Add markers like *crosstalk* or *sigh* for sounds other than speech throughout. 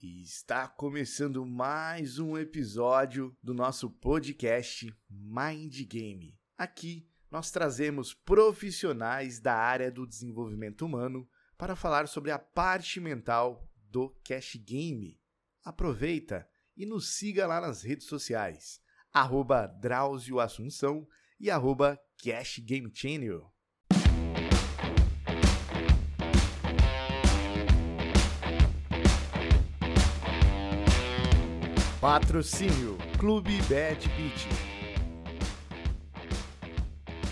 E está começando mais um episódio do nosso podcast Mind Game. Aqui nós trazemos profissionais da área do desenvolvimento humano para falar sobre a parte mental do cash game. Aproveita e nos siga lá nas redes sociais, arroba Drauzio Assunção e arroba Cash Game Channel. Patrocínio Clube Bad Beat.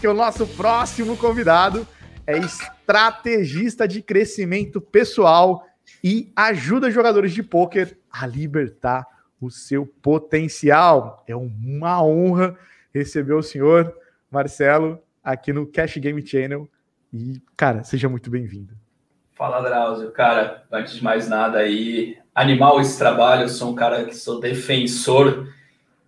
Que o nosso próximo convidado é estrategista de crescimento pessoal e ajuda jogadores de pôquer a libertar o seu potencial. É uma honra receber o senhor Marcelo aqui no Cash Game Channel. E, cara, seja muito bem-vindo. Fala, Drauzio. Cara, antes de mais nada aí, animal esse trabalho. Eu sou um cara que sou defensor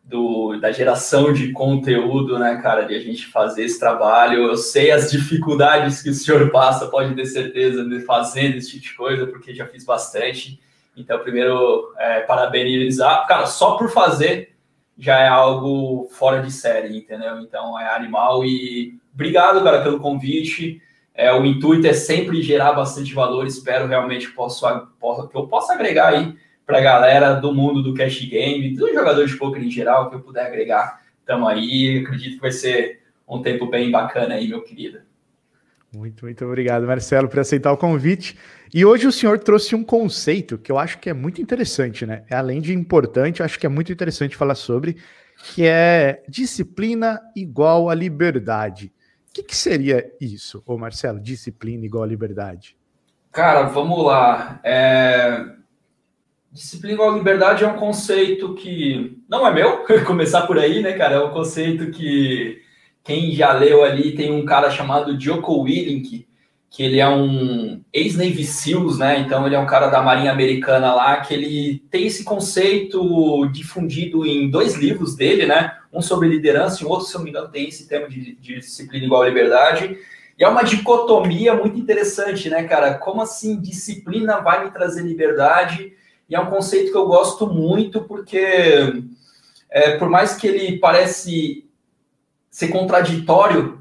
do, da geração de conteúdo, né, cara, de a gente fazer esse trabalho. Eu sei as dificuldades que o senhor passa, pode ter certeza, fazendo esse tipo de coisa, porque já fiz bastante. Então, primeiro, é, parabenizar. Cara, só por fazer já é algo fora de série, entendeu? Então, é animal. E obrigado, cara, pelo convite. É, o intuito é sempre gerar bastante valor. Espero realmente que, posso, que eu possa agregar aí para a galera do mundo do cash game, dos jogadores de poker em geral, que eu puder agregar. Estamos aí. Acredito que vai ser um tempo bem bacana aí, meu querido. Muito, muito obrigado, Marcelo, por aceitar o convite. E hoje o senhor trouxe um conceito que eu acho que é muito interessante, né? Além de importante, acho que é muito interessante falar sobre, que é disciplina igual a liberdade que, que seria isso, ô Marcelo? Disciplina igual liberdade? Cara, vamos lá. É... Disciplina igual liberdade é um conceito que não é meu, *laughs* começar por aí, né, cara? É um conceito que quem já leu ali tem um cara chamado Joko Willink, que ele é um ex-Navy SEALs, né? Então ele é um cara da Marinha Americana lá, que ele tem esse conceito difundido em dois livros dele, né? Um sobre liderança e outro, se eu não me engano, tem esse tema de, de disciplina igual a liberdade. E é uma dicotomia muito interessante, né, cara? Como assim disciplina vai me trazer liberdade? E é um conceito que eu gosto muito, porque é, por mais que ele parece ser contraditório,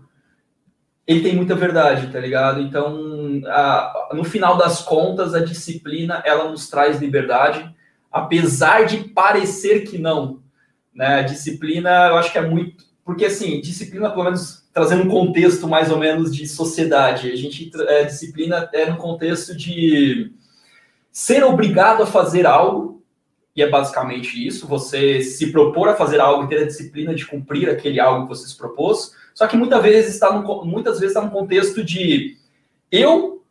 ele tem muita verdade, tá ligado? Então, a, no final das contas, a disciplina ela nos traz liberdade, apesar de parecer que não. Né? A disciplina, eu acho que é muito. Porque, assim, disciplina, pelo menos trazendo um contexto mais ou menos de sociedade, a gente. É, disciplina é no contexto de ser obrigado a fazer algo, e é basicamente isso: você se propor a fazer algo e ter a disciplina de cumprir aquele algo que você se propôs só que muitas vezes está no, muitas vezes está no contexto de eu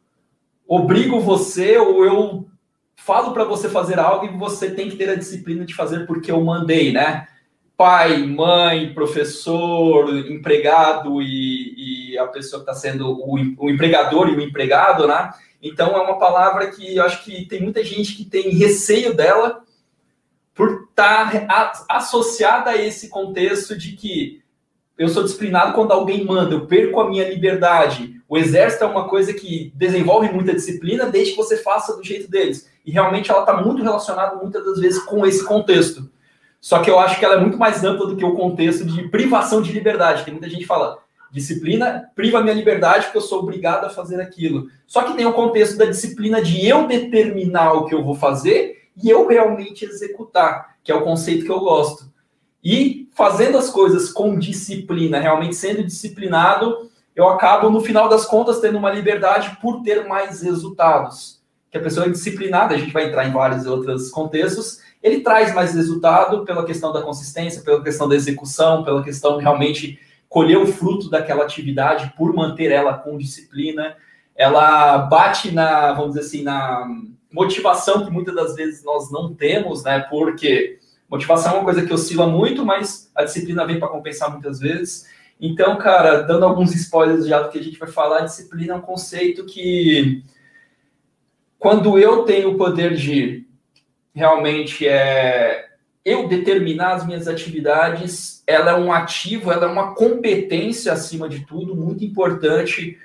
obrigo você ou eu falo para você fazer algo e você tem que ter a disciplina de fazer porque eu mandei, né? Pai, mãe, professor, empregado e, e a pessoa que está sendo o, o empregador e o empregado, né? Então é uma palavra que eu acho que tem muita gente que tem receio dela por estar tá associada a esse contexto de que eu sou disciplinado quando alguém manda, eu perco a minha liberdade. O exército é uma coisa que desenvolve muita disciplina desde que você faça do jeito deles. E realmente ela está muito relacionada muitas das vezes com esse contexto. Só que eu acho que ela é muito mais ampla do que o contexto de privação de liberdade. Tem muita gente que fala, disciplina priva minha liberdade porque eu sou obrigado a fazer aquilo. Só que tem o contexto da disciplina de eu determinar o que eu vou fazer e eu realmente executar, que é o conceito que eu gosto. E fazendo as coisas com disciplina, realmente sendo disciplinado, eu acabo, no final das contas, tendo uma liberdade por ter mais resultados. Que a pessoa é disciplinada, a gente vai entrar em vários outros contextos, ele traz mais resultado pela questão da consistência, pela questão da execução, pela questão de realmente colher o fruto daquela atividade por manter ela com disciplina. Ela bate na, vamos dizer assim, na motivação que muitas das vezes nós não temos, né? Porque Motivação é uma coisa que oscila muito, mas a disciplina vem para compensar muitas vezes. Então, cara, dando alguns spoilers já do que a gente vai falar, disciplina é um conceito que, quando eu tenho o poder de realmente é, eu determinar as minhas atividades, ela é um ativo, ela é uma competência acima de tudo, muito importante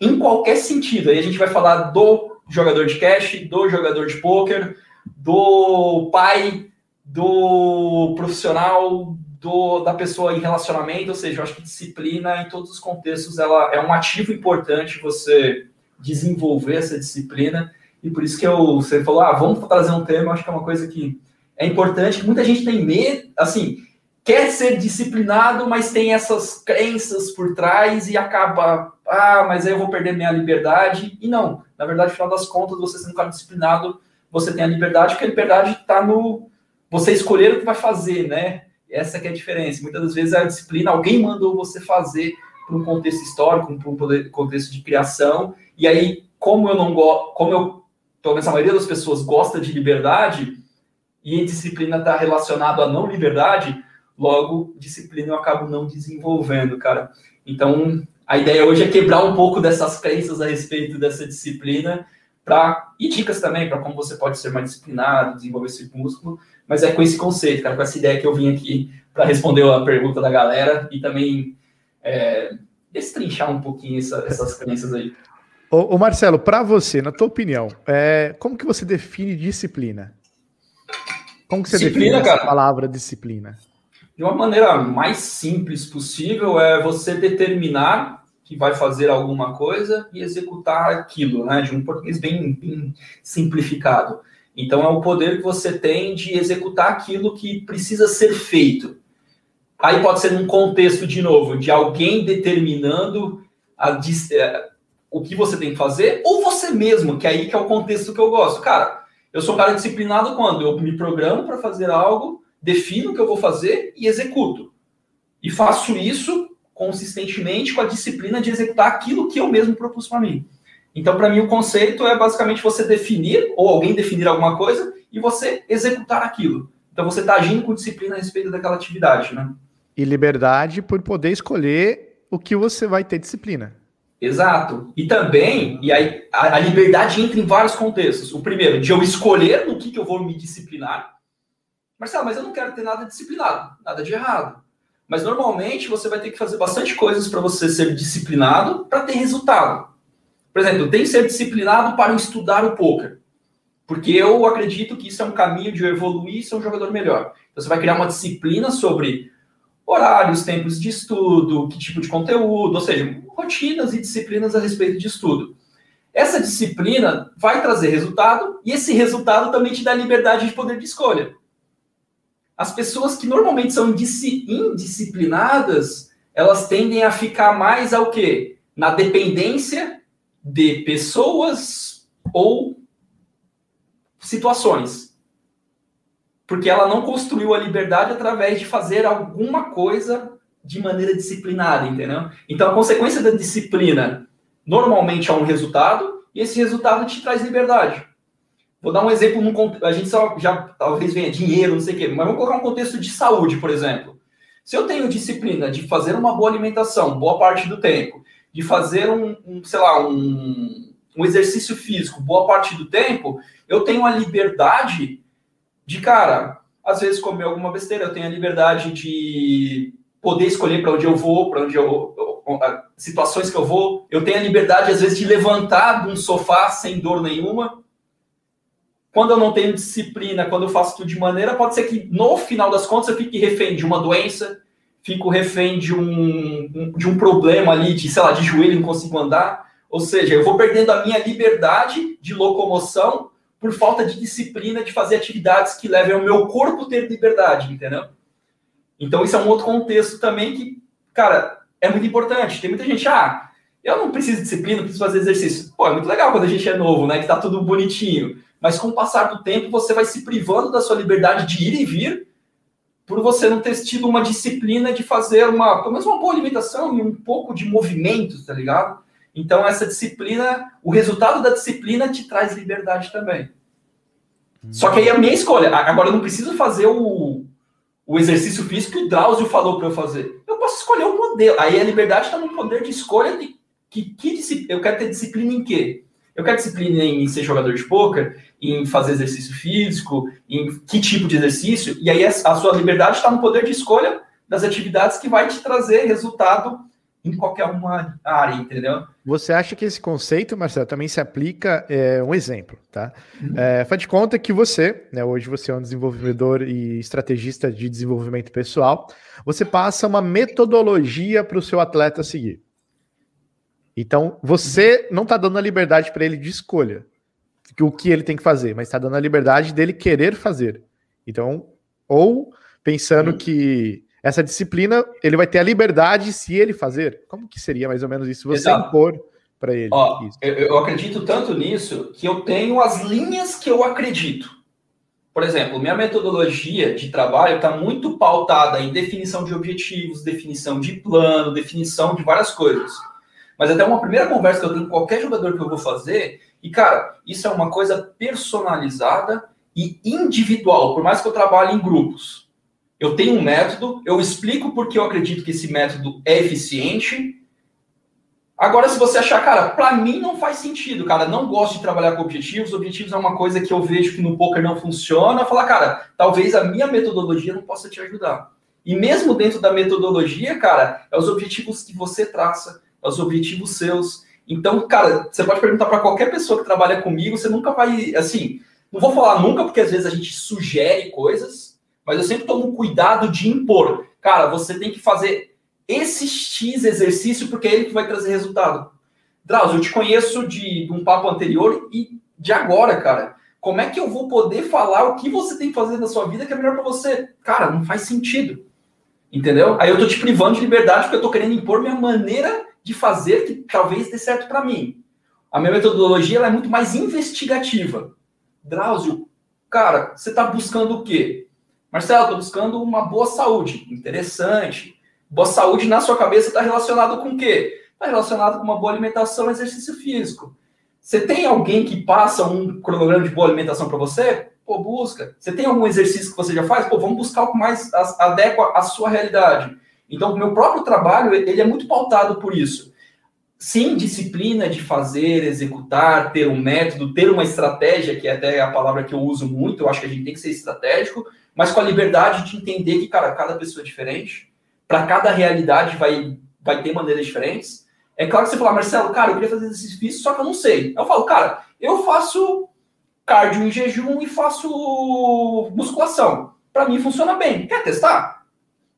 em qualquer sentido. Aí a gente vai falar do jogador de cash, do jogador de poker, do pai, do profissional, do, da pessoa em relacionamento, ou seja, eu acho que disciplina em todos os contextos ela é um ativo importante você desenvolver essa disciplina. E por isso que eu, você falou, ah, vamos trazer um tema, acho que é uma coisa que é importante, que muita gente tem medo, assim, quer ser disciplinado, mas tem essas crenças por trás e acaba, ah, mas aí eu vou perder minha liberdade. E não, na verdade, no final das contas, você sendo cara disciplinado, você tem a liberdade, porque a liberdade está no você escolher o que vai fazer, né? Essa que é a diferença. Muitas das vezes a disciplina, alguém mandou você fazer para um contexto histórico, para um contexto de criação, e aí, como eu não gosto, como eu, pelo menos a maioria das pessoas gosta de liberdade, e disciplina está relacionado à não liberdade, logo, disciplina eu acabo não desenvolvendo, cara. Então, a ideia hoje é quebrar um pouco dessas crenças a respeito dessa disciplina, pra, e dicas também para como você pode ser mais disciplinado, desenvolver esse músculo, mas é com esse conceito, cara, com essa ideia que eu vim aqui para responder a pergunta da galera e também é, destrinchar um pouquinho essa, essas crenças aí. Ô, ô Marcelo, para você, na tua opinião, é, como que você define disciplina? Como que você disciplina, define a palavra disciplina? De uma maneira mais simples possível é você determinar que vai fazer alguma coisa e executar aquilo, né? De um português bem, bem simplificado. Então, é o poder que você tem de executar aquilo que precisa ser feito. Aí pode ser num contexto, de novo, de alguém determinando a, é, o que você tem que fazer, ou você mesmo, que é aí que é o contexto que eu gosto. Cara, eu sou um cara disciplinado quando eu me programo para fazer algo, defino o que eu vou fazer e executo. E faço isso consistentemente com a disciplina de executar aquilo que eu mesmo propus para mim. Então, para mim, o conceito é basicamente você definir, ou alguém definir alguma coisa, e você executar aquilo. Então, você está agindo com disciplina a respeito daquela atividade, né? E liberdade por poder escolher o que você vai ter disciplina. Exato. E também, e aí a, a, liberdade entra em vários contextos. O primeiro, de eu escolher no que, que eu vou me disciplinar. Marcelo, mas eu não quero ter nada disciplinado, nada de errado. Mas normalmente você vai ter que fazer bastante coisas para você ser disciplinado para ter resultado. Por exemplo, tem que ser disciplinado para estudar o poker. Porque eu acredito que isso é um caminho de eu evoluir e ser um jogador melhor. Então você vai criar uma disciplina sobre horários, tempos de estudo, que tipo de conteúdo, ou seja, rotinas e disciplinas a respeito de estudo. Essa disciplina vai trazer resultado e esse resultado também te dá liberdade de poder de escolha. As pessoas que normalmente são indisciplinadas, elas tendem a ficar mais ao quê? Na dependência de pessoas ou situações. Porque ela não construiu a liberdade através de fazer alguma coisa de maneira disciplinada, entendeu? Então, a consequência da disciplina normalmente é um resultado, e esse resultado te traz liberdade. Vou dar um exemplo, num, a gente só já talvez venha dinheiro, não sei o quê, mas vamos colocar um contexto de saúde, por exemplo. Se eu tenho disciplina de fazer uma boa alimentação boa parte do tempo, de fazer um, um sei lá, um, um exercício físico boa parte do tempo, eu tenho a liberdade de, cara, às vezes comer alguma besteira, eu tenho a liberdade de poder escolher para onde eu vou, para onde eu, situações que eu vou. Eu tenho a liberdade às vezes de levantar de um sofá sem dor nenhuma. Quando eu não tenho disciplina, quando eu faço tudo de maneira, pode ser que no final das contas eu fique refém de uma doença, fico refém de um, de um problema ali, de, sei lá, de joelho, não consigo andar. Ou seja, eu vou perdendo a minha liberdade de locomoção por falta de disciplina de fazer atividades que levem ao meu corpo ter liberdade, entendeu? Então, isso é um outro contexto também que, cara, é muito importante. Tem muita gente, ah, eu não preciso de disciplina, preciso fazer exercício. Pô, é muito legal quando a gente é novo, né? Que tá tudo bonitinho. Mas com o passar do tempo, você vai se privando da sua liberdade de ir e vir por você não ter tido uma disciplina de fazer uma, pelo menos uma boa alimentação e um pouco de movimento, tá ligado? Então, essa disciplina, o resultado da disciplina te traz liberdade também. Hum. Só que aí a minha escolha, agora eu não preciso fazer o, o exercício físico que o Drauzio falou para eu fazer. Eu posso escolher um modelo. Aí a liberdade está no poder de escolha de que, que eu quero ter disciplina em quê? Eu quero disciplina em ser jogador de poker, em fazer exercício físico, em que tipo de exercício, e aí a sua liberdade está no poder de escolha das atividades que vai te trazer resultado em qualquer uma área, entendeu? Você acha que esse conceito, Marcelo, também se aplica, é, um exemplo, tá? Uhum. É, faz de conta que você, né, hoje você é um desenvolvedor e estrategista de desenvolvimento pessoal, você passa uma metodologia para o seu atleta seguir. Então, você não está dando a liberdade para ele de escolha o que ele tem que fazer, mas está dando a liberdade dele querer fazer. Então, ou pensando uhum. que essa disciplina ele vai ter a liberdade se ele fazer. Como que seria mais ou menos isso? Você Exato. impor para ele. Ó, eu, eu, acredito tanto nisso que eu tenho as linhas que eu acredito. Por exemplo, minha metodologia de trabalho está muito pautada em definição de objetivos, definição de plano, definição de várias coisas. Mas até uma primeira conversa que eu tenho com qualquer jogador que eu vou fazer, e cara, isso é uma coisa personalizada e individual, por mais que eu trabalhe em grupos. Eu tenho um método, eu explico porque eu acredito que esse método é eficiente. Agora, se você achar, cara, para mim não faz sentido, cara, não gosto de trabalhar com objetivos, objetivos é uma coisa que eu vejo que no poker não funciona, falar, cara, talvez a minha metodologia não possa te ajudar. E mesmo dentro da metodologia, cara, é os objetivos que você traça, é os objetivos seus. Então, cara, você pode perguntar para qualquer pessoa que trabalha comigo, você nunca vai, assim, não vou falar nunca, porque às vezes a gente sugere coisas, mas eu sempre tomo cuidado de impor. Cara, você tem que fazer esse X exercício porque é ele que vai trazer resultado. Drauzio, eu te conheço de, de um papo anterior e de agora, cara. Como é que eu vou poder falar o que você tem que fazer na sua vida que é melhor para você? Cara, não faz sentido. Entendeu? Aí eu tô te privando de liberdade porque eu tô querendo impor minha maneira de fazer que talvez dê certo para mim. A minha metodologia é muito mais investigativa. Drauzio, cara, você está buscando o quê? Marcelo, estou buscando uma boa saúde. Interessante. Boa saúde na sua cabeça está relacionado com o quê? Está relacionado com uma boa alimentação e exercício físico. Você tem alguém que passa um cronograma de boa alimentação para você? Pô, busca. Você tem algum exercício que você já faz? Pô, vamos buscar o que mais adequa à sua realidade. Então, o meu próprio trabalho, ele é muito pautado por isso. Sim, disciplina de fazer, executar, ter um método, ter uma estratégia, que é até a palavra que eu uso muito, eu acho que a gente tem que ser estratégico, mas com a liberdade de entender que, cara, cada pessoa é diferente, para cada realidade vai, vai ter maneiras diferentes. É claro que você fala, Marcelo, cara, eu queria fazer exercício físico, só que eu não sei. Eu falo, cara, eu faço cardio em jejum e faço musculação. Para mim funciona bem. Quer testar?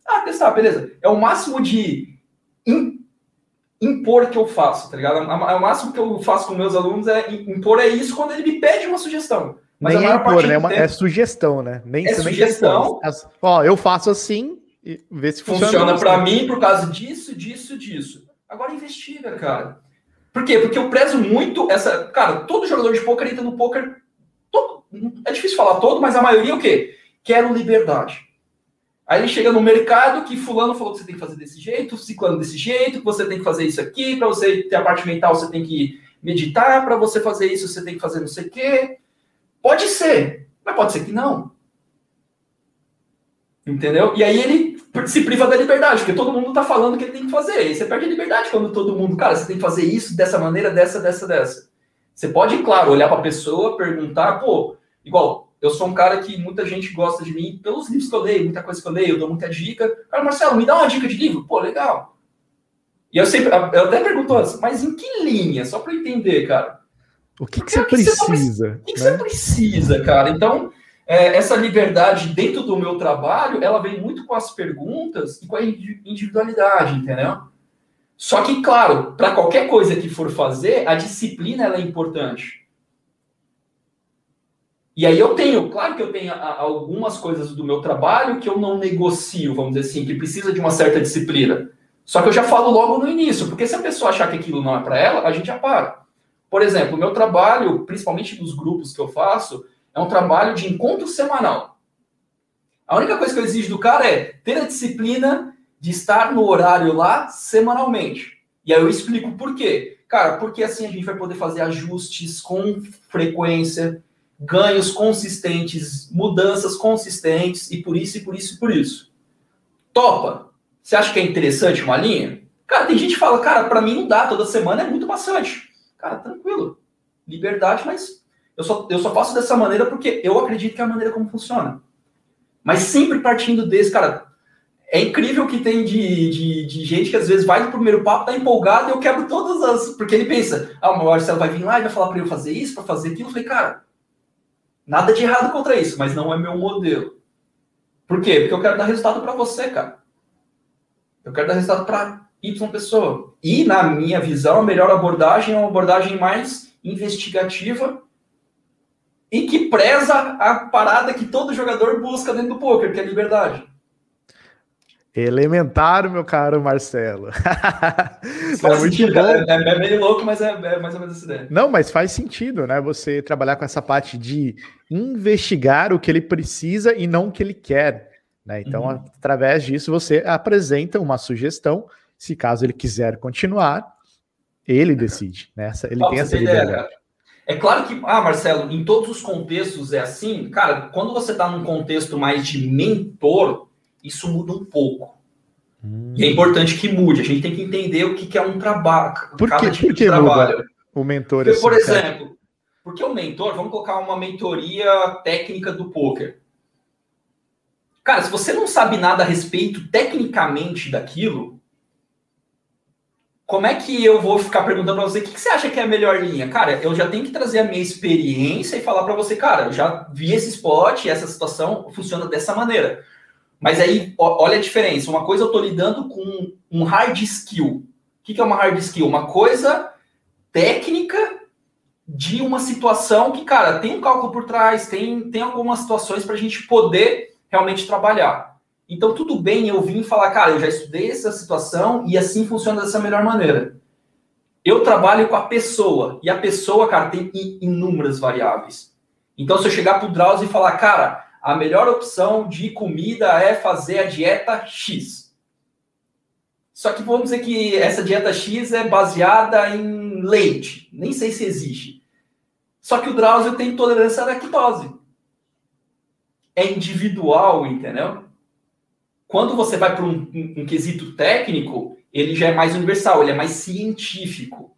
Ah, testar, beleza. É o máximo de impor que eu faço, tá ligado? O máximo que eu faço com meus alunos é impor é isso quando ele me pede uma sugestão. Mas nem é impor, né? Tempo, é sugestão, né? Nem, é sugestão. Nem Ó, eu faço assim e vê se funciona. Funciona para mim por causa disso, disso, disso. Agora investiga, cara. Por quê? Porque eu prezo muito essa. Cara, todo jogador de poker entra no poker. Todo, é difícil falar todo, mas a maioria o quê? Quero liberdade. Aí chega no mercado que fulano falou que você tem que fazer desse jeito, ciclano desse jeito, que você tem que fazer isso aqui, para você ter a parte mental você tem que meditar, para você fazer isso você tem que fazer não sei o quê. Pode ser, mas pode ser que não. Entendeu? E aí ele se priva da liberdade, porque todo mundo tá falando que ele tem que fazer. E você perde a liberdade quando todo mundo, cara, você tem que fazer isso dessa maneira, dessa, dessa, dessa. Você pode, claro, olhar para a pessoa, perguntar, pô, igual eu sou um cara que muita gente gosta de mim pelos livros que eu leio, muita coisa que eu leio, eu dou muita dica. Cara, Marcelo, me dá uma dica de livro? Pô, legal. E eu sempre, eu até pergunto antes, mas em que linha? Só para entender, cara. O que, que você precisa? O que, que né? você precisa, cara? Então, é, essa liberdade dentro do meu trabalho, ela vem muito com as perguntas e com a individualidade, entendeu? Só que, claro, para qualquer coisa que for fazer, a disciplina é importante. E aí eu tenho, claro que eu tenho algumas coisas do meu trabalho que eu não negocio, vamos dizer assim, que precisa de uma certa disciplina. Só que eu já falo logo no início, porque se a pessoa achar que aquilo não é para ela, a gente já para. Por exemplo, o meu trabalho, principalmente dos grupos que eu faço, é um trabalho de encontro semanal. A única coisa que eu exijo do cara é ter a disciplina de estar no horário lá semanalmente. E aí eu explico por quê. Cara, porque assim a gente vai poder fazer ajustes com frequência, ganhos consistentes, mudanças consistentes, e por isso, e por isso, e por isso. Topa? Você acha que é interessante uma linha? Cara, tem gente que fala, cara, para mim não dá, toda semana é muito bastante. Cara, tranquilo. Liberdade, mas eu só, eu só faço dessa maneira porque eu acredito que é a maneira como funciona. Mas sempre partindo desse, cara, é incrível que tem de, de, de, gente que às vezes vai no primeiro papo, tá empolgado e eu quebro todas as. Porque ele pensa, ah, o Marcelo vai vir lá e vai falar para eu fazer isso, para fazer aquilo. Eu falei, cara, nada de errado contra isso, mas não é meu modelo. Por quê? Porque eu quero dar resultado para você, cara. Eu quero dar resultado para Y pessoa. E, na minha visão, a melhor abordagem é uma abordagem mais investigativa e que preza a parada que todo jogador busca dentro do poker, que é a liberdade. Elementar, meu caro Marcelo. *laughs* É sentido, é, é, meio louco, mas é, é, mais ou menos essa ideia. Não, mas faz sentido, né? Você trabalhar com essa parte de investigar o que ele precisa e não o que ele quer. Né? Então, uhum. através disso, você apresenta uma sugestão. Se caso ele quiser continuar, ele decide. Né? Ele tem essa liberdade. Ideia, é claro que, ah, Marcelo, em todos os contextos é assim. Cara, quando você está num contexto mais de mentor, isso muda um pouco. Hum. E é importante que mude. A gente tem que entender o que, que é um trabalho. Por que, tipo por que trabalho. o mentor porque, assim, Por exemplo, cara? porque o mentor, vamos colocar uma mentoria técnica do poker. Cara, se você não sabe nada a respeito tecnicamente daquilo, como é que eu vou ficar perguntando para você o que, que, você acha que é a melhor linha? Cara, eu já tenho que trazer a minha experiência e falar para você, cara, eu já vi esse spot, essa situação funciona dessa maneira. Mas aí, olha a diferença. Uma coisa eu estou lidando com um hard skill. O que, é uma hard skill? Uma coisa técnica de uma situação que, cara, tem um cálculo por trás, tem, tem algumas situações para a gente poder realmente trabalhar. Então, tudo bem eu vim falar, cara, eu já estudei essa situação e assim funciona dessa melhor maneira. Eu trabalho com a pessoa, e a pessoa, cara, tem inúmeras variáveis. Então, se eu chegar para o Drauzio e falar, cara, a melhor opção de comida é fazer a dieta X. Só que vamos dizer que essa dieta X é baseada em leite. Nem sei se existe. Só que o Drauzio tem intolerância à lactose. É individual, entendeu? Quando você vai para um, um, um quesito técnico, ele já é mais universal, ele é mais científico.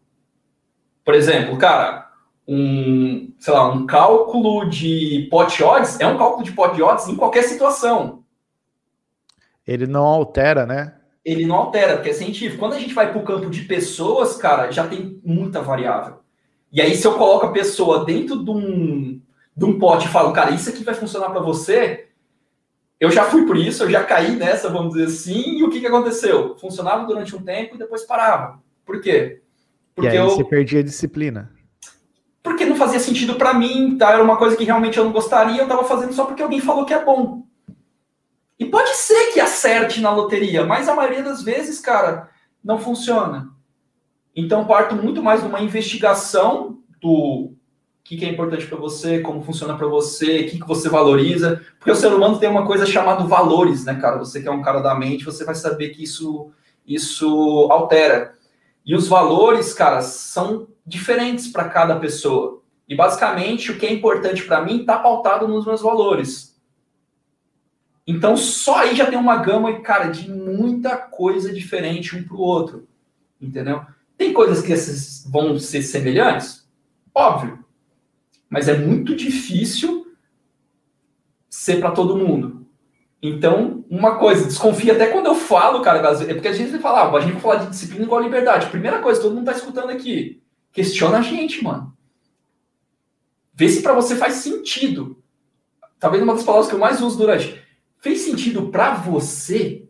Por exemplo, cara, um, sei lá, um cálculo de pot odds é um cálculo de pot odds em qualquer situação. Ele não altera, né? Ele não altera, porque é científico. Quando a gente vai para o campo de pessoas, cara, já tem muita variável. E aí, se eu coloco a pessoa dentro de um, de um pote e falo, cara, isso aqui vai funcionar para você, eu já fui por isso, eu já caí nessa, vamos dizer assim, e o que, que aconteceu? Funcionava durante um tempo e depois parava. Por quê? Porque e aí eu... você perdia a disciplina fazia sentido para mim, tá? Era uma coisa que realmente eu não gostaria, eu tava fazendo só porque alguém falou que é bom. E pode ser que acerte na loteria, mas a maioria das vezes, cara, não funciona. Então, parto muito mais de uma investigação do que, que é importante para você, como funciona para você, o que, que você valoriza. Porque o ser humano tem uma coisa chamada valores, né, cara? Você que é um cara da mente, você vai saber que isso, isso altera. E os valores, cara, são diferentes para cada pessoa. E basicamente o que é importante para mim está pautado nos meus valores. Então só aí já tem uma gama, cara, de muita coisa diferente um para o outro. Entendeu? Tem coisas que vão ser semelhantes? Óbvio. Mas é muito difícil ser para todo mundo. Então, uma coisa, desconfia até quando eu falo, cara, é porque a gente vai falar, ah, a gente vai falar de disciplina igual liberdade. Primeira coisa, todo mundo está escutando aqui. Questiona a gente, mano. Vê se para você faz sentido. Talvez uma das palavras que eu mais uso durante. Fez sentido para você?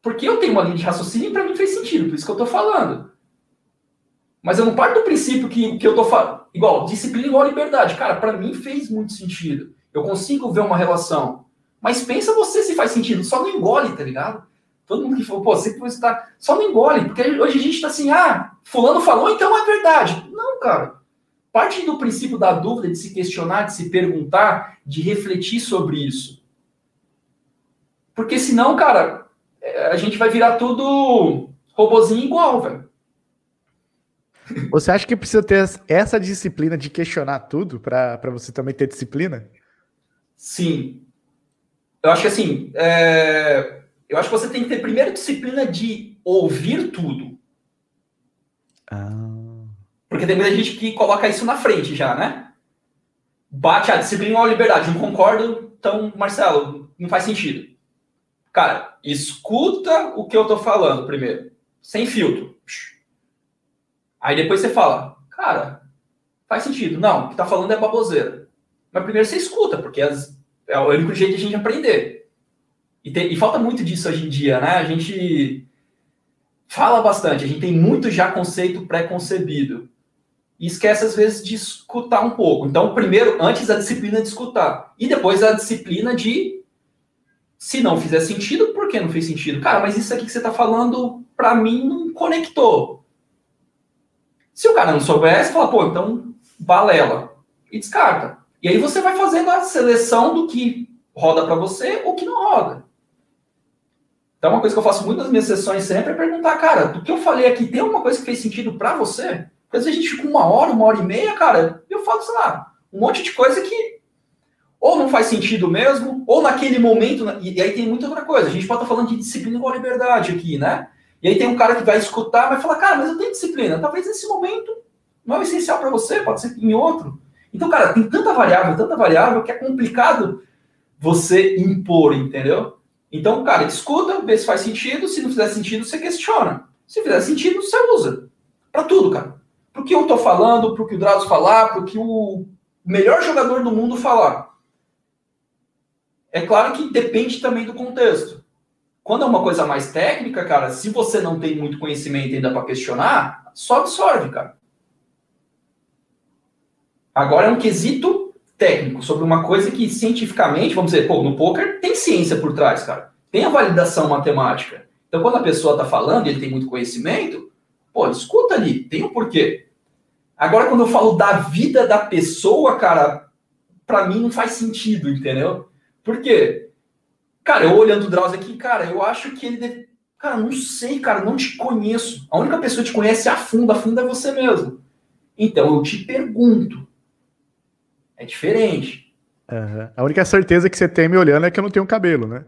Porque eu tenho uma linha de raciocínio e para mim fez sentido, por isso que eu tô falando. Mas eu não parto do princípio que, que eu tô falando. Igual, disciplina igual liberdade. Cara, para mim fez muito sentido. Eu consigo ver uma relação. Mas pensa você se faz sentido. Só não engole, tá ligado? Todo mundo que falou, pô, você que você tá. Só não engole, porque hoje a gente tá assim, ah, fulano falou, então é verdade. Não, cara. Parte do princípio da dúvida, de se questionar, de se perguntar, de refletir sobre isso. Porque senão, cara, a gente vai virar tudo robozinho igual, velho. Você acha que precisa ter essa disciplina de questionar tudo para você também ter disciplina? Sim. Eu acho que assim, é eu acho que você tem que ter primeiro disciplina de ouvir tudo. Ah. Porque tem muita gente que coloca isso na frente já, né? Bate a disciplina ou a liberdade. Não concordo, então, Marcelo, não faz sentido. Cara, escuta o que eu tô falando primeiro, sem filtro. Aí depois você fala, cara, faz sentido. Não, o que tá falando é baboseira. Mas primeiro você escuta, porque é o único jeito de a gente aprender. E, tem, e falta muito disso hoje em dia, né? A gente fala bastante, a gente tem muito já conceito pré-concebido. E esquece, às vezes, de escutar um pouco. Então, primeiro, antes a disciplina de escutar. E depois a disciplina de se não fizer sentido, por que não fez sentido? Cara, mas isso aqui que você está falando, para mim, não conectou. Se o cara não soubesse, fala, pô, então balela. E descarta. E aí você vai fazendo a seleção do que roda para você ou que não roda. Então, uma coisa que eu faço muito nas minhas sessões sempre é perguntar, cara, do que eu falei aqui, tem alguma coisa que fez sentido para você? Às vezes a gente fica uma hora, uma hora e meia, cara, eu falo, sei lá, um monte de coisa que ou não faz sentido mesmo, ou naquele momento. E, aí tem muita outra coisa. A gente pode estar falando de disciplina igual liberdade aqui, né? E aí tem um cara que vai escutar, vai falar, cara, mas eu tenho disciplina. Talvez nesse momento não é essencial para você, pode ser em outro. Então, cara, tem tanta variável, tanta variável que é complicado você impor, entendeu? Então, cara, escuta, vê se faz sentido. Se não fizer sentido, você questiona. Se fizer sentido, você usa. Para tudo, cara. Para o que eu tô falando, para o que o Drados falar, para o que o melhor jogador do mundo falar. É claro que depende também do contexto. Quando é uma coisa mais técnica, cara, se você não tem muito conhecimento ainda para questionar, só absorve, cara. Agora é um quesito técnico sobre uma coisa que cientificamente, vamos dizer, pô, no poker tem ciência por trás, cara. Tem a validação matemática. Então, quando a pessoa está falando e ele tem muito conhecimento, pô, escuta ali, tem um porquê. Agora, quando eu falo da vida da pessoa, cara, para mim não faz sentido, entendeu? Por quê? Cara, eu olhando o Drauzio aqui, cara, eu acho que ele deve... Cara, não sei, cara, não te conheço. A única pessoa que te conhece a fundo, a fundo é você mesmo. Então, eu te pergunto. É diferente. Uhum. A única certeza que você tem me olhando é que eu não tenho cabelo, né?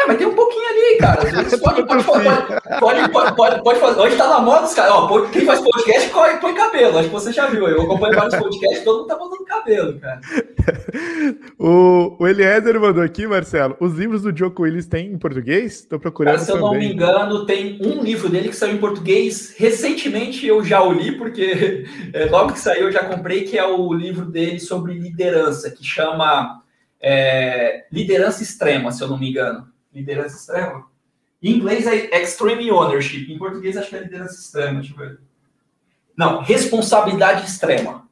É, mas tem um pouquinho ali, cara. *laughs* Pode, pode, pode, pode, pode, fazer. Hoje tá na moda, os caras. Ó, quem faz podcast põe, põe cabelo. Acho que você já viu. Eu acompanho vários podcasts, todo mundo tá botando cabelo, cara. *laughs* o, o Eliezer mandou aqui, Marcelo. Os livros do Joko Willis têm em português? Tô procurando. Cara, se eu não me engano, tem um livro dele que saiu em português. Recentemente eu já o li, porque *laughs* é, logo que saiu eu já comprei, que é o livro dele sobre liderança, que chama é, Liderança Extrema, se eu não me engano liderança extrema. Em inglês é extreme ownership. Em português acho que é liderança extrema. Deixa eu ver. Não, responsabilidade extrema.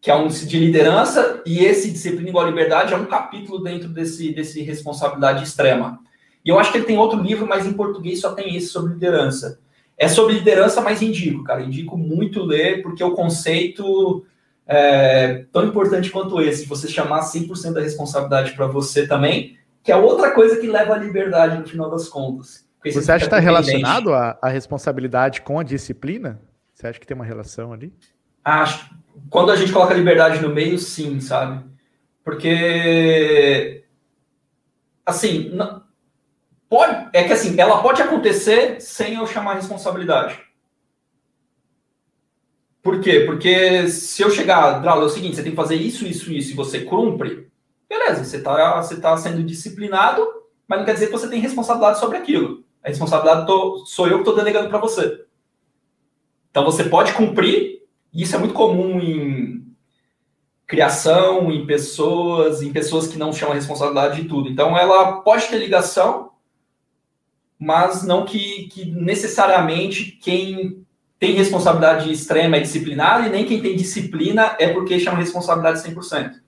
Que é um de liderança, e esse disciplina igual liberdade é um capítulo dentro desse, desse responsabilidade extrema. E eu acho que ele tem outro livro, mas em português só tem esse sobre liderança. É sobre liderança, mas indico, cara. Indico muito ler, porque o conceito é tão importante quanto esse, você chamar 100% da responsabilidade para você também, que é outra coisa que leva à liberdade no final das contas. Você acha que está relacionado a, a, responsabilidade com a disciplina? Você acha que tem uma relação ali? Acho. Quando a gente coloca a liberdade no meio, sim, sabe? Porque assim, não, pode, é que assim, ela pode acontecer sem eu chamar responsabilidade. Por quê? Porque se eu chegar, Drauzio, é o seguinte, você tem que fazer isso, isso, isso, e você cumpre, Beleza, você está você tá sendo disciplinado, mas não quer dizer que você tem responsabilidade sobre aquilo. A responsabilidade tô, sou eu que estou delegando para você. Então você pode cumprir, e isso é muito comum em criação, em pessoas, em pessoas que não chamam a responsabilidade de tudo. Então ela pode ter ligação, mas não que, que necessariamente quem tem responsabilidade extrema é disciplinado, e nem quem tem disciplina é porque chama responsabilidade 100%.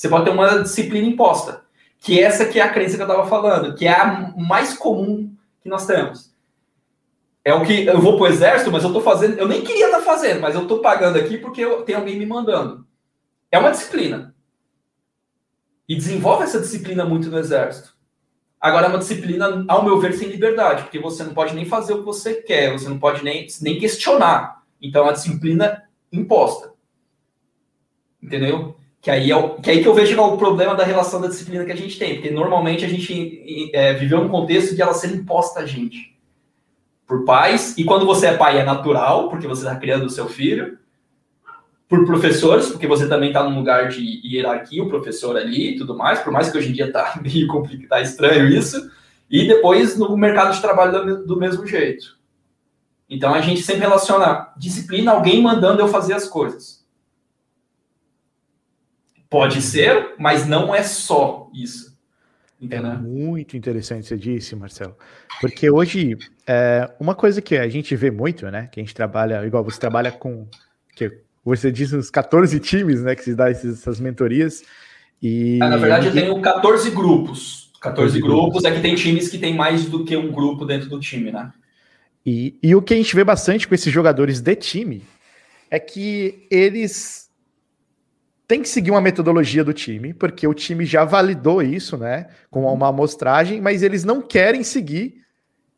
Você pode ter uma disciplina imposta, que essa que é a crença que eu estava falando, que é a mais comum que nós temos. É o que eu vou para o exército, mas eu estou fazendo, eu nem queria estar tá fazendo, mas eu estou pagando aqui porque eu, tem alguém me mandando. É uma disciplina. E desenvolve essa disciplina muito no exército. Agora é uma disciplina, ao meu ver, sem liberdade, porque você não pode nem fazer o que você quer, você não pode nem, nem questionar. Então, é uma disciplina imposta. Entendeu? Que aí, é o, que aí que eu vejo o problema da relação da disciplina que a gente tem, porque normalmente a gente é, viveu num contexto de ela ser imposta a gente por pais, e quando você é pai é natural, porque você está criando o seu filho, por professores, porque você também está num lugar de hierarquia, o professor ali e tudo mais, por mais que hoje em dia está *laughs* meio complicado, tá estranho isso, E depois no mercado de trabalho do mesmo jeito. Então a gente sempre relaciona disciplina, alguém mandando eu fazer as coisas. Pode ser, mas não é só isso. Entendeu? É muito interessante você disse, Marcelo. Porque hoje, é, uma coisa que a gente vê muito, né? Que a gente trabalha, igual você trabalha com. Que você disse uns 14 times, né? Que se dá essas mentorias. E... Ah, na verdade, eu tenho 14 grupos. 14 grupos, grupos é que tem times que tem mais do que um grupo dentro do time, né? E, e o que a gente vê bastante com esses jogadores de time é que eles têm que seguir uma metodologia do time, porque o time já validou isso, né, com uma amostragem, mas eles não querem seguir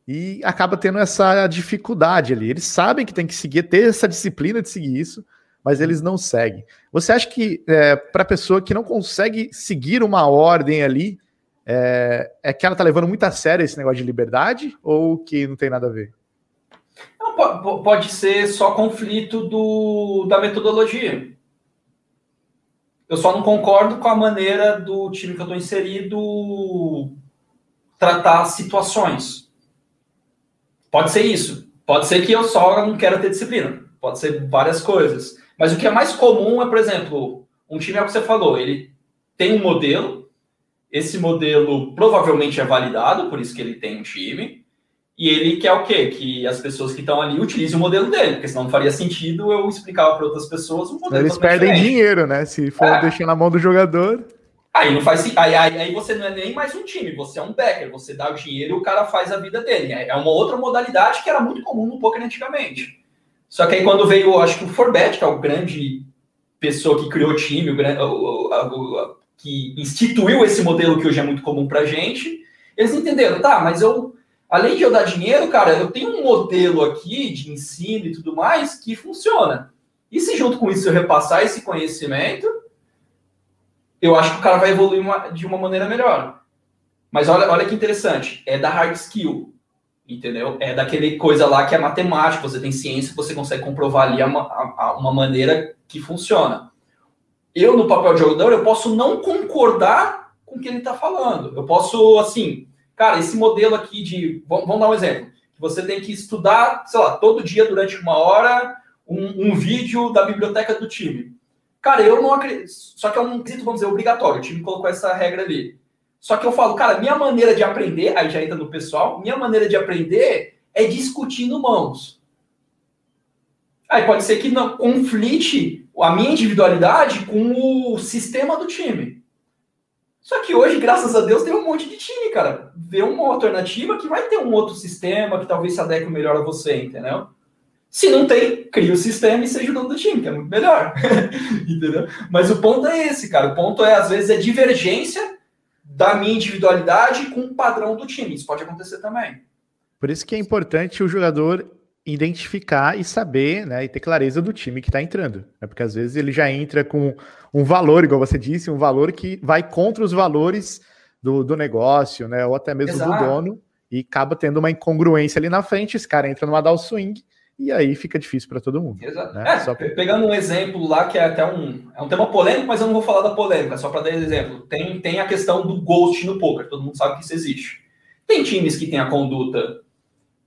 e acaba tendo essa dificuldade ali. Eles sabem que tem que seguir, ter essa disciplina de seguir isso, mas eles não seguem. Você acha que é, para a pessoa que não consegue seguir uma ordem ali, é, é que ela está levando muito a sério esse negócio de liberdade ou que não tem nada a ver? Não, pode ser só conflito do, da metodologia. Eu só não concordo com a maneira do time que eu estou inserido tratar situações. Pode ser isso. Pode ser que eu só não quero ter disciplina. Pode ser várias coisas. Mas o que é mais comum é, por exemplo, um time é o que você falou, ele tem um modelo, esse modelo provavelmente é validado, por isso que ele tem um time, e ele quer o quê? Que as pessoas que estão ali utilizem o modelo dele, porque senão não faria sentido eu explicar para outras pessoas um modelo Eles perdem diferente. dinheiro, né? Se for é. deixar na mão do jogador. Aí não faz aí, aí, aí você não é nem mais um time, você é um backer, você dá o dinheiro e o cara faz a vida dele. É, é uma outra modalidade que era muito comum no poker antigamente. Só que aí quando veio, acho que o Forbet, que é o grande pessoa que criou o time, o, grande, o, o, o, que instituiu esse modelo que hoje é muito comum pra gente, eles entenderam, tá, mas eu além de eu dar dinheiro, cara, eu tenho um modelo aqui de ensino e tudo mais que funciona. E se junto com isso eu repassar esse conhecimento, eu acho que o cara vai evoluir uma, de uma maneira melhor. Mas olha, olha que interessante, é da hard skill, entendeu? É daquele coisa lá que é matemática, você tem ciência, você consegue comprovar ali uma, uma maneira que funciona. Eu, no papel de jogador, eu posso não concordar com o que ele está falando. Eu posso, assim, Cara, esse modelo aqui de. Vamos, dar um exemplo. Você tem que estudar, sei lá, todo dia durante uma hora um, um vídeo da biblioteca do time. Cara, eu não acredito. Só que é um quesito, vamos dizer, obrigatório. O time colocou essa regra ali. Só que eu falo, cara, minha maneira de aprender, aí já entra no pessoal, minha maneira de aprender é discutindo mãos. Aí pode ser que não conflite a minha individualidade com o sistema do time. Só que hoje, graças a Deus, tem um monte de time, cara. Vê uma alternativa que vai ter um outro sistema que talvez se adeque melhor a você, entendeu? Se não tem, cria o sistema e seja o dono do time, que é muito melhor. *laughs* entendeu? Mas o ponto é esse, cara. O ponto é, às vezes, é divergência da minha individualidade com o padrão do time. Isso pode acontecer também. Por isso que é importante o jogador identificar e saber, né, e ter clareza do time que está entrando. Né, porque às vezes ele já entra com um valor, igual você disse, um valor que vai contra os valores do, do negócio, né, ou até mesmo Exato. do dono, e acaba tendo uma incongruência ali na frente, esse cara entra numa down swing, e aí fica difícil para todo mundo. Exato. Né? É, só... Pegando um exemplo lá, que é até um, é um tema polêmico, mas eu não vou falar da polêmica, só para dar exemplo. Tem, tem a questão do ghost no poker, todo mundo sabe que isso existe. Tem times que têm a conduta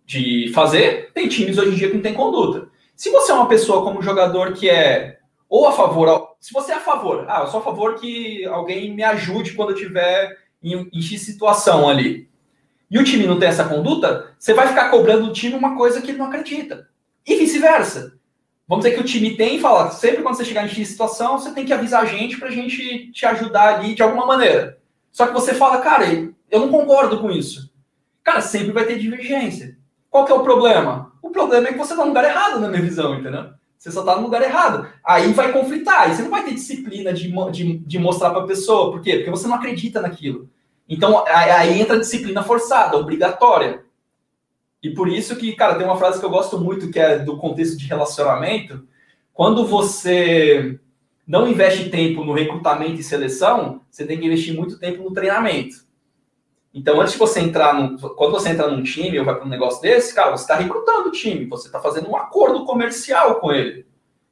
de fazer, tem times hoje em dia que não tem conduta. Se você é uma pessoa como jogador que é ou a favor, se você é a favor, ah, eu sou a favor que alguém me ajude quando eu tiver em, em X situação ali. E o time não tem essa conduta, você vai ficar cobrando do time uma coisa que ele não acredita. E vice-versa. Vamos dizer que o time tem e fala, sempre quando você chegar em X situação, você tem que avisar a gente pra gente te ajudar ali de alguma maneira. Só que você fala, cara, eu não concordo com isso. Cara, sempre vai ter divergência. Qual que é o problema? O problema é que você está no lugar errado, na minha visão, entendeu? Você só está no lugar errado. Aí vai conflitar. Aí você não vai ter disciplina de, de, de mostrar para a pessoa. Por quê? Porque você não acredita naquilo. Então, aí entra a disciplina forçada, obrigatória. E por isso que, cara, tem uma frase que eu gosto muito, que é do contexto de relacionamento. Quando você não investe tempo no recrutamento e seleção, você tem que investir muito tempo no treinamento. Então, antes de você entrar no, quando você entra num time ou vai para um negócio desse, cara, você está recrutando o time, você está fazendo um acordo comercial com ele.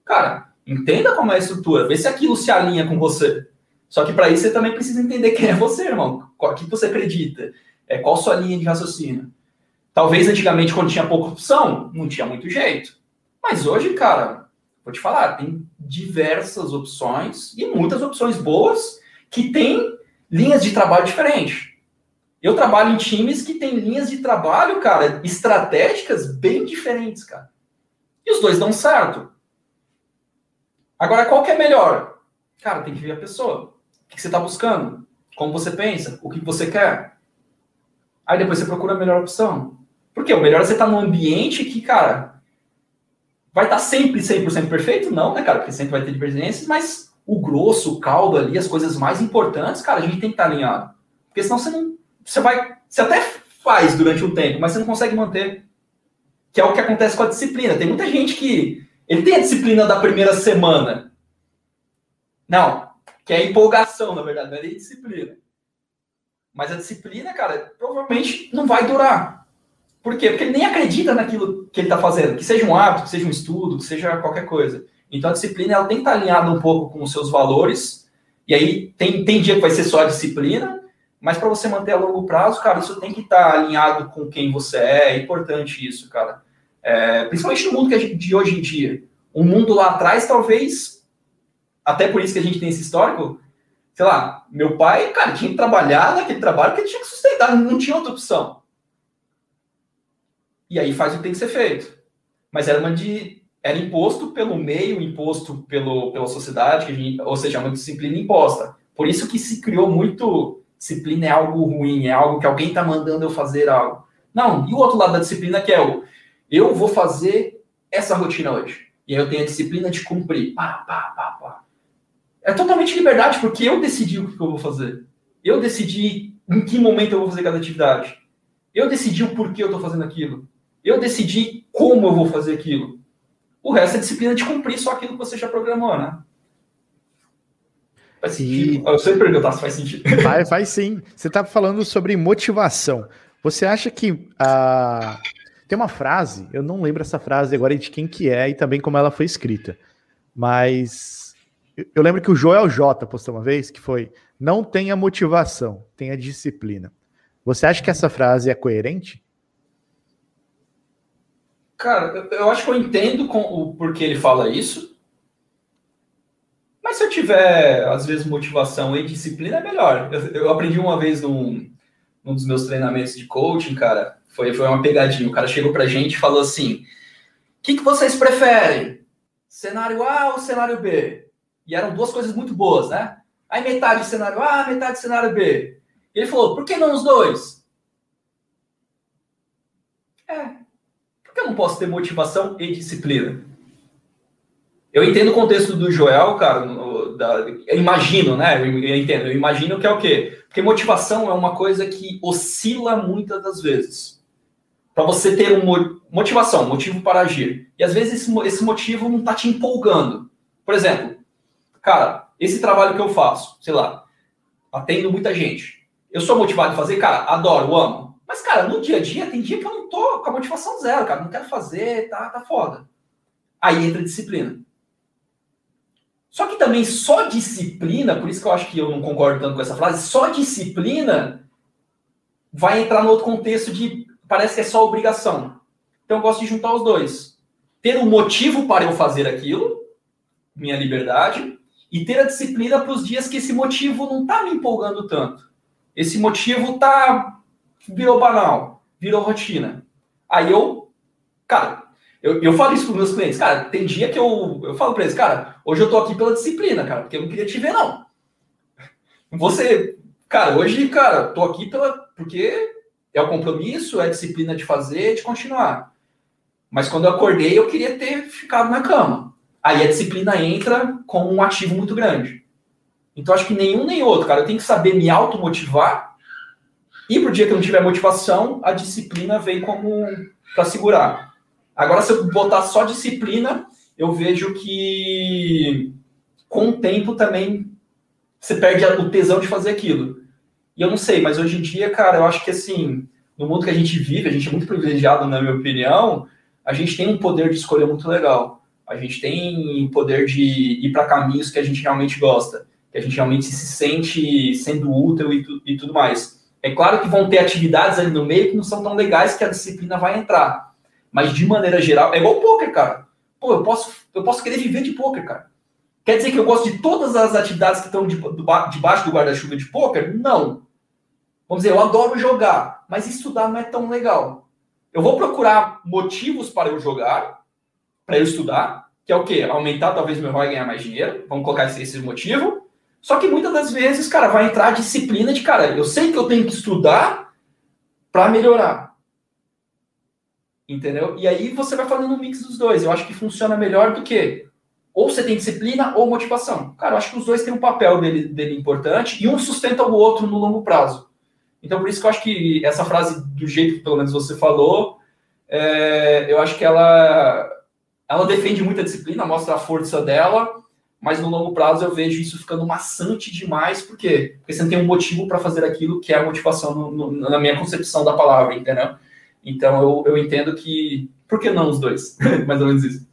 Cara, entenda como é a estrutura, vê se aquilo se alinha com você. Só que para isso você também precisa entender quem é você, irmão. O que você acredita. É, qual sua linha de raciocínio? Talvez antigamente, quando tinha pouca opção, não tinha muito jeito. Mas hoje, cara, vou te falar, tem diversas opções e muitas opções boas que têm linhas de trabalho diferentes. Eu trabalho em times que têm linhas de trabalho, cara, estratégicas bem diferentes, cara. E os dois dão certo. Agora, qual que é melhor? Cara, tem que ver a pessoa. O que você está buscando? Como você pensa? O que você quer? Aí depois você procura a melhor opção. Porque o melhor é você estar tá num ambiente que, cara, vai estar tá sempre 100% perfeito? Não, né, cara? Porque sempre vai ter divergências, mas o grosso, o caldo ali, as coisas mais importantes, cara, a gente tem que estar tá alinhado. Porque senão você não você vai. Você até faz durante um tempo, mas você não consegue manter. Que é o que acontece com a disciplina. Tem muita gente que. Ele tem a disciplina da primeira semana. Não, que é empolgação, na verdade, não é nem disciplina. Mas a disciplina, cara, provavelmente não vai durar. Por quê? Porque ele nem acredita naquilo que ele está fazendo, que seja um hábito, que seja um estudo, que seja qualquer coisa. Então a disciplina ela tem que estar alinhada um pouco com os seus valores. E aí tem, tem dia que vai ser só a disciplina, mas para você manter a longo prazo, cara, isso tem que estar tá alinhado com quem você é. É importante isso, cara. É, principalmente no mundo que a gente, de hoje em dia. O mundo lá atrás, talvez, até por isso que a gente tem esse histórico, sei lá, meu pai, cara, tinha que trabalhar naquele trabalho que ele tinha que sustentar, não tinha outra opção. E aí faz o que tem que ser feito. Mas era uma de. Era imposto pelo meio, imposto pelo, pela sociedade, gente, ou seja, uma disciplina imposta. Por isso que se criou muito disciplina é algo ruim, é algo que alguém está mandando eu fazer algo. Não, e o outro lado da disciplina que é o eu vou fazer essa rotina hoje. E aí eu tenho a disciplina de cumprir. Pá, pá, pá, pá. É totalmente liberdade, porque eu decidi o que eu vou fazer. Eu decidi em que momento eu vou fazer cada atividade. Eu decidi o porquê eu estou fazendo aquilo. Eu decidi como eu vou fazer aquilo. O resto é disciplina de cumprir só aquilo que você já programou, né? Faz sentido. Eu sempre perguntar se faz sentido. *laughs* Faz sim. Você está falando sobre motivação. Você acha que a. Tem uma frase, eu não lembro essa frase agora de quem que é e também como ela foi escrita. Mas eu lembro que o Joel J postou uma vez que foi: não tenha motivação, tenha disciplina. Você acha que essa frase é coerente? Cara, eu acho que eu entendo com o porquê ele fala isso. Mas se eu tiver, às vezes, motivação e disciplina, é melhor. Eu, eu aprendi uma vez num, num dos meus treinamentos de coaching, cara, foi, foi uma pegadinha. O cara chegou pra gente e falou assim: o que, que vocês preferem? Cenário A ou cenário B? E eram duas coisas muito boas, né? Aí metade cenário A, metade cenário B. E ele falou: por que não os dois? É. Por que eu não posso ter motivação e disciplina? Eu entendo o contexto do Joel, cara. No, da, eu imagino, né? Eu, eu, entendo. Eu imagino que é o quê? Porque motivação é uma coisa que oscila muitas das vezes. Para você ter um motivação, motivo para agir. E às vezes esse, esse motivo não tá te empolgando. Por exemplo, cara, esse trabalho que eu faço, sei lá, atendo muita gente. Eu sou motivado a fazer, cara, adoro, amo. Mas, cara, no dia a dia, tem dia que eu não tô com a motivação zero, cara. Não quero fazer, tá, tá foda. Aí entra disciplina. Só que também só disciplina, por isso que eu acho que eu não concordo tanto com essa frase, só disciplina vai entrar no outro contexto de parece que é só obrigação. Então eu gosto de juntar os dois. Ter um motivo para eu fazer aquilo, minha liberdade, e ter a disciplina para os dias que esse motivo não está me empolgando tanto. Esse motivo tá virou banal, virou rotina. Aí eu, cara, eu, eu falo isso para meus clientes, cara, tem dia que eu, eu falo para eles, cara, hoje eu tô aqui pela disciplina, cara, porque eu não queria te ver, não. Você, cara, hoje, cara, tô aqui pela, porque é o compromisso, é a disciplina de fazer, de continuar. Mas quando eu acordei, eu queria ter ficado na cama. Aí a disciplina entra como um ativo muito grande. Então acho que nenhum nem outro, cara. Eu tenho que saber me automotivar. E pro dia que eu não tiver motivação, a disciplina vem como para segurar. Agora, se eu botar só disciplina, eu vejo que com o tempo também você perde o tesão de fazer aquilo. E eu não sei, mas hoje em dia, cara, eu acho que assim, no mundo que a gente vive, a gente é muito privilegiado, na minha opinião, a gente tem um poder de escolha muito legal. A gente tem poder de ir para caminhos que a gente realmente gosta, que a gente realmente se sente sendo útil e, tu, e tudo mais. É claro que vão ter atividades ali no meio que não são tão legais que a disciplina vai entrar. Mas de maneira geral, é igual poker, cara. Pô, eu posso, eu posso querer viver de poker, cara. Quer dizer que eu gosto de todas as atividades que estão debaixo do guarda-chuva de poker? Não. Vamos dizer, eu adoro jogar, mas estudar não é tão legal. Eu vou procurar motivos para eu jogar, para eu estudar, que é o quê? Aumentar talvez meu ROI e ganhar mais dinheiro. Vamos colocar esse, esse motivo. Só que muitas das vezes, cara, vai entrar a disciplina de, cara, eu sei que eu tenho que estudar para melhorar. Entendeu? E aí você vai fazendo um mix dos dois. Eu acho que funciona melhor do que ou você tem disciplina ou motivação. Cara, eu acho que os dois têm um papel dele, dele importante e um sustenta o outro no longo prazo. Então, por isso que eu acho que essa frase, do jeito que pelo menos você falou, é, eu acho que ela, ela defende muita disciplina, mostra a força dela, mas no longo prazo eu vejo isso ficando maçante demais, por quê? Porque você não tem um motivo para fazer aquilo que é a motivação no, no, na minha concepção da palavra, entendeu? Então eu, eu entendo que. Por que não os dois? *laughs* Mais ou menos isso.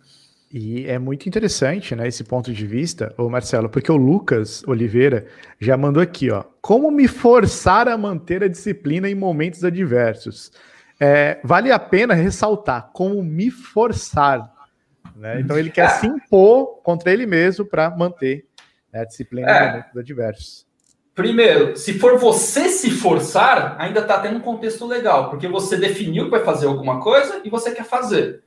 E é muito interessante, né, esse ponto de vista, ô Marcelo, porque o Lucas Oliveira já mandou aqui, ó. Como me forçar a manter a disciplina em momentos adversos? É, vale a pena ressaltar como me forçar. Né? Então ele quer se impor contra ele mesmo para manter né, a disciplina é. em momentos adversos. Primeiro, se for você se forçar, ainda está tendo um contexto legal, porque você definiu que vai fazer alguma coisa e você quer fazer.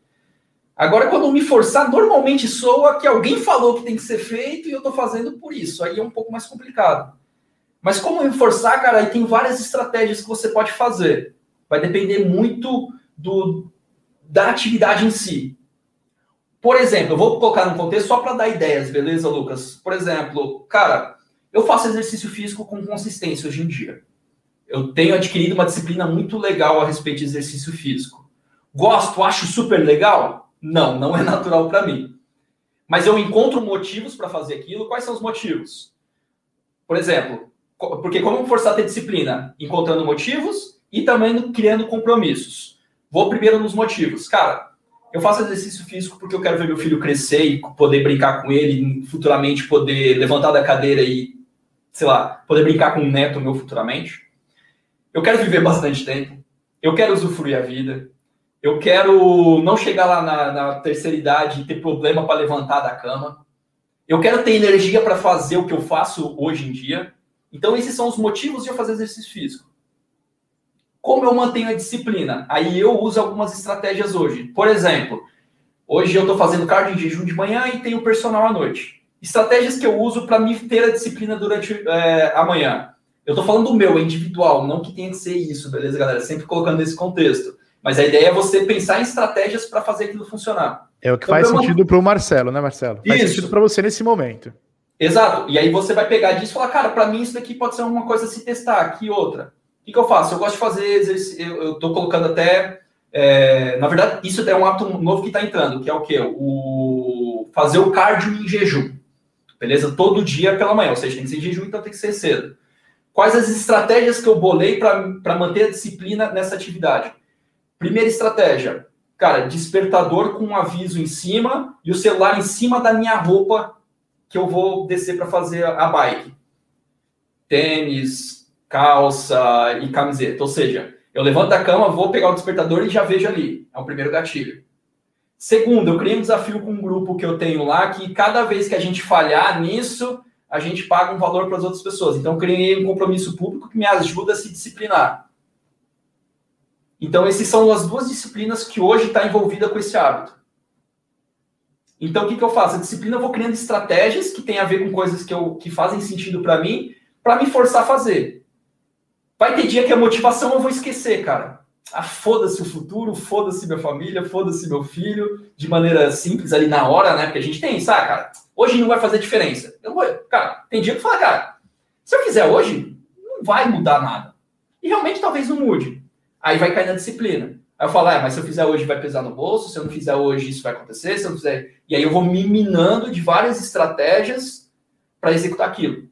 Agora, quando me forçar, normalmente soa que alguém falou que tem que ser feito e eu estou fazendo por isso. Aí é um pouco mais complicado. Mas como me forçar, cara, aí tem várias estratégias que você pode fazer. Vai depender muito do, da atividade em si. Por exemplo, eu vou colocar no contexto só para dar ideias, beleza, Lucas? Por exemplo, cara, eu faço exercício físico com consistência hoje em dia. Eu tenho adquirido uma disciplina muito legal a respeito de exercício físico. Gosto, acho super legal? Não, não é *laughs* natural para mim. Mas eu encontro motivos para fazer aquilo. Quais são os motivos? Por exemplo, porque como forçar a ter disciplina? Encontrando motivos e também criando compromissos. Vou primeiro nos motivos. Cara, eu faço exercício físico porque eu quero ver meu filho crescer e poder brincar com ele, futuramente poder levantar da cadeira e, sei lá, poder brincar com um neto meu futuramente. Eu quero viver *laughs* bastante tempo. Eu quero usufruir a vida. Eu quero não chegar lá na, na terceira idade e ter problema para levantar da cama. Eu quero ter energia para fazer o que eu faço hoje em dia. Então, esses são os motivos de eu fazer exercício físico. Como eu mantenho a disciplina? Aí eu uso algumas estratégias hoje. Por exemplo, hoje eu estou fazendo cardio em jejum de manhã e tenho personal à noite. Estratégias que eu uso para me ter a disciplina durante é, a manhã. Eu estou falando do meu, é individual, não que tenha que ser isso, beleza, galera? Sempre colocando nesse contexto. Mas a ideia é você pensar em estratégias para fazer aquilo funcionar. É o que então, faz sentido para o Marcelo, né, Marcelo? Faz isso. sentido para você nesse momento. Exato. E aí você vai pegar disso e falar, cara, para mim isso daqui pode ser uma coisa a se testar, aqui outra. O que, que eu faço? Eu gosto de fazer exercício, eu estou colocando até. É, na verdade, isso é um hábito novo que está entrando, que é o quê? O fazer o cardio em jejum. Beleza? Todo dia pela manhã. Ou seja, tem que ser jejum, então tem que ser cedo. Quais as estratégias que eu bolei para manter a disciplina nessa atividade? Primeira estratégia, cara, despertador com um aviso em cima e o celular em cima da minha roupa que eu vou descer para fazer a bike. Tênis, calça e camiseta. Ou seja, eu levanto da cama, vou pegar o despertador e já vejo ali. É o primeiro gatilho. Segundo, eu criei um desafio com um grupo que eu tenho lá que cada vez que a gente falhar nisso, a gente paga um valor para as outras pessoas. Então, criei um compromisso público que me ajuda a se disciplinar. Então, essas são as duas disciplinas que hoje está envolvida com esse hábito. Então, o que, que eu faço? A disciplina eu vou criando estratégias que têm a ver com coisas que, eu, que fazem sentido para mim, para me forçar a fazer. Vai ter dia que a motivação eu vou esquecer, cara. Ah, foda-se o futuro, foda-se minha família, foda-se meu filho, de maneira simples ali na hora, né? Porque a gente tem, sabe, cara? Hoje não vai fazer diferença. Eu vou, cara, tem dia que fala, cara, se eu fizer hoje, não vai mudar nada. E realmente talvez não mude. Aí vai cair na disciplina. Aí eu falo, ah, mas se eu fizer hoje vai pesar no bolso, se eu não fizer hoje isso vai acontecer, se eu não fizer. E aí eu vou me minando de várias estratégias para executar aquilo.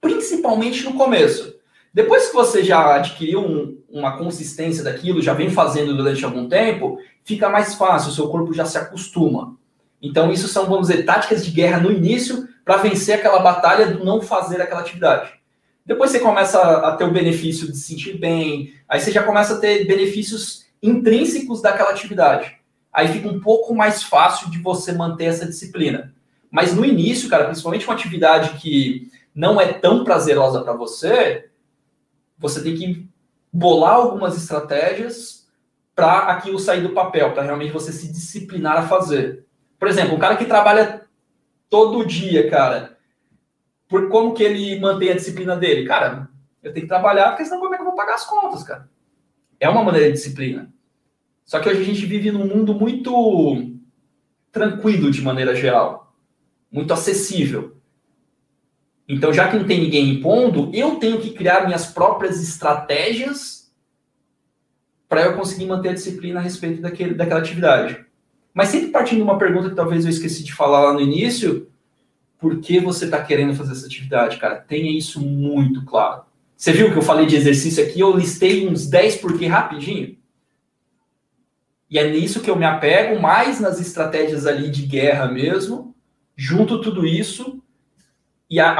Principalmente no começo. Depois que você já adquiriu um, uma consistência daquilo, já vem fazendo durante algum tempo, fica mais fácil, o seu corpo já se acostuma. Então, isso são, vamos dizer, táticas de guerra no início para vencer aquela batalha do não fazer aquela atividade. Depois você começa a ter o benefício de se sentir bem, aí você já começa a ter benefícios intrínsecos daquela atividade. Aí fica um pouco mais fácil de você manter essa disciplina. Mas no início, cara, principalmente uma atividade que não é tão prazerosa para você, você tem que bolar algumas estratégias para aquilo sair do papel, para realmente você se disciplinar a fazer. Por exemplo, um cara que trabalha todo dia, cara, por como que ele mantém a disciplina dele? Cara, eu tenho que trabalhar, porque senão como é que eu vou pagar as contas, cara? É uma maneira de disciplina. Só que hoje a gente vive num mundo muito tranquilo de maneira geral, muito acessível. Então, já que não tem ninguém impondo, eu tenho que criar minhas próprias estratégias para eu conseguir manter a disciplina a respeito daquele, daquela atividade. Mas sempre partindo de uma pergunta que talvez eu esqueci de falar lá no início, por que você está querendo fazer essa atividade, cara? Tenha isso muito claro. Você viu que eu falei de exercício aqui, eu listei uns 10 porquê rapidinho? E é nisso que eu me apego, mais nas estratégias ali de guerra mesmo, junto tudo isso, e a,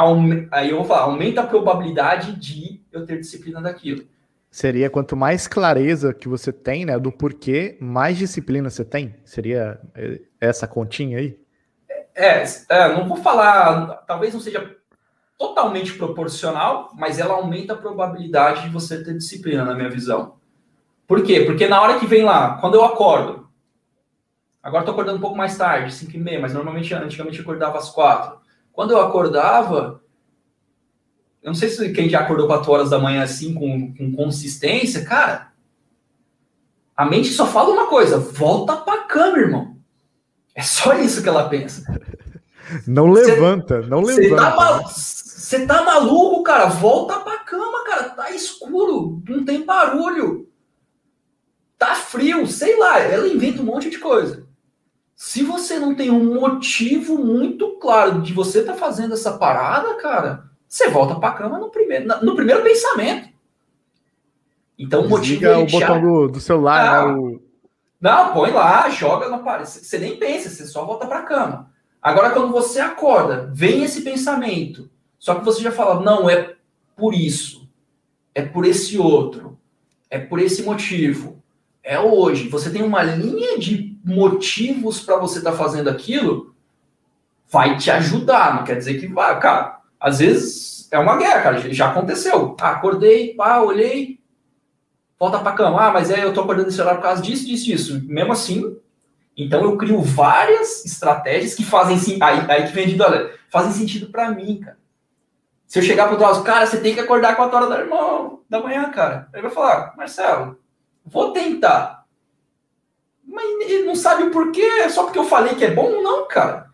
aí eu vou falar, aumenta a probabilidade de eu ter disciplina daquilo. Seria quanto mais clareza que você tem, né, do porquê, mais disciplina você tem? Seria é, essa continha aí? É, é, não vou falar, talvez não seja totalmente proporcional, mas ela aumenta a probabilidade de você ter disciplina, na minha visão. Por quê? Porque na hora que vem lá, quando eu acordo, agora estou acordando um pouco mais tarde, 5 e meia, mas normalmente, antigamente eu acordava às 4. Quando eu acordava, eu não sei se quem já acordou 4 horas da manhã assim, com, com consistência, cara, a mente só fala uma coisa, volta pra cama, irmão. É só isso que ela pensa. *laughs* Não levanta, cê, não levanta. Você tá, tá, maluco, cara? Volta pra cama, cara. Tá escuro, não tem barulho. Tá frio, sei lá. Ela inventa um monte de coisa. Se você não tem um motivo muito claro de você tá fazendo essa parada, cara, você volta pra cama no primeiro, no primeiro pensamento. Então o motivo é o botão do, do celular, né? O não, põe lá, joga na parede. Você nem pensa, você só volta para a cama. Agora, quando você acorda, vem esse pensamento. Só que você já fala, não, é por isso. É por esse outro. É por esse motivo. É hoje. Você tem uma linha de motivos para você estar tá fazendo aquilo. Vai te ajudar. Não quer dizer que vai. Cara, às vezes é uma guerra, cara. Já aconteceu. Ah, acordei, pá, olhei, volta para cama. Ah, mas é, eu tô acordando esse horário por causa disso, disso, disso. Mesmo assim, então eu crio várias estratégias que fazem sim, aí, aí que vem de dólar, fazem sentido para mim, cara. Se eu chegar pro Drauzio, cara, você tem que acordar 4 horas da, irmão, da manhã, cara. Ele vai falar, Marcelo, vou tentar. Mas ele não sabe o porquê, só porque eu falei que é bom? Não, cara.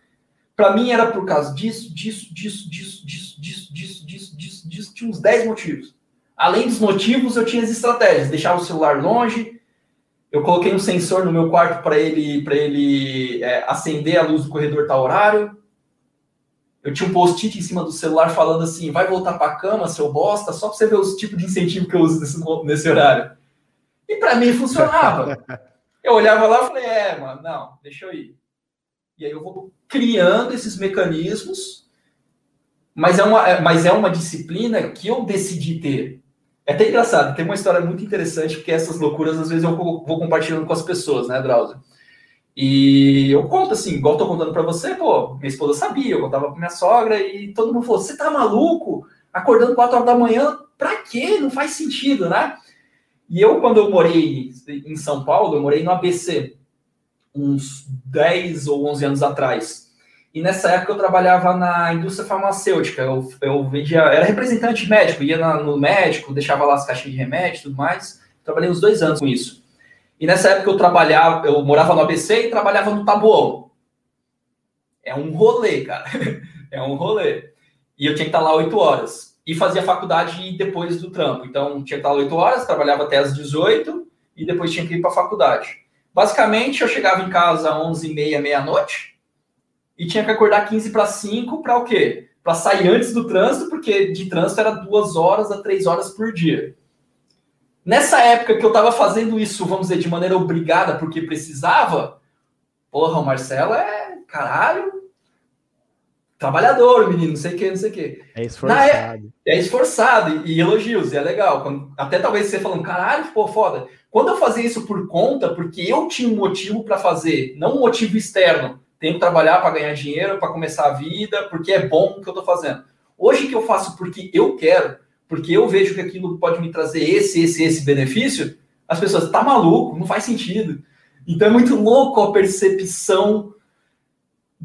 Para mim era por causa disso, disso, disso, disso, disso, disso, disso, disso, disso, disso. Tinha uns 10 motivos. Além dos motivos, eu tinha as estratégias. Deixar o celular longe. Eu coloquei um sensor no meu quarto para ele, para ele é, acender a luz do corredor tal horário. Eu tinha um post-it em cima do celular falando assim: vai voltar para a cama, seu bosta, só para você ver os tipos de incentivo que eu uso nesse, nesse horário. E para mim funcionava. Eu olhava lá e falei: é, mano, não, deixa eu ir. E aí eu vou criando esses mecanismos, mas é uma, é, mas é uma disciplina que eu decidi ter. É até engraçado, tem uma história muito interessante, porque essas loucuras às vezes eu vou compartilhando com as pessoas, né, Drauzio? E eu conto assim, igual tô contando para você, pô, minha esposa sabia, eu contava pra minha sogra e todo mundo falou: você tá maluco? Acordando 4 horas da manhã, pra quê? Não faz sentido, né? E eu, quando eu morei em São Paulo, eu morei no ABC, uns 10 ou 11 anos atrás. E nessa época eu trabalhava na indústria farmacêutica. Eu, eu vendia, era representante médico, ia na, no médico, deixava lá as caixinhas de remédio e tudo mais. Trabalhei uns dois anos com isso. E nessa época eu trabalhava, eu morava no ABC e trabalhava no Tabuão. É um rolê, cara. *laughs* é um rolê. E eu tinha que estar lá oito horas. E fazia faculdade depois do trampo. Então tinha que estar lá oito horas, trabalhava até as 18 e depois tinha que ir para a faculdade. Basicamente, eu chegava em casa às 11h30, meia-noite e tinha que acordar 15 para 5 para o quê? Para sair antes do trânsito, porque de trânsito era duas horas a três horas por dia. Nessa época que eu estava fazendo isso, vamos dizer, de maneira obrigada, porque precisava, porra, o Marcelo é caralho. Trabalhador, menino, não sei o que, não sei o que. É esforçado. É, é, esforçado e, e, elogios, e é legal. Quando, até talvez você falando, caralho, pô, foda. Quando eu fazia isso por conta, porque eu tinha um motivo para fazer, não um motivo externo. Tenho que trabalhar para ganhar dinheiro, para começar a vida, porque é bom o que eu tô fazendo. Hoje que eu faço porque eu quero, porque eu vejo que aquilo pode me trazer esse, esse, esse benefício, as pessoas, tá maluco, não faz sentido. Então é muito louco a percepção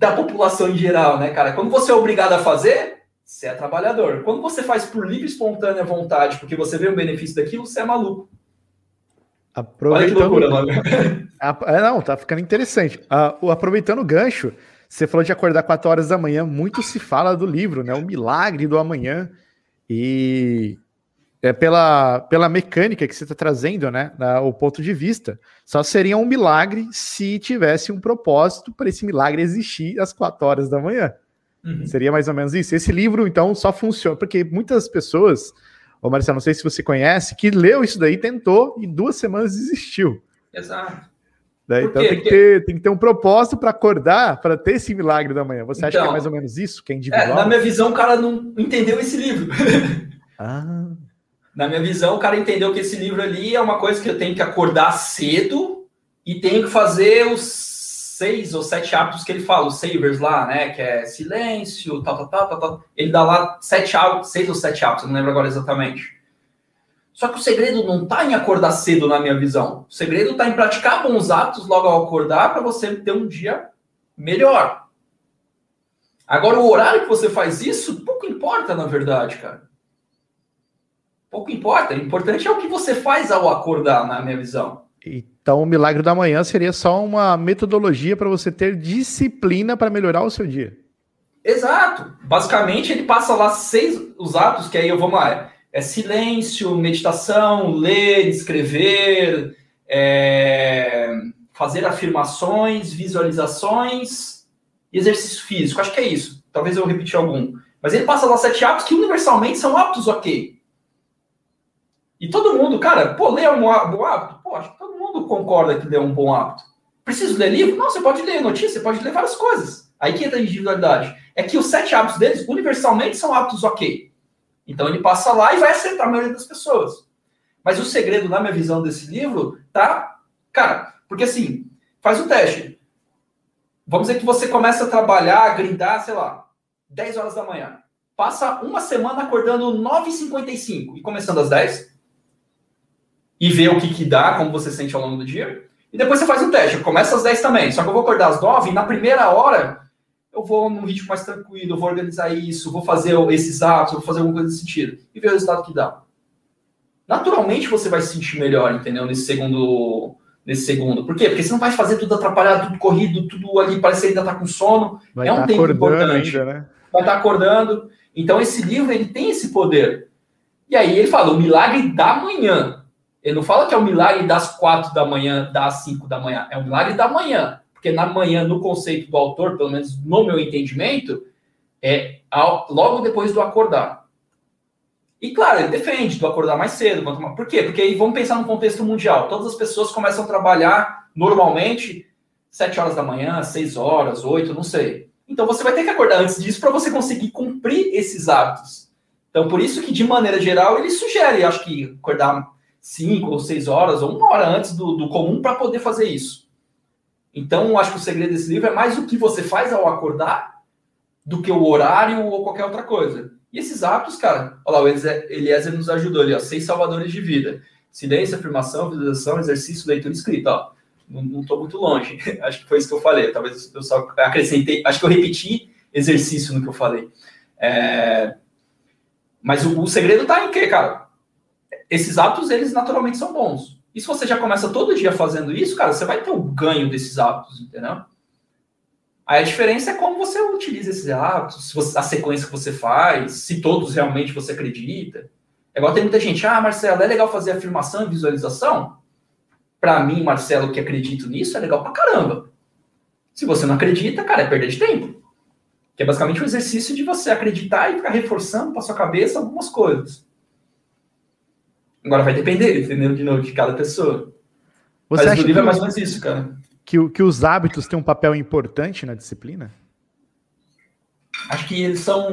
da população em geral, né, cara? Quando você é obrigado a fazer, você é trabalhador. Quando você faz por livre e espontânea vontade, porque você vê um benefício daquilo, você é maluco. Aproveitando... Olha que loucura, mano. *laughs* É, não, tá ficando interessante. Uh, aproveitando o gancho, você falou de acordar 4 horas da manhã, muito se fala do livro, né? O milagre do amanhã. E é pela, pela mecânica que você está trazendo, né? O ponto de vista. Só seria um milagre se tivesse um propósito para esse milagre existir às 4 horas da manhã. Uhum. Seria mais ou menos isso. Esse livro, então, só funciona, porque muitas pessoas, ô Marcelo, não sei se você conhece, que leu isso daí, tentou e duas semanas desistiu. Exato. Né? Então tem que, ter, tem que ter um propósito para acordar, para ter esse milagre da manhã. Você acha então, que é então, mais ou menos isso, que é individual? É, na minha visão, o cara não entendeu esse livro. ah. Na minha visão, o cara entendeu que esse livro ali é uma coisa que eu tenho que acordar cedo e tenho que fazer os seis ou sete hábitos que ele fala, os savers lá, né? Que é silêncio, tal, tal, tal, tal, tal. Ele dá lá sete hábitos, seis ou sete hábitos, não lembro agora exatamente. Só que o segredo não está em acordar cedo, na minha visão. O segredo está em praticar bons hábitos logo ao acordar para você ter um dia melhor. Agora, o horário que você faz isso, pouco importa, na verdade, cara. Pouco importa. O importante é o que você faz ao acordar, na minha visão. Então, o milagre da manhã seria só uma metodologia para você ter disciplina para melhorar o seu dia. Exato. Basicamente, ele passa lá seis os atos, que aí eu vou lá é silêncio, meditação, ler, escrever, é, fazer afirmações, visualizações e exercício físico. Acho que é isso. Talvez eu repeti algum. Mas ele passa lá sete hábitos que universalmente são hábitos ok. E todo mundo, cara, pô, ler é um bom hábito? Pô, acho que todo mundo concorda que ler é um bom hábito. Preciso ler livro? Não, você pode ler notícia, você pode ler várias coisas. Aí que entra a individualidade. É que os sete hábitos deles, universalmente, são hábitos ok. Então ele passa lá e vai acertar a maioria das pessoas. Mas o segredo, na minha visão desse livro, tá. Cara, porque assim, faz o teste. Vamos dizer que você começa a trabalhar, grindar, sei lá, 10 horas da manhã. Passa uma semana acordando 9h55 e começando às 10 e vê o que, que dá, como você sente ao longo do dia. E depois você faz o teste. Começa às 10 também. Só que eu vou acordar às 9 e na primeira hora eu vou num ritmo mais tranquilo, eu vou organizar isso, vou fazer esses atos, vou fazer alguma coisa desse sentido. E ver o resultado que dá. Naturalmente você vai se sentir melhor, entendeu? Nesse segundo. Nesse segundo. Por quê? Porque você não vai fazer tudo atrapalhado, tudo corrido, tudo ali, parece que ainda tá com sono. Vai é um tá tempo importante. Ainda, né? Vai estar tá acordando. Então esse livro ele tem esse poder. E aí ele fala, o milagre da manhã. Ele não fala que é o milagre das quatro da manhã, das cinco da manhã. É o milagre da manhã. Porque na manhã, no conceito do autor, pelo menos no meu entendimento, é logo depois do acordar. E claro, ele defende do acordar mais cedo. Por quê? Porque aí vamos pensar no contexto mundial. Todas as pessoas começam a trabalhar normalmente 7 horas da manhã, 6 horas, 8, não sei. Então você vai ter que acordar antes disso para você conseguir cumprir esses hábitos. Então, por isso que, de maneira geral, ele sugere, acho que acordar 5 ou 6 horas, ou uma hora antes do, do comum para poder fazer isso. Então, acho que o segredo desse livro é mais o que você faz ao acordar do que o horário ou qualquer outra coisa. E esses hábitos, cara, olha lá, o Eliezer nos ajudou ali, ó, seis salvadores de vida. Silêncio, afirmação, visualização, exercício, leitura escrita. Não estou muito longe. *laughs* acho que foi isso que eu falei. Talvez eu só acrescentei, acho que eu repeti exercício no que eu falei. É... Mas o, o segredo está em quê, cara? Esses hábitos, eles naturalmente são bons. E se você já começa todo dia fazendo isso, cara, você vai ter o ganho desses hábitos, entendeu? Aí a diferença é como você utiliza esses hábitos, a sequência que você faz, se todos realmente você acredita. É igual tem muita gente, ah, Marcelo, é legal fazer afirmação e visualização? Para mim, Marcelo, que acredito nisso, é legal pra caramba. Se você não acredita, cara, é perder de tempo. Que é basicamente um exercício de você acreditar e ficar reforçando para sua cabeça algumas coisas. Agora vai depender, entendeu? De novo, de cada pessoa. Você Mas acha livro é que, é mais ou menos isso, cara. Que, que os hábitos têm um papel importante na disciplina? acho que eles são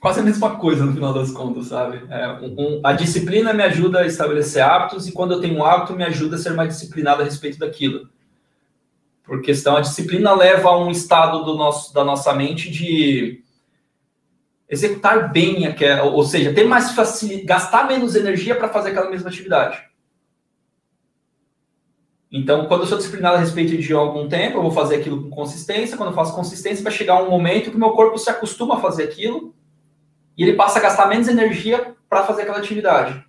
quase a mesma coisa no final das contas, sabe? É, um, um, a disciplina me ajuda a estabelecer hábitos e quando eu tenho um hábito me ajuda a ser mais disciplinado a respeito daquilo. Por questão, a disciplina leva a um estado do nosso, da nossa mente de executar bem aquela, ou seja, ter mais facilidade, gastar menos energia para fazer aquela mesma atividade. Então, quando eu sou disciplinado a respeito de algum tempo, eu vou fazer aquilo com consistência. Quando eu faço consistência, vai chegar um momento que o meu corpo se acostuma a fazer aquilo e ele passa a gastar menos energia para fazer aquela atividade.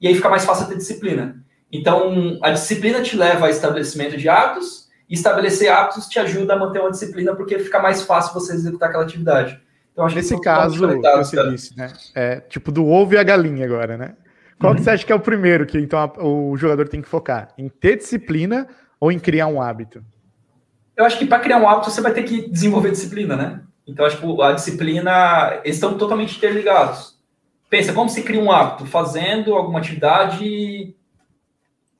E aí fica mais fácil ter disciplina. Então, a disciplina te leva ao estabelecimento de hábitos, e estabelecer hábitos te ajuda a manter uma disciplina, porque fica mais fácil você executar aquela atividade. Então, Nesse caso, você disse, né? É tipo do ovo e a galinha agora, né? Qual que você acha que é o primeiro que então a, o jogador tem que focar? Em ter disciplina ou em criar um hábito? Eu acho que para criar um hábito você vai ter que desenvolver disciplina, né? Então acho que a disciplina eles estão totalmente interligados. Pensa, como se cria um hábito? Fazendo alguma atividade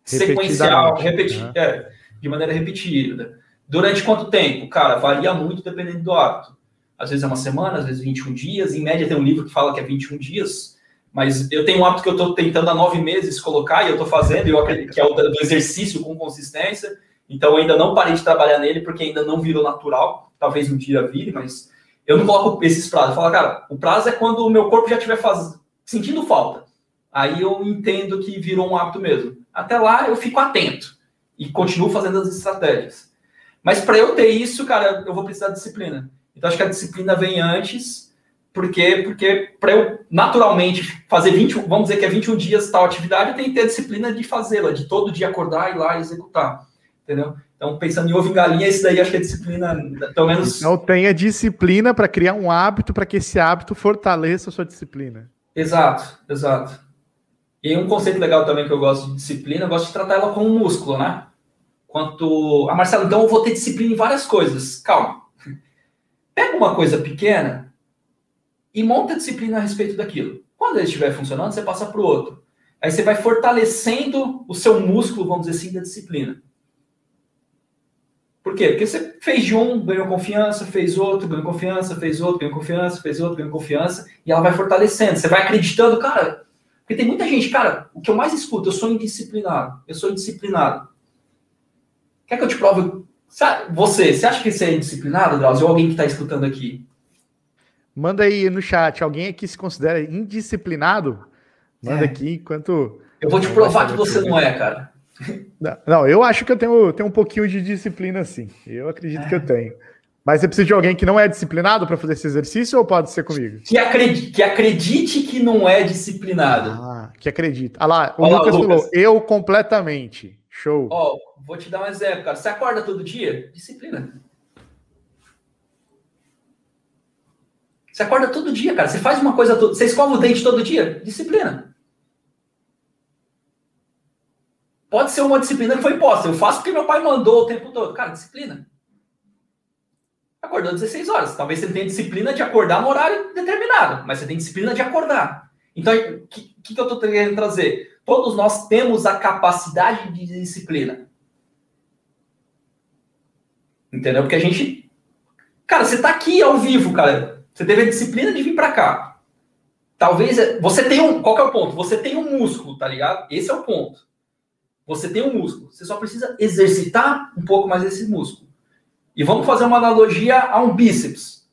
sequencial, repeti né? é, de maneira repetida. Durante quanto tempo? Cara, varia muito dependendo do hábito. Às vezes é uma semana, às vezes 21 dias. Em média tem um livro que fala que é 21 dias. Mas eu tenho um hábito que eu estou tentando há nove meses colocar e eu estou fazendo, eu acredito que é o do exercício com consistência. Então ainda não parei de trabalhar nele porque ainda não virou natural. Talvez um dia vire, mas eu não coloco esses prazos. Eu falo, cara, o prazo é quando o meu corpo já estiver faz... sentindo falta. Aí eu entendo que virou um hábito mesmo. Até lá eu fico atento e continuo fazendo as estratégias. Mas para eu ter isso, cara, eu vou precisar de disciplina. Então acho que a disciplina vem antes por quê? Porque para eu naturalmente fazer 20, vamos dizer que é 21 dias tal atividade, eu tenho que ter a disciplina de fazê-la, de todo dia acordar, ir lá e executar. Entendeu? Então, pensando em ovo em galinha, esse daí acho que é disciplina, pelo menos. Então, tenha disciplina para criar um hábito, para que esse hábito fortaleça a sua disciplina. Exato, exato. E um conceito legal também que eu gosto de disciplina, eu gosto de tratar ela como um músculo, né? Quanto. Ah, Marcelo, então eu vou ter disciplina em várias coisas. Calma. Pega uma coisa pequena e monta disciplina a respeito daquilo. Quando ele estiver funcionando, você passa para o outro. Aí você vai fortalecendo o seu músculo, vamos dizer assim, da disciplina. Por quê? Porque você fez de um, ganhou confiança, fez outro, ganhou confiança, fez outro, ganhou confiança, fez outro, ganhou confiança, e ela vai fortalecendo. Você vai acreditando, cara. Porque tem muita gente, cara, o que eu mais escuto, eu sou indisciplinado, eu sou indisciplinado. Quer que eu te prove? Você, você acha que você é indisciplinado, Drauzio, ou alguém que está escutando aqui? Manda aí no chat. Alguém aqui se considera indisciplinado? Manda é. aqui enquanto. Eu vou te provar que você não é, cara. Não, eu acho que eu tenho, tenho um pouquinho de disciplina, sim. Eu acredito é. que eu tenho. Mas você precisa de alguém que não é disciplinado para fazer esse exercício ou pode ser comigo? Que acredite, que acredite que não é disciplinado. Ah, que acredita. Ah lá, o Olá, Lucas, Lucas, falou, eu completamente. Show. Ó, vou te dar um exemplo, cara. Você acorda todo dia? Disciplina. Você acorda todo dia, cara. Você faz uma coisa todo. Você escova o dente todo dia? Disciplina. Pode ser uma disciplina que foi imposta. Eu faço porque meu pai mandou o tempo todo. Cara, disciplina. Acordou 16 horas. Talvez você tenha disciplina de acordar no horário determinado, mas você tem disciplina de acordar. Então, o que, que eu estou querendo trazer? Todos nós temos a capacidade de disciplina. Entendeu? Porque a gente. Cara, você está aqui ao vivo, cara. Você teve a disciplina de vir para cá. Talvez é, você tenha um. Qual é o ponto? Você tem um músculo, tá ligado? Esse é o ponto. Você tem um músculo. Você só precisa exercitar um pouco mais esse músculo. E vamos fazer uma analogia a um bíceps.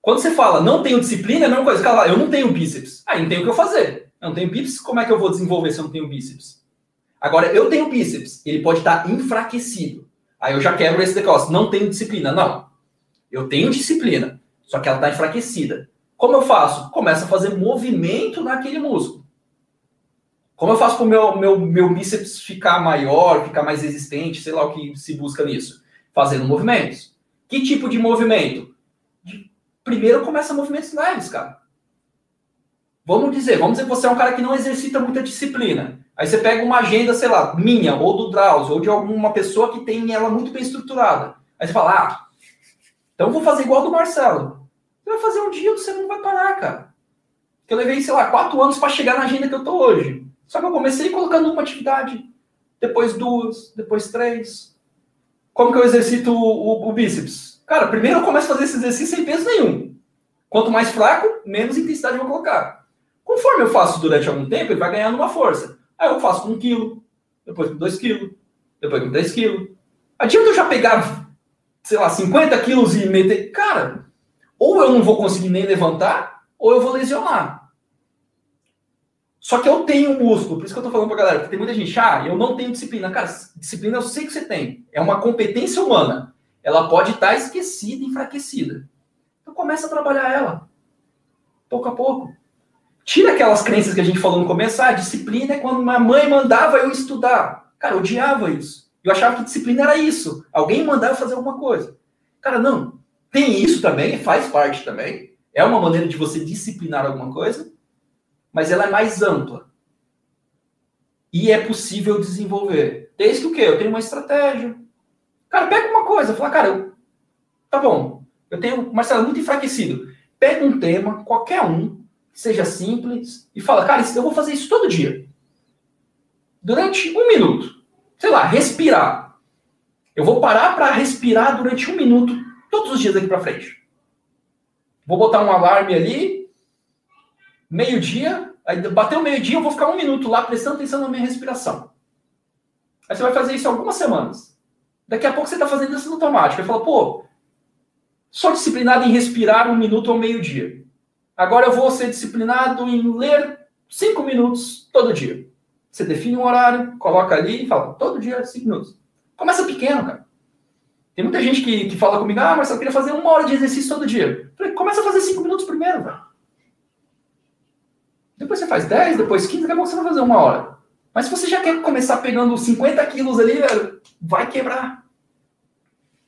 Quando você fala não tenho disciplina, é a mesma coisa. Cara, eu não tenho bíceps. Aí não tenho o que eu fazer. Eu não tenho bíceps, como é que eu vou desenvolver se eu não tenho bíceps? Agora, eu tenho bíceps. Ele pode estar enfraquecido. Aí eu já quebro esse negócio. Não tenho disciplina. Não. Eu tenho disciplina. Só que ela está enfraquecida. Como eu faço? Começo a fazer movimento naquele músculo. Como eu faço para o meu, meu, meu bíceps ficar maior, ficar mais resistente, sei lá o que se busca nisso? Fazendo movimentos. Que tipo de movimento? Primeiro começa movimentos leves, cara. Vamos dizer, vamos dizer que você é um cara que não exercita muita disciplina. Aí você pega uma agenda, sei lá, minha, ou do Drauzio, ou de alguma pessoa que tem ela muito bem estruturada. Aí você fala, ah, então vou fazer igual do Marcelo. Você vai fazer um dia, você não vai parar, cara. Eu levei, sei lá, quatro anos para chegar na agenda que eu tô hoje. Só que eu comecei colocando uma atividade, depois duas, depois três. Como que eu exercito o, o, o bíceps? Cara, primeiro eu começo a fazer esse exercício sem peso nenhum. Quanto mais fraco, menos intensidade eu vou colocar. Conforme eu faço durante algum tempo, ele vai ganhando uma força. Aí eu faço com 1 quilo, depois com 2 quilos, depois com 3 quilos. Adianta eu já pegar, sei lá, 50 quilos e meter. Cara, ou eu não vou conseguir nem levantar, ou eu vou lesionar. Só que eu tenho músculo, por isso que eu tô falando pra galera, porque tem muita gente, ah, eu não tenho disciplina. Cara, disciplina eu sei que você tem. É uma competência humana. Ela pode estar tá esquecida, enfraquecida. Então começa a trabalhar ela. Pouco a pouco. Tira aquelas crenças que a gente falou no começo, ah, disciplina é quando minha mãe mandava eu estudar. Cara, eu odiava isso. Eu achava que disciplina era isso. Alguém mandava eu fazer alguma coisa. Cara, não. Tem isso também, faz parte também. É uma maneira de você disciplinar alguma coisa mas ela é mais ampla. E é possível desenvolver. Desde o quê? Eu tenho uma estratégia. Cara, pega uma coisa, fala, cara, eu... tá bom, eu tenho, Marcelo, muito enfraquecido. Pega um tema, qualquer um, seja simples, e fala, cara, eu vou fazer isso todo dia. Durante um minuto. Sei lá, respirar. Eu vou parar para respirar durante um minuto, todos os dias daqui para frente. Vou botar um alarme ali, meio-dia, aí bateu meio-dia, eu vou ficar um minuto lá prestando atenção na minha respiração. Aí você vai fazer isso algumas semanas. Daqui a pouco você está fazendo isso no automático. Aí fala, pô, sou disciplinado em respirar um minuto ao meio-dia. Agora eu vou ser disciplinado em ler cinco minutos todo dia. Você define um horário, coloca ali e fala, todo dia cinco minutos. Começa pequeno, cara. Tem muita gente que, que fala comigo, ah, mas eu queria fazer uma hora de exercício todo dia. falei, começa a fazer cinco minutos primeiro, velho. Depois você faz 10, depois 15, daqui a pouco você vai fazer uma hora. Mas se você já quer começar pegando 50 quilos ali, vai quebrar.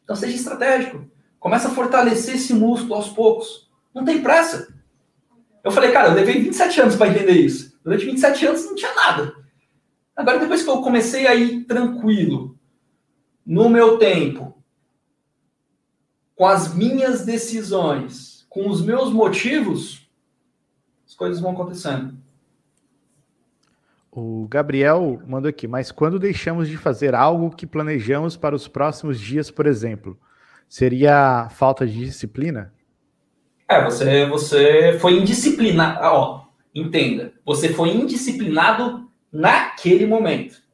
Então seja estratégico. Começa a fortalecer esse músculo aos poucos. Não tem pressa. Eu falei, cara, eu levei 27 anos para entender isso. Durante 27 anos não tinha nada. Agora, depois que eu comecei a ir tranquilo, no meu tempo, com as minhas decisões, com os meus motivos, coisas vão acontecendo. O Gabriel mandou aqui, mas quando deixamos de fazer algo que planejamos para os próximos dias, por exemplo, seria falta de disciplina? É, você, você foi indisciplinado. Ah, ó, entenda, você foi indisciplinado naquele momento.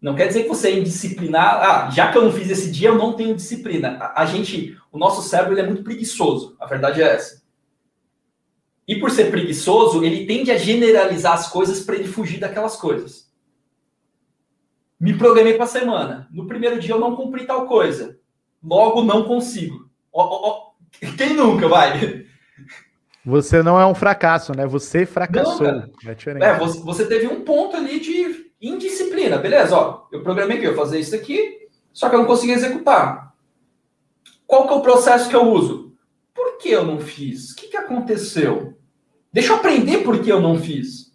Não quer dizer que você é indisciplinado. Ah, já que eu não fiz esse dia, eu não tenho disciplina. A, a gente, o nosso cérebro é muito preguiçoso. A verdade é essa. E por ser preguiçoso, ele tende a generalizar as coisas para ele fugir daquelas coisas. Me programei para a semana. No primeiro dia eu não cumpri tal coisa. Logo não consigo. *laughs* Quem nunca vai? Você não é um fracasso, né? Você fracassou. Não, é, é você, você, teve um ponto ali de indisciplina. Beleza, ó. Eu programei que eu ia fazer isso aqui, só que eu não consegui executar. Qual que é o processo que eu uso? Por que eu não fiz? O que, que aconteceu? Deixa eu aprender por que eu não fiz.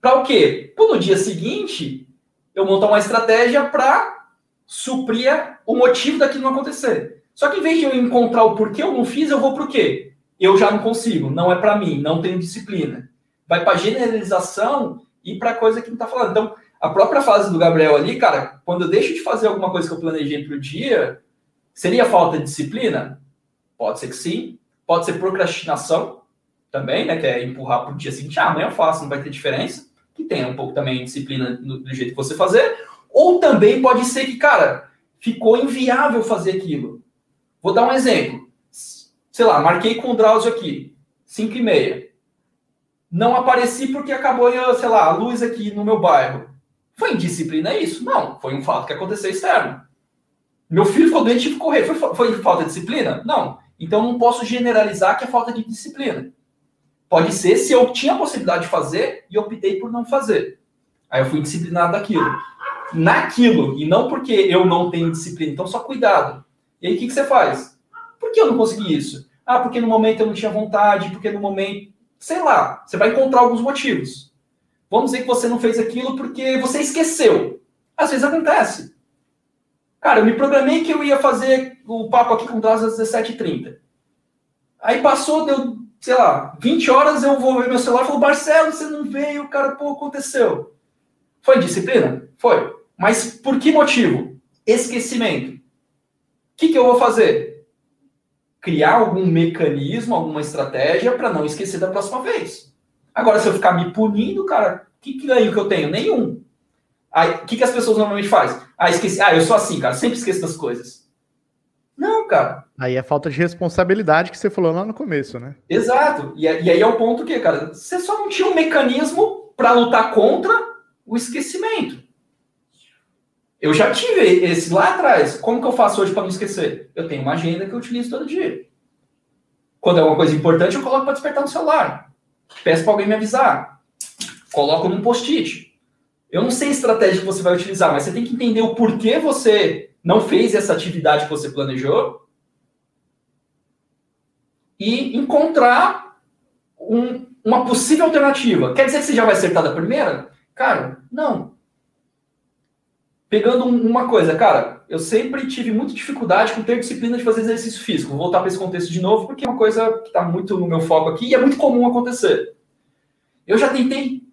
Para o quê? Para no dia seguinte eu montar uma estratégia para suprir o motivo daquilo não acontecer. Só que em vez de eu encontrar o porquê eu não fiz, eu vou para o quê? Eu já não consigo, não é para mim, não tenho disciplina. Vai para generalização e para coisa que não está falando. Então, a própria fase do Gabriel ali, cara, quando eu deixo de fazer alguma coisa que eu planejei para o dia, seria falta de disciplina? Pode ser que sim. Pode ser procrastinação, também, né? Que é empurrar para o dia seguinte, ah, amanhã eu faço, não vai ter diferença. Que tenha um pouco também de disciplina do jeito que você fazer. Ou também pode ser que, cara, ficou inviável fazer aquilo. Vou dar um exemplo. Sei lá, marquei com o Drauzio aqui, 5 e meia. Não apareci porque acabou, sei lá, a luz aqui no meu bairro. Foi indisciplina isso? Não, foi um fato que aconteceu externo. Meu filho ficou doente e tive que correr. Foi, foi falta de disciplina? Não. Então não posso generalizar que é falta de disciplina. Pode ser se eu tinha a possibilidade de fazer e optei por não fazer. Aí eu fui disciplinado daquilo. Naquilo, e não porque eu não tenho disciplina. Então, só cuidado. E aí, o que, que você faz? Por que eu não consegui isso? Ah, porque no momento eu não tinha vontade, porque no momento. Sei lá, você vai encontrar alguns motivos. Vamos dizer que você não fez aquilo porque você esqueceu. Às vezes acontece. Cara, eu me programei que eu ia fazer o papo aqui com o Daz às 17h30. Aí passou, deu sei lá, 20 horas eu vou ver meu celular e falo, Marcelo, você não veio, cara, pô, aconteceu. Foi disciplina? Foi. Mas por que motivo? Esquecimento. Que, que eu vou fazer? Criar algum mecanismo, alguma estratégia para não esquecer da próxima vez. Agora, se eu ficar me punindo, cara, que, que ganho que eu tenho? Nenhum. O que, que as pessoas normalmente fazem? Ah, esqueci. Ah, eu sou assim, cara, sempre esqueço das coisas. Não, cara. Aí é falta de responsabilidade que você falou lá no começo, né? Exato. E, e aí é o ponto que, cara, você só não tinha um mecanismo para lutar contra o esquecimento. Eu já tive esse lá atrás. Como que eu faço hoje para não esquecer? Eu tenho uma agenda que eu utilizo todo dia. Quando é uma coisa importante, eu coloco para despertar no celular. Peço para alguém me avisar. Coloco num post-it. Eu não sei a estratégia que você vai utilizar, mas você tem que entender o porquê você não fez essa atividade que você planejou e encontrar um, uma possível alternativa. Quer dizer que você já vai acertar da primeira? Cara, não. Pegando uma coisa, cara, eu sempre tive muita dificuldade com ter disciplina de fazer exercício físico. Vou voltar para esse contexto de novo, porque é uma coisa que está muito no meu foco aqui e é muito comum acontecer. Eu já tentei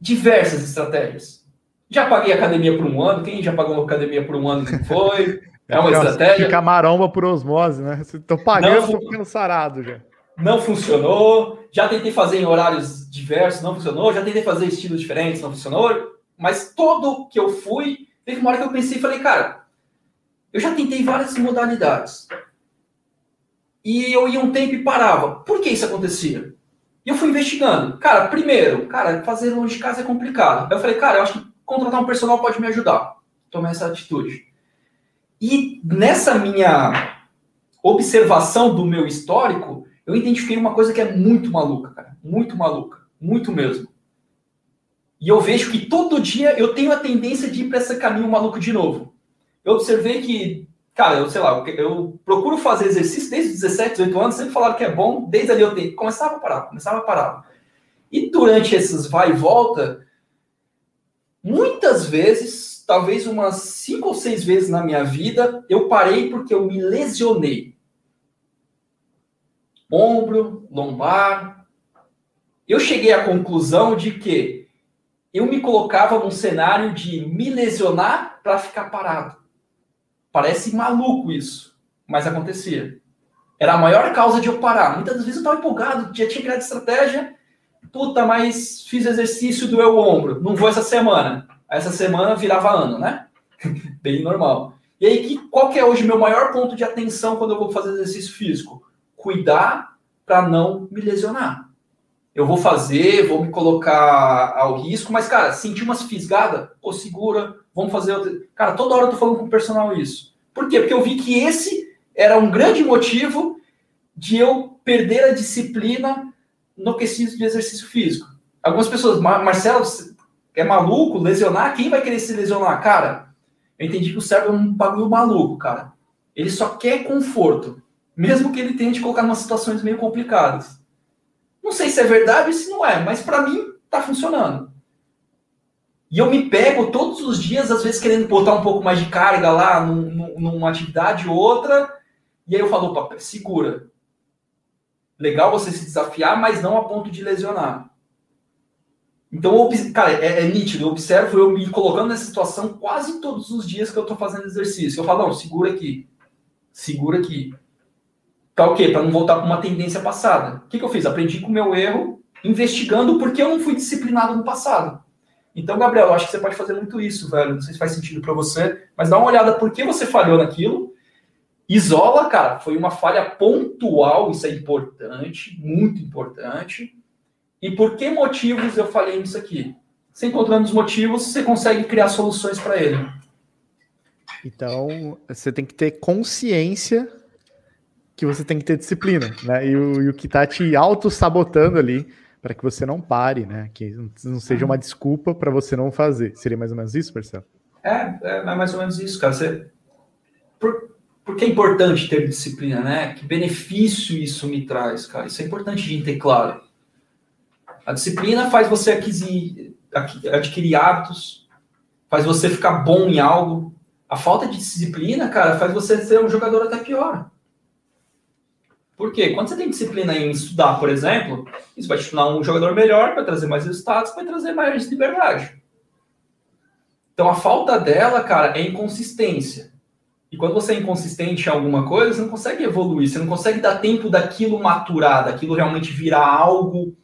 diversas estratégias. Já paguei academia por um ano. Quem já pagou academia por um ano não foi? *laughs* É uma estratégia. Fica maromba por osmose, né? Estou pagando, estou ficando sarado já. Não funcionou. Já tentei fazer em horários diversos, não funcionou. Já tentei fazer estilos diferentes, não funcionou. Mas todo que eu fui, teve uma hora que eu pensei e falei, cara, eu já tentei várias modalidades. E eu ia um tempo e parava. Por que isso acontecia? E eu fui investigando. Cara, primeiro, cara, fazer longe de casa é complicado. Eu falei, cara, eu acho que contratar um personal pode me ajudar. Tomei essa atitude. E nessa minha observação do meu histórico, eu identifiquei uma coisa que é muito maluca, cara. Muito maluca. Muito mesmo. E eu vejo que todo dia eu tenho a tendência de ir para esse caminho maluco de novo. Eu observei que, cara, eu sei lá, eu procuro fazer exercício desde os 17, 18 anos, sempre falaram que é bom, desde ali eu tenho, começava a parar, começava a parar. E durante esses vai e volta, muitas vezes, talvez umas cinco ou seis vezes na minha vida, eu parei porque eu me lesionei. Ombro, lombar. Eu cheguei à conclusão de que eu me colocava num cenário de me lesionar para ficar parado. Parece maluco isso, mas acontecia. Era a maior causa de eu parar. Muitas vezes eu estava empolgado, já tinha criado estratégia. Puta, mas fiz exercício, doeu o ombro. Não vou essa semana. Essa semana virava ano, né? *laughs* Bem normal. E aí, que, qual que é hoje o meu maior ponto de atenção quando eu vou fazer exercício físico? Cuidar para não me lesionar eu vou fazer, vou me colocar ao risco, mas, cara, sentir umas fisgadas, pô, segura, vamos fazer outra. Cara, toda hora eu tô falando com o personal isso. Por quê? Porque eu vi que esse era um grande motivo de eu perder a disciplina no quesito de exercício físico. Algumas pessoas, Marcelo, é maluco, lesionar? Quem vai querer se lesionar? Cara, eu entendi que o cérebro é um bagulho maluco, cara. Ele só quer conforto, mesmo que ele tenha de colocar em umas situações meio complicadas. Não sei se é verdade ou se não é, mas para mim tá funcionando. E eu me pego todos os dias, às vezes, querendo botar um pouco mais de carga lá num, num, numa atividade ou outra. E aí eu falo, opa, segura. Legal você se desafiar, mas não a ponto de lesionar. Então, cara, é, é, nítido. Eu observo eu me colocando nessa situação quase todos os dias que eu tô fazendo exercício. Eu falo, não, segura aqui. Segura aqui. Para o quê? Para não voltar para uma tendência passada. O que, que eu fiz? Aprendi com o meu erro, investigando porque eu não fui disciplinado no passado. Então, Gabriel, eu acho que você pode fazer muito isso, velho. Não sei se faz sentido para você, mas dá uma olhada por que você falhou naquilo. Isola, cara, foi uma falha pontual, isso é importante, muito importante. E por que motivos eu falei nisso aqui? Você encontrando os motivos, você consegue criar soluções para ele. Então, você tem que ter consciência que você tem que ter disciplina, né? E o, e o que tá te auto-sabotando ali para que você não pare, né? Que não seja uma desculpa para você não fazer. Seria mais ou menos isso, Marcelo? É, é mais ou menos isso, cara. Você... Por, por que é importante ter disciplina, né? Que benefício isso me traz, cara? Isso é importante de ter claro. A disciplina faz você adquirir, adquirir hábitos, faz você ficar bom em algo. A falta de disciplina, cara, faz você ser um jogador até pior. Por quê? Quando você tem disciplina em estudar, por exemplo, isso vai te tornar um jogador melhor, vai trazer mais resultados, vai trazer mais liberdade. Então a falta dela, cara, é inconsistência. E quando você é inconsistente em alguma coisa, você não consegue evoluir, você não consegue dar tempo daquilo maturar, daquilo realmente virar algo.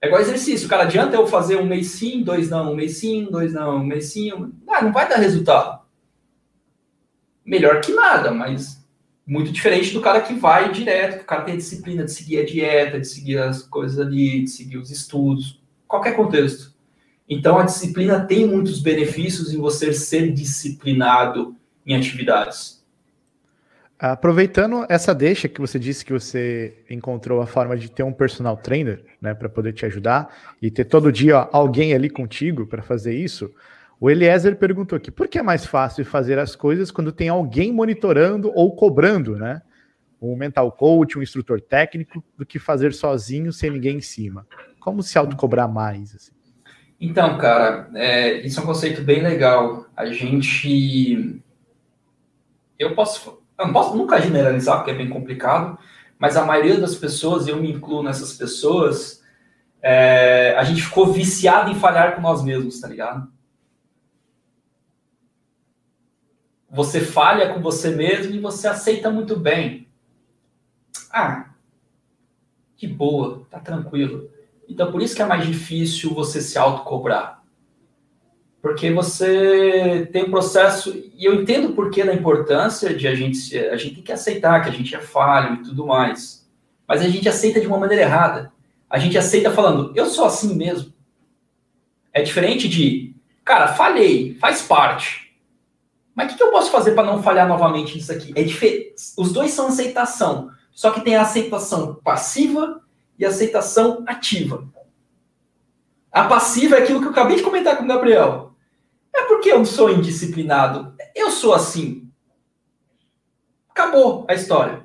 É igual exercício, cara, adianta eu fazer um mês sim, dois não, um mês sim, dois não, um mês sim. Ah, não vai dar resultado. Melhor que nada, mas muito diferente do cara que vai direto, que o cara tem a disciplina de seguir a dieta, de seguir as coisas ali, de seguir os estudos, qualquer contexto. Então a disciplina tem muitos benefícios em você ser disciplinado em atividades. Aproveitando essa deixa que você disse que você encontrou a forma de ter um personal trainer, né, para poder te ajudar e ter todo dia alguém ali contigo para fazer isso, o Eliezer perguntou aqui: por que é mais fácil fazer as coisas quando tem alguém monitorando ou cobrando, né? Um mental coach, um instrutor técnico, do que fazer sozinho sem ninguém em cima? Como se autocobrar mais? Assim? Então, cara, é, isso é um conceito bem legal. A gente eu posso, eu posso nunca generalizar, porque é bem complicado, mas a maioria das pessoas, eu me incluo nessas pessoas, é, a gente ficou viciado em falhar com nós mesmos, tá ligado? Você falha com você mesmo e você aceita muito bem. Ah, que boa, tá tranquilo. Então, por isso que é mais difícil você se autocobrar porque você tem um processo, e eu entendo o porquê da importância de a gente, a gente tem que aceitar que a gente é falho e tudo mais, mas a gente aceita de uma maneira errada. A gente aceita falando, eu sou assim mesmo. É diferente de, cara, falhei, faz parte. Mas o que, eu posso fazer para não falhar novamente nisso aqui? É diferente. Os dois são aceitação, só que tem a aceitação passiva e a aceitação ativa. A passiva é aquilo que eu acabei de comentar com o Gabriel. É porque eu sou indisciplinado. Eu sou assim. Acabou a história.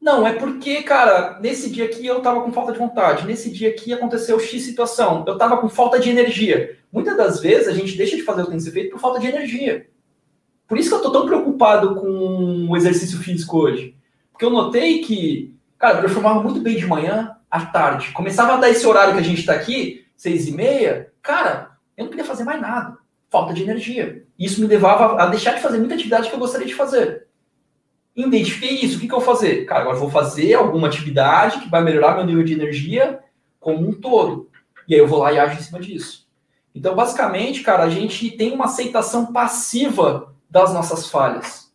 Não, é porque, cara, nesse dia aqui eu tava com falta de vontade. Nesse dia aqui aconteceu X situação. Eu tava com falta de energia. Muitas das vezes a gente deixa de fazer o que tem que ser feito por falta de energia. Por isso que eu tô tão preocupado com o exercício físico hoje. Porque eu notei que, cara, eu performava muito bem de manhã, à tarde. Começava a dar esse horário que a gente tá aqui, seis e meia, cara, eu não queria fazer mais nada falta de energia. Isso me levava a deixar de fazer muita atividade que eu gostaria de fazer. Identifiquei isso, o que, que eu vou fazer? Cara, agora vou fazer alguma atividade que vai melhorar meu nível de energia como um todo. E aí eu vou lá e ajo em cima disso. Então, basicamente, cara, a gente tem uma aceitação passiva das nossas falhas.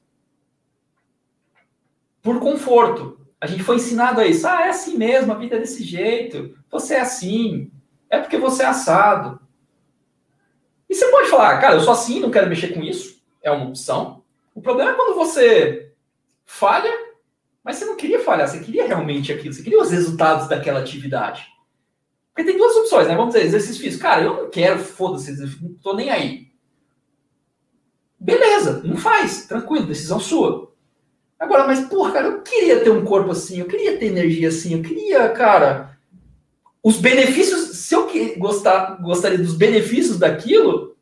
Por conforto. A gente foi ensinado a isso. Ah, é assim mesmo, a vida é desse jeito. Você é assim. É porque você é assado. E você pode falar, cara, eu sou assim, não quero mexer com isso. É uma opção. O problema é quando você falha, mas você não queria falhar, você queria realmente aquilo, você queria os resultados daquela atividade. Porque tem duas opções, né? Vamos dizer, exercício físico. Cara, eu não quero, foda-se, não tô nem aí. Beleza, não faz, tranquilo, decisão sua. Agora, mas, porra, cara, eu queria ter um corpo assim, eu queria ter energia assim, eu queria, cara, os benefícios se eu gostar, gostaria dos benefícios daquilo,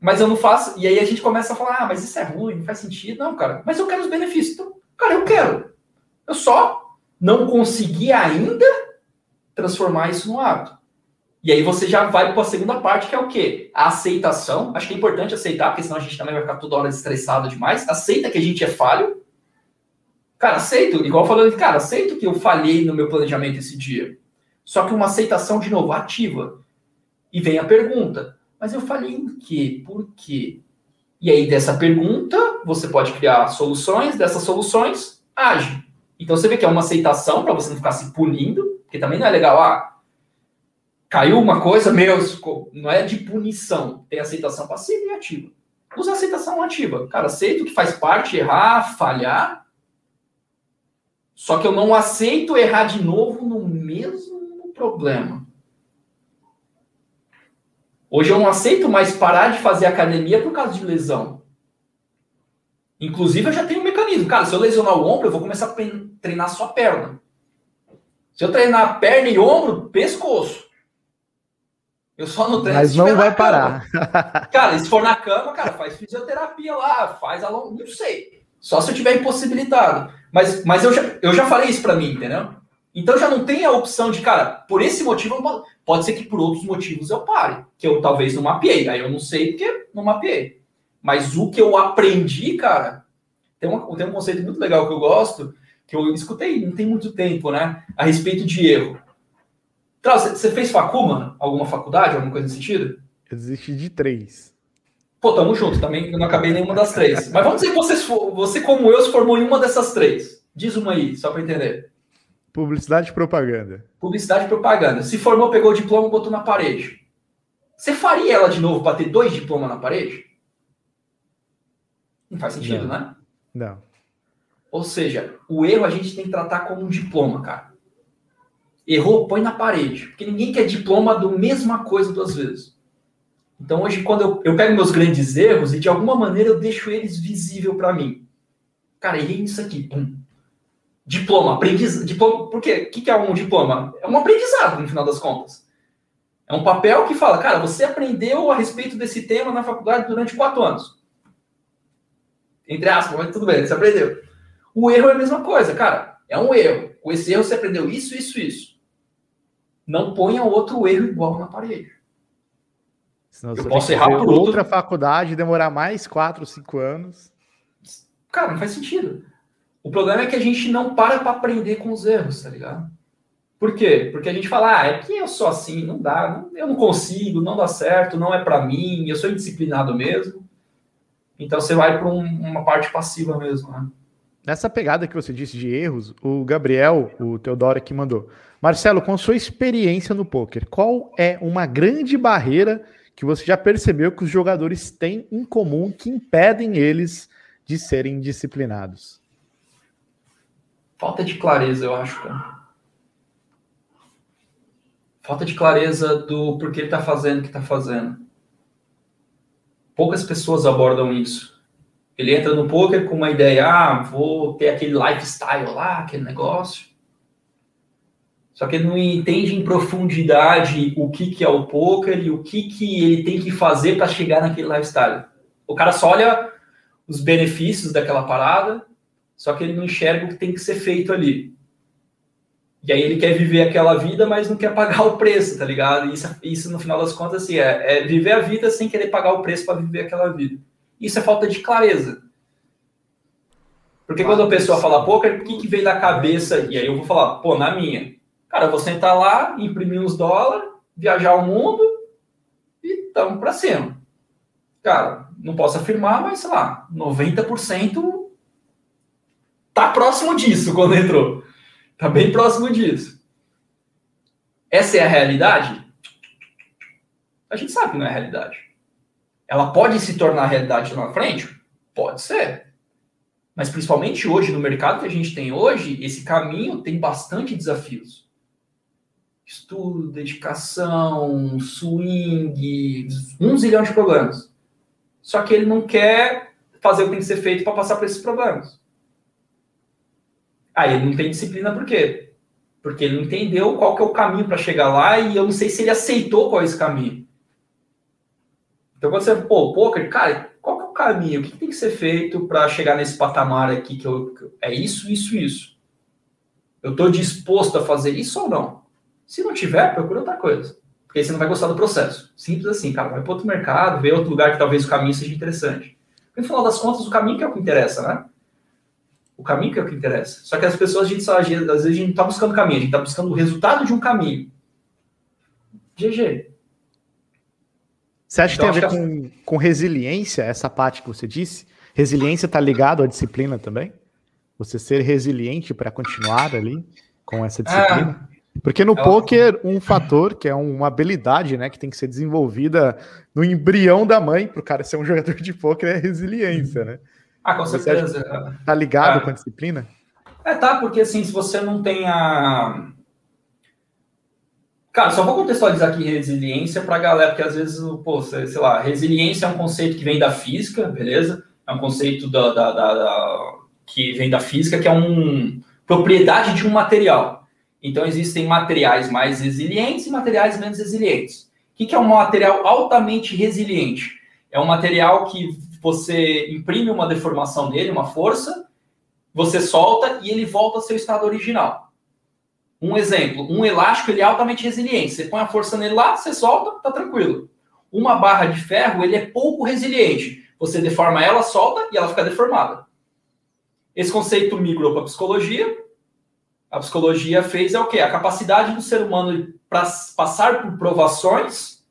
mas eu não faço, e aí a gente começa a falar, ah, mas isso é ruim, não faz sentido. Não, cara, mas eu quero os benefícios. Então, cara, eu quero. Eu só não consegui ainda transformar isso no hábito. E aí você já vai para a segunda parte, que é o quê? A aceitação. Acho que é importante aceitar, porque senão a gente também vai ficar toda hora estressado demais. Aceita que a gente é falho. Cara, aceito. Igual falando, cara, aceito que eu falhei no meu planejamento esse dia. Só que uma aceitação, de novo, ativa. E vem a pergunta: mas eu falei em quê? Por quê? E aí, dessa pergunta, você pode criar soluções, dessas soluções, age. Então você vê que é uma aceitação para você não ficar se punindo, porque também não é legal, ah, caiu uma coisa, meu, não é de punição, tem aceitação passiva e ativa. Usa aceitação ativa. Cara, aceito que faz parte errar, falhar, só que eu não aceito errar de novo no mesmo problema. Hoje eu não aceito mais parar de fazer academia por causa de lesão. Inclusive, eu já tenho um mecanismo. Cara, se eu lesionar o ombro, eu vou começar a treinar só a perna. Se eu treinar perna e ombro, pescoço. Eu só não treino. Mas não vai parar. *laughs* *laughs* Cara, se for na cama, cara, faz fisioterapia lá, faz a long... Não sei. Só se eu tiver impossibilitado. Mas, mas eu, já, eu já falei isso para mim, entendeu? Então já não tem a opção de, cara, por esse motivo, pode ser que por outros motivos eu pare, que eu talvez não mapeei. Aí eu não sei porque não mapeei. Mas o que eu aprendi, cara, tem, uma, tem um conceito muito legal que eu gosto, que eu escutei não tem muito tempo, né? A respeito de erro. Você fez facu, mano? Alguma faculdade, alguma coisa nesse sentido? Existe de três. Pô, tamo junto, também eu não acabei nenhuma das três. Mas vamos dizer que você, você, como eu, se formou em uma dessas três. Diz uma aí, só para entender. Publicidade e propaganda. Publicidade e propaganda. Se formou, pegou o diploma, botou na parede. Você faria ela de novo para ter dois diplomas na parede? Não faz sentido, não. né? Não. Ou seja, o erro a gente tem que tratar como um diploma, cara. Errou, põe na parede. Porque ninguém quer diploma do mesma coisa duas vezes. Então hoje, quando eu, eu pego meus grandes erros e de alguma maneira eu deixo eles visível para mim. Cara, errei nisso aqui. Pum. Diploma, aprendizado. Diploma, por quê? O que é um diploma? É um aprendizado, no final das contas. É um papel que fala, cara, você aprendeu a respeito desse tema na faculdade durante quatro anos. Entre aspas, mas tudo bem, você aprendeu. O erro é a mesma coisa, cara. É um erro. Com esse erro você aprendeu isso, isso, isso. Não ponha outro erro igual na parede. Senão eu posso errar por outra outro... faculdade, demorar mais quatro, cinco anos. Cara, não faz sentido. O problema é que a gente não para para aprender com os erros, tá ligado? Por quê? Porque a gente fala, ah, é que eu sou assim, não dá, eu não consigo, não dá certo, não é para mim, eu sou indisciplinado mesmo. Então você vai para um, uma parte passiva mesmo, né? Nessa pegada que você disse de erros, o Gabriel, o Teodoro aqui mandou. Marcelo, com sua experiência no poker, qual é uma grande barreira que você já percebeu que os jogadores têm em comum que impedem eles de serem disciplinados? Falta de clareza, eu acho, cara. Falta de clareza do porquê ele está fazendo o que está fazendo. Poucas pessoas abordam isso. Ele entra no poker com uma ideia, ah, vou ter aquele lifestyle lá, aquele negócio. Só que ele não entende em profundidade o que, que é o poker e o que, que ele tem que fazer para chegar naquele lifestyle. O cara só olha os benefícios daquela parada, só que ele não enxerga o que tem que ser feito ali. E aí ele quer viver aquela vida, mas não quer pagar o preço, tá ligado? Isso, isso no final das contas, assim, é, é viver a vida sem querer pagar o preço para viver aquela vida. Isso é falta de clareza. Porque quando a pessoa fala poker, o que, que vem na cabeça? E aí eu vou falar, pô, na minha. Cara, eu vou sentar lá, imprimir uns dólares, viajar o mundo e tamo para cima. Cara, não posso afirmar, mas sei lá, 90% tá próximo disso quando entrou. Tá bem próximo disso. Essa é a realidade? A gente sabe que não é a realidade. Ela pode se tornar realidade lá na frente? Pode ser. Mas principalmente hoje, no mercado que a gente tem hoje, esse caminho tem bastante desafios estudo, dedicação, swing, um zilhão de problemas. Só que ele não quer fazer o que tem que ser feito para passar por esses problemas. Aí ele não tem disciplina por quê? Porque ele não entendeu qual que é o caminho para chegar lá e eu não sei se ele aceitou qual é esse caminho. Então quando você, pô, poker, cara, qual que é o caminho? O que, tem que ser feito para chegar nesse patamar aqui que eu, é isso, isso, isso? Eu estou disposto a fazer isso ou não? Se não tiver, procura outra coisa. Porque aí você não vai gostar do processo. Simples assim, cara. Vai para outro mercado, ver outro lugar que talvez o caminho seja interessante. Porque, no final das contas, o caminho que é o que interessa, né? O caminho que é o que interessa. Só que as pessoas, a gente só, às vezes, a gente não está buscando caminho, a gente está buscando o resultado de um caminho. GG. Você acha então, que tem a ver com, com resiliência, essa parte que você disse? Resiliência está ligado à disciplina também? Você ser resiliente para continuar ali com essa disciplina? Ah, porque no poker, um fator que é uma habilidade, né, que tem que ser desenvolvida no embrião da mãe para o cara ser um *laughs* jogador de poker é resiliência, né? Ah, com você certeza. Tá ligado é. com a disciplina? É, tá, porque assim, se você não tem a. Cara, só vou contextualizar aqui resiliência para galera, porque às vezes, pô, sei lá, resiliência é um conceito que vem da física, beleza? É um conceito da, da, da, da que vem da física, que é um propriedade de um material. Então, existem materiais mais resilientes e materiais menos resilientes. O que é um material altamente resiliente? É um material que você imprime uma deformação nele, uma força, você solta e ele volta ao seu estado original. Um exemplo, um elástico ele é altamente resiliente. Você põe a força nele lá, você solta, tá tranquilo. Uma barra de ferro ele é pouco resiliente. Você deforma ela, solta e ela fica deformada. Esse conceito migrou para psicologia. A psicologia fez é o quê? A capacidade do ser humano para passar por provações,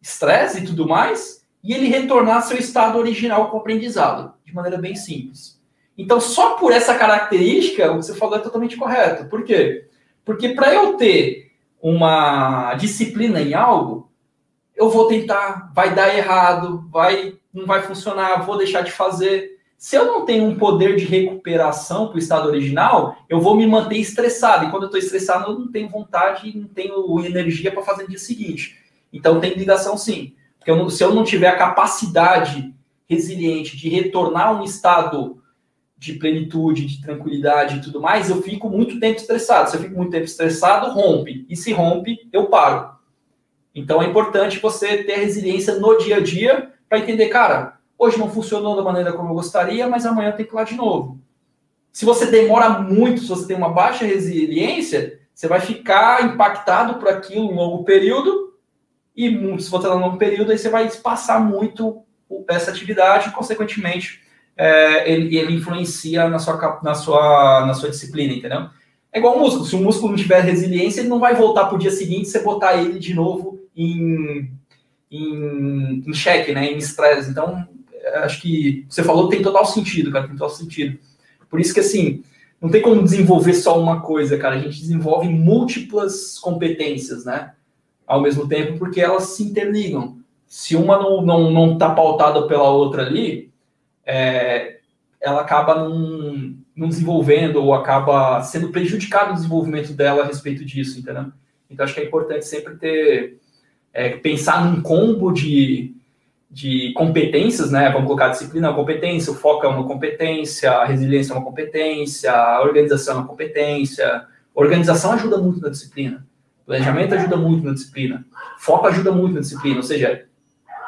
estresse e tudo mais, e ele retornar ao seu estado original com o aprendizado, de maneira bem simples. Então, só por essa característica, o que você falou é totalmente correto. Por quê? Porque para eu ter uma disciplina em algo, eu vou tentar, vai dar errado, vai, não vai funcionar, vou deixar de fazer. Se eu não tenho um poder de recuperação para o estado original, eu vou me manter estressado. E quando eu estou estressado, eu não tenho vontade, não tenho energia para fazer no dia seguinte. Então tem ligação sim. Porque eu não, se eu não tiver a capacidade resiliente de retornar a um estado de plenitude, de tranquilidade e tudo mais, eu fico muito tempo estressado. Se eu fico muito tempo estressado, rompe. E se rompe, eu paro. Então é importante você ter resiliência no dia a dia para entender, cara, hoje não funcionou da maneira como eu gostaria, mas amanhã tem que ir lá de novo. Se você demora muito, se você tem uma baixa resiliência, você vai ficar impactado por aquilo um longo período, e se você está no longo período, aí você vai passar muito essa atividade e, consequentemente, é, ele, ele influencia na sua, na, sua, na sua disciplina, entendeu? É igual o músculo. Se o músculo não tiver resiliência, ele não vai voltar para o dia seguinte se você botar ele de novo em, em, em xeque, né? Em estresse. Então, acho que você falou tem total sentido, cara. Tem total sentido. Por isso que, assim, não tem como desenvolver só uma coisa, cara. A gente desenvolve múltiplas competências, né? Ao mesmo tempo, porque elas se interligam. Se uma não, não, não tá pautada pela outra ali, é, ela acaba não, desenvolvendo ou acaba sendo prejudicado no desenvolvimento dela a respeito disso, entendeu? Então acho que é importante sempre ter é, pensar num combo de, de competências, né? Vamos colocar disciplina é uma competência, o foco é uma competência, a resiliência é uma competência, a organização é uma competência. Organização ajuda muito na disciplina. Planejamento ajuda muito na disciplina. Foco ajuda muito na disciplina. Ou seja,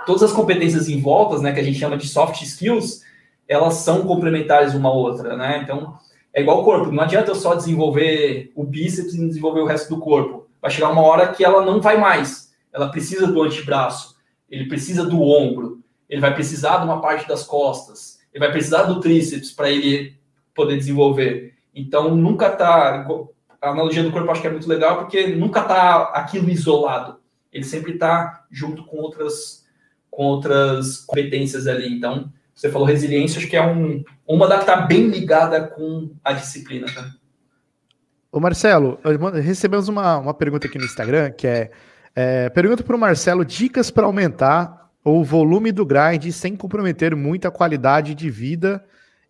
todas as competências em voltas, né, que a gente chama de soft skills, elas são complementares uma à outra, né? Então, é igual o corpo. Não adianta eu só desenvolver o bíceps e não desenvolver o resto do corpo. Vai chegar uma hora que ela não vai mais. Ela precisa do antebraço, ele precisa do ombro, ele vai precisar de uma parte das costas, ele vai precisar do tríceps para ele poder desenvolver. Então, nunca tá. A analogia do corpo acho que é muito legal porque nunca tá aquilo isolado. Ele sempre está junto com outras com outras competências ali. Então, você falou resiliência, acho que é um, uma da que está bem ligada com a disciplina. Tá? Ô Marcelo, recebemos uma, uma pergunta aqui no Instagram que é, é pergunta para o Marcelo dicas para aumentar o volume do grind sem comprometer muito a qualidade de vida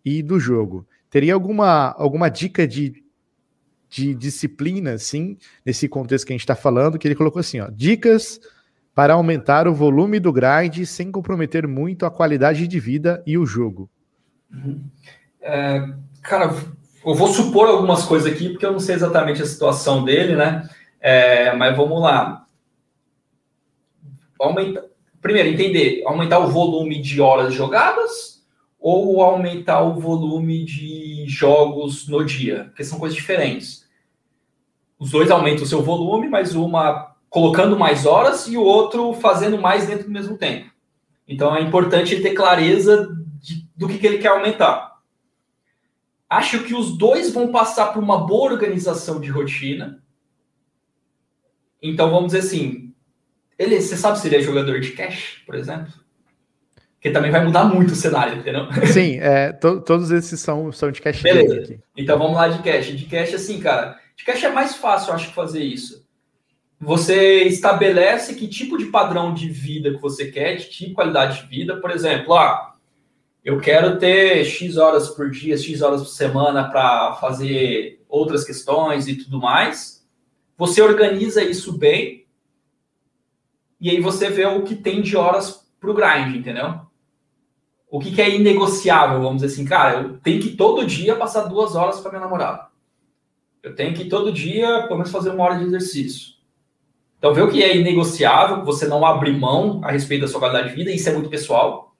e do jogo. Teria alguma, alguma dica de, de disciplina, assim, nesse contexto que a gente está falando, que ele colocou assim, ó, dicas para aumentar o volume do grind sem comprometer muito a qualidade de vida e o jogo? Uhum. É, cara, eu vou supor algumas coisas aqui, porque eu não sei exatamente a situação dele, né? É, mas vamos lá. Primeiro, entender, aumentar o volume de horas jogadas ou aumentar o volume de jogos no dia? Porque são coisas diferentes. Os dois aumentam o seu volume, mas uma colocando mais horas e o outro fazendo mais dentro do mesmo tempo. Então é importante ter clareza de, do que, que ele quer aumentar. Acho que os dois vão passar por uma boa organização de rotina. Então vamos dizer assim, ele, você sabe se ele é jogador de cash, por exemplo? Que também vai mudar muito o cenário, entendeu? *laughs* Sim, é, to, todos esses são, são de cash. Beleza. Então vamos lá de cash. De cash, assim, cara, de cash é mais fácil, acho que fazer isso você estabelece que tipo de padrão de vida que você quer, de que qualidade de vida. Por exemplo, ah, eu quero ter X horas por dia, X horas por semana para fazer outras questões e tudo mais. Você organiza isso bem e aí você vê o que tem de horas para o grind, entendeu? O que, que é inegociável, vamos dizer assim, cara, eu tenho que todo dia passar duas horas para minha namorada. Eu tenho que todo dia, pelo menos, fazer uma hora de exercício então, ver o que é inegociável, você não abre mão a respeito da sua qualidade de vida, isso é muito pessoal.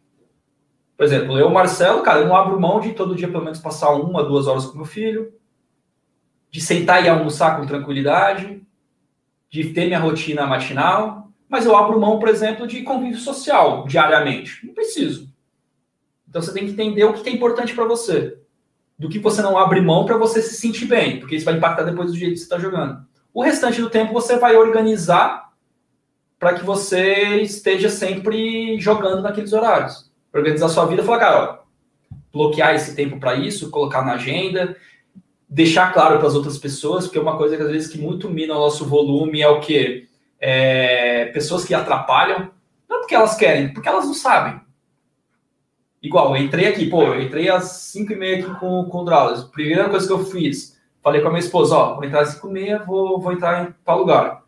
Por exemplo, eu, Marcelo, cara, eu não abro mão de todo dia pelo menos passar uma, duas horas com meu filho, de sentar e almoçar com tranquilidade, de ter minha rotina matinal, mas eu abro mão, por exemplo, de convívio social diariamente. Não preciso. Então você tem que entender o que é importante para você. Do que você não abre mão para você se sentir bem, porque isso vai impactar depois do jeito que você está jogando. O restante do tempo você vai organizar para que você esteja sempre jogando naqueles horários. Organizar sua vida e falar, cara, ó, bloquear esse tempo para isso, colocar na agenda, deixar claro para as outras pessoas, porque uma coisa que às vezes que muito mina o nosso volume é o que é, pessoas que atrapalham, não porque elas querem, porque elas não sabem. Igual, eu entrei aqui, pô, eu entrei às 5 e meia aqui com, com o Drauzio. Primeira coisa que eu fiz, falei com a minha esposa, ó, vou entrar às 5 e meia, vou, vou entrar em tal lugar.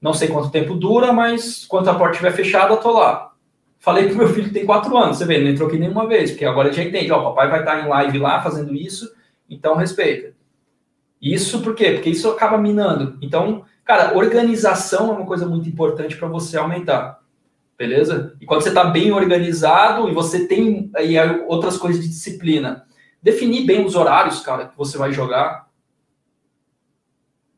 Não sei quanto tempo dura, mas quando a porta estiver fechada, eu tô lá. Falei pro meu filho que tem 4 anos, você vê, não entrou aqui nenhuma vez, porque agora ele já entende, ó, papai vai estar em live lá fazendo isso, então respeita. Isso por quê? Porque isso acaba minando. Então, cara, organização é uma coisa muito importante para você aumentar. Beleza? E quando você está bem organizado e você tem aí outras coisas de disciplina, definir bem os horários, cara, que você vai jogar.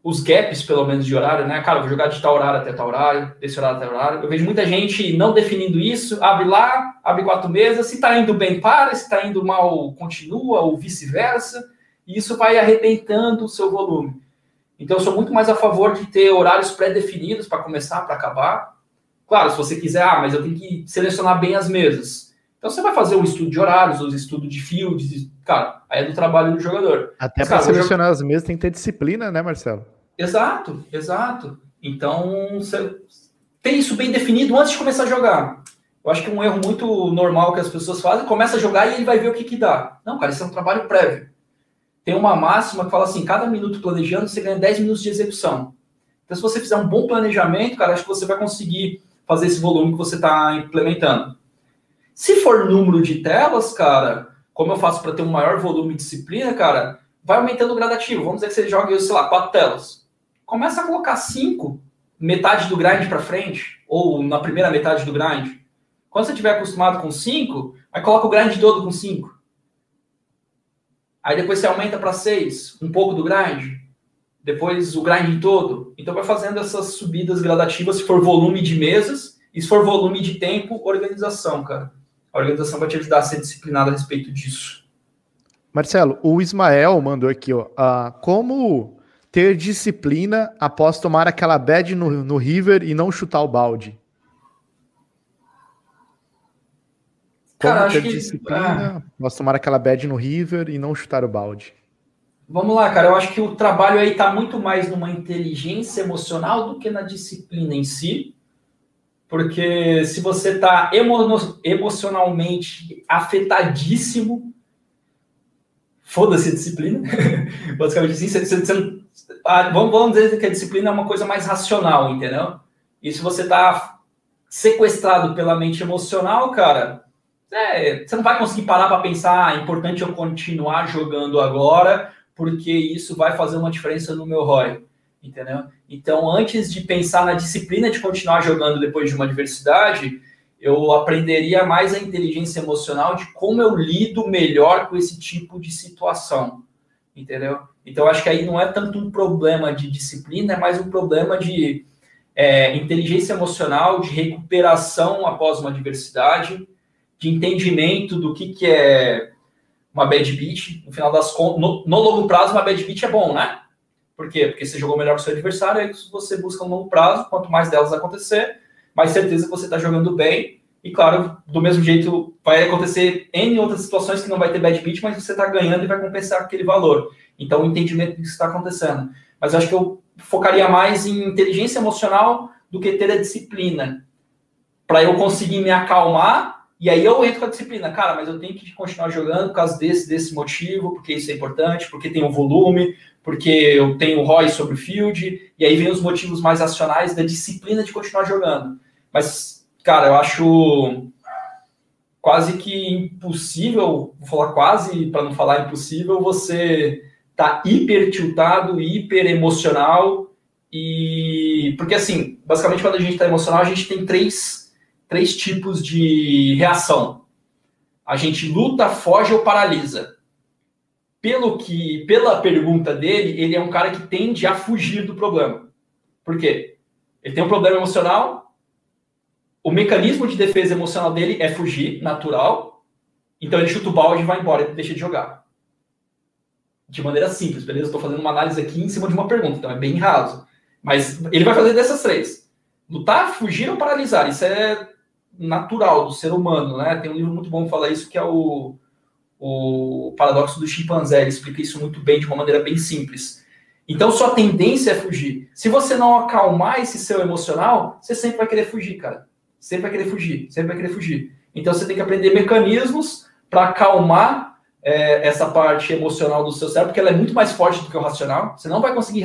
Os gaps, pelo menos, de horário, né? Cara, vou jogar de tal horário até tal horário, desse horário até horário. Eu vejo muita gente não definindo isso, abre lá, abre quatro mesas, se está indo bem, para, se está indo mal, continua, ou vice-versa, e isso vai arrebentando o seu volume. Então, eu sou muito mais a favor de ter horários pré-definidos para começar, para acabar, Claro, se você quiser, ah, mas eu tenho que selecionar bem as mesas. Então você vai fazer um estudo de horários, um estudo de fields, cara, aí é do trabalho do jogador. Até para selecionar as mesas tem que ter disciplina, né, Marcelo? Exato, exato. Então você tem isso bem definido antes de começar a jogar. Eu acho que um erro muito normal que as pessoas fazem, começa a jogar e ele vai ver o que que dá. Não, cara, isso é um trabalho prévio. Tem uma máxima que fala assim, cada minuto planejando, você ganha 10 minutos de execução. Então, se você fizer um bom planejamento, cara, acho que você vai conseguir fazer esse volume que você está implementando. Se for número de telas, cara, como eu faço para ter um maior volume de disciplina, cara, vai aumentando o gradativo. Vamos dizer que você joga, sei lá, quatro telas. Começa a colocar cinco, metade do grind para frente, ou na primeira metade do grind. Quando você estiver acostumado com cinco, aí coloca o grind todo com cinco. Aí depois você aumenta para seis, um pouco do grind depois o grind todo. Então vai fazendo essas subidas gradativas se for volume de mesas e se for volume de tempo, organização, cara. A organização vai te ajudar a ser disciplinado a respeito disso. Marcelo, o Ismael mandou aqui, ó. Uh, como ter disciplina após tomar aquela bad no, no River e não chutar o balde? Cara, ter disciplina que, ah, após tomar aquela bad no River e não chutar o balde? Vamos lá, cara. Eu acho que o trabalho aí está muito mais numa inteligência emocional do que na disciplina em si. Porque se você está emo emocionalmente afetadíssimo, foda-se a disciplina. *laughs* Basicamente assim, você, você, você, ah, vamos, vamos dizer que a disciplina é uma coisa mais racional, entendeu? E se você está sequestrado pela mente emocional, cara, é, você não vai conseguir parar para pensar, ah, é importante eu continuar jogando agora porque isso vai fazer uma diferença no meu ROI, entendeu? Então, antes de pensar na disciplina de continuar jogando depois de uma adversidade, eu aprenderia mais a inteligência emocional de como eu lido melhor com esse tipo de situação, entendeu? Então, acho que aí não é tanto um problema de disciplina, é mais um problema de é, inteligência emocional, de recuperação após uma adversidade, de entendimento do que, que é uma bad beat, no final das contas, no, no, longo prazo, uma bad beat é bom, né? Por quê? Porque você jogou melhor que o seu adversário, aí você busca um longo prazo, quanto mais delas acontecer, mais certeza que você está jogando bem. E claro, do mesmo jeito, vai acontecer em outras situações que não vai ter bad beat, mas você está ganhando e vai compensar aquele valor. Então, o entendimento do que está acontecendo. Mas eu acho que eu focaria mais em inteligência emocional do que ter a disciplina. Para eu conseguir me acalmar e aí eu entro com a disciplina, cara, mas eu tenho que continuar jogando por causa desse, desse motivo, porque isso é importante, porque tem o volume, porque eu tenho ROI sobre o field, e aí vem os motivos mais racionais da disciplina de continuar jogando. Mas, cara, eu acho quase que impossível, vou falar quase para não falar impossível, você tá hiper tiltado, hiper emocional, e porque assim, basicamente quando a gente está emocional, a gente tem três três tipos de reação. A gente luta, foge ou paralisa. Pelo que, pela pergunta dele, ele é um cara que tende a fugir do problema. Por quê? Ele tem um problema emocional. O mecanismo de defesa emocional dele é fugir, natural. Então ele chuta o balde e vai embora e deixa de jogar. De maneira simples, beleza? Estou fazendo uma análise aqui em cima de uma pergunta, então é bem raso. Mas ele vai fazer dessas três: lutar, fugir ou paralisar. Isso é natural do ser humano, né? Tem um livro muito bom que fala isso, que é o, o Paradoxo do Chimpanzé. Ele explica isso muito bem, de uma maneira bem simples. Então, sua tendência é fugir. Se você não acalmar esse seu emocional, você sempre vai querer fugir, cara. Sempre vai querer fugir, sempre vai querer fugir. Então, você tem que aprender mecanismos para acalmar é, essa parte emocional do seu cérebro, porque ela é muito mais forte do que o racional. Você não vai conseguir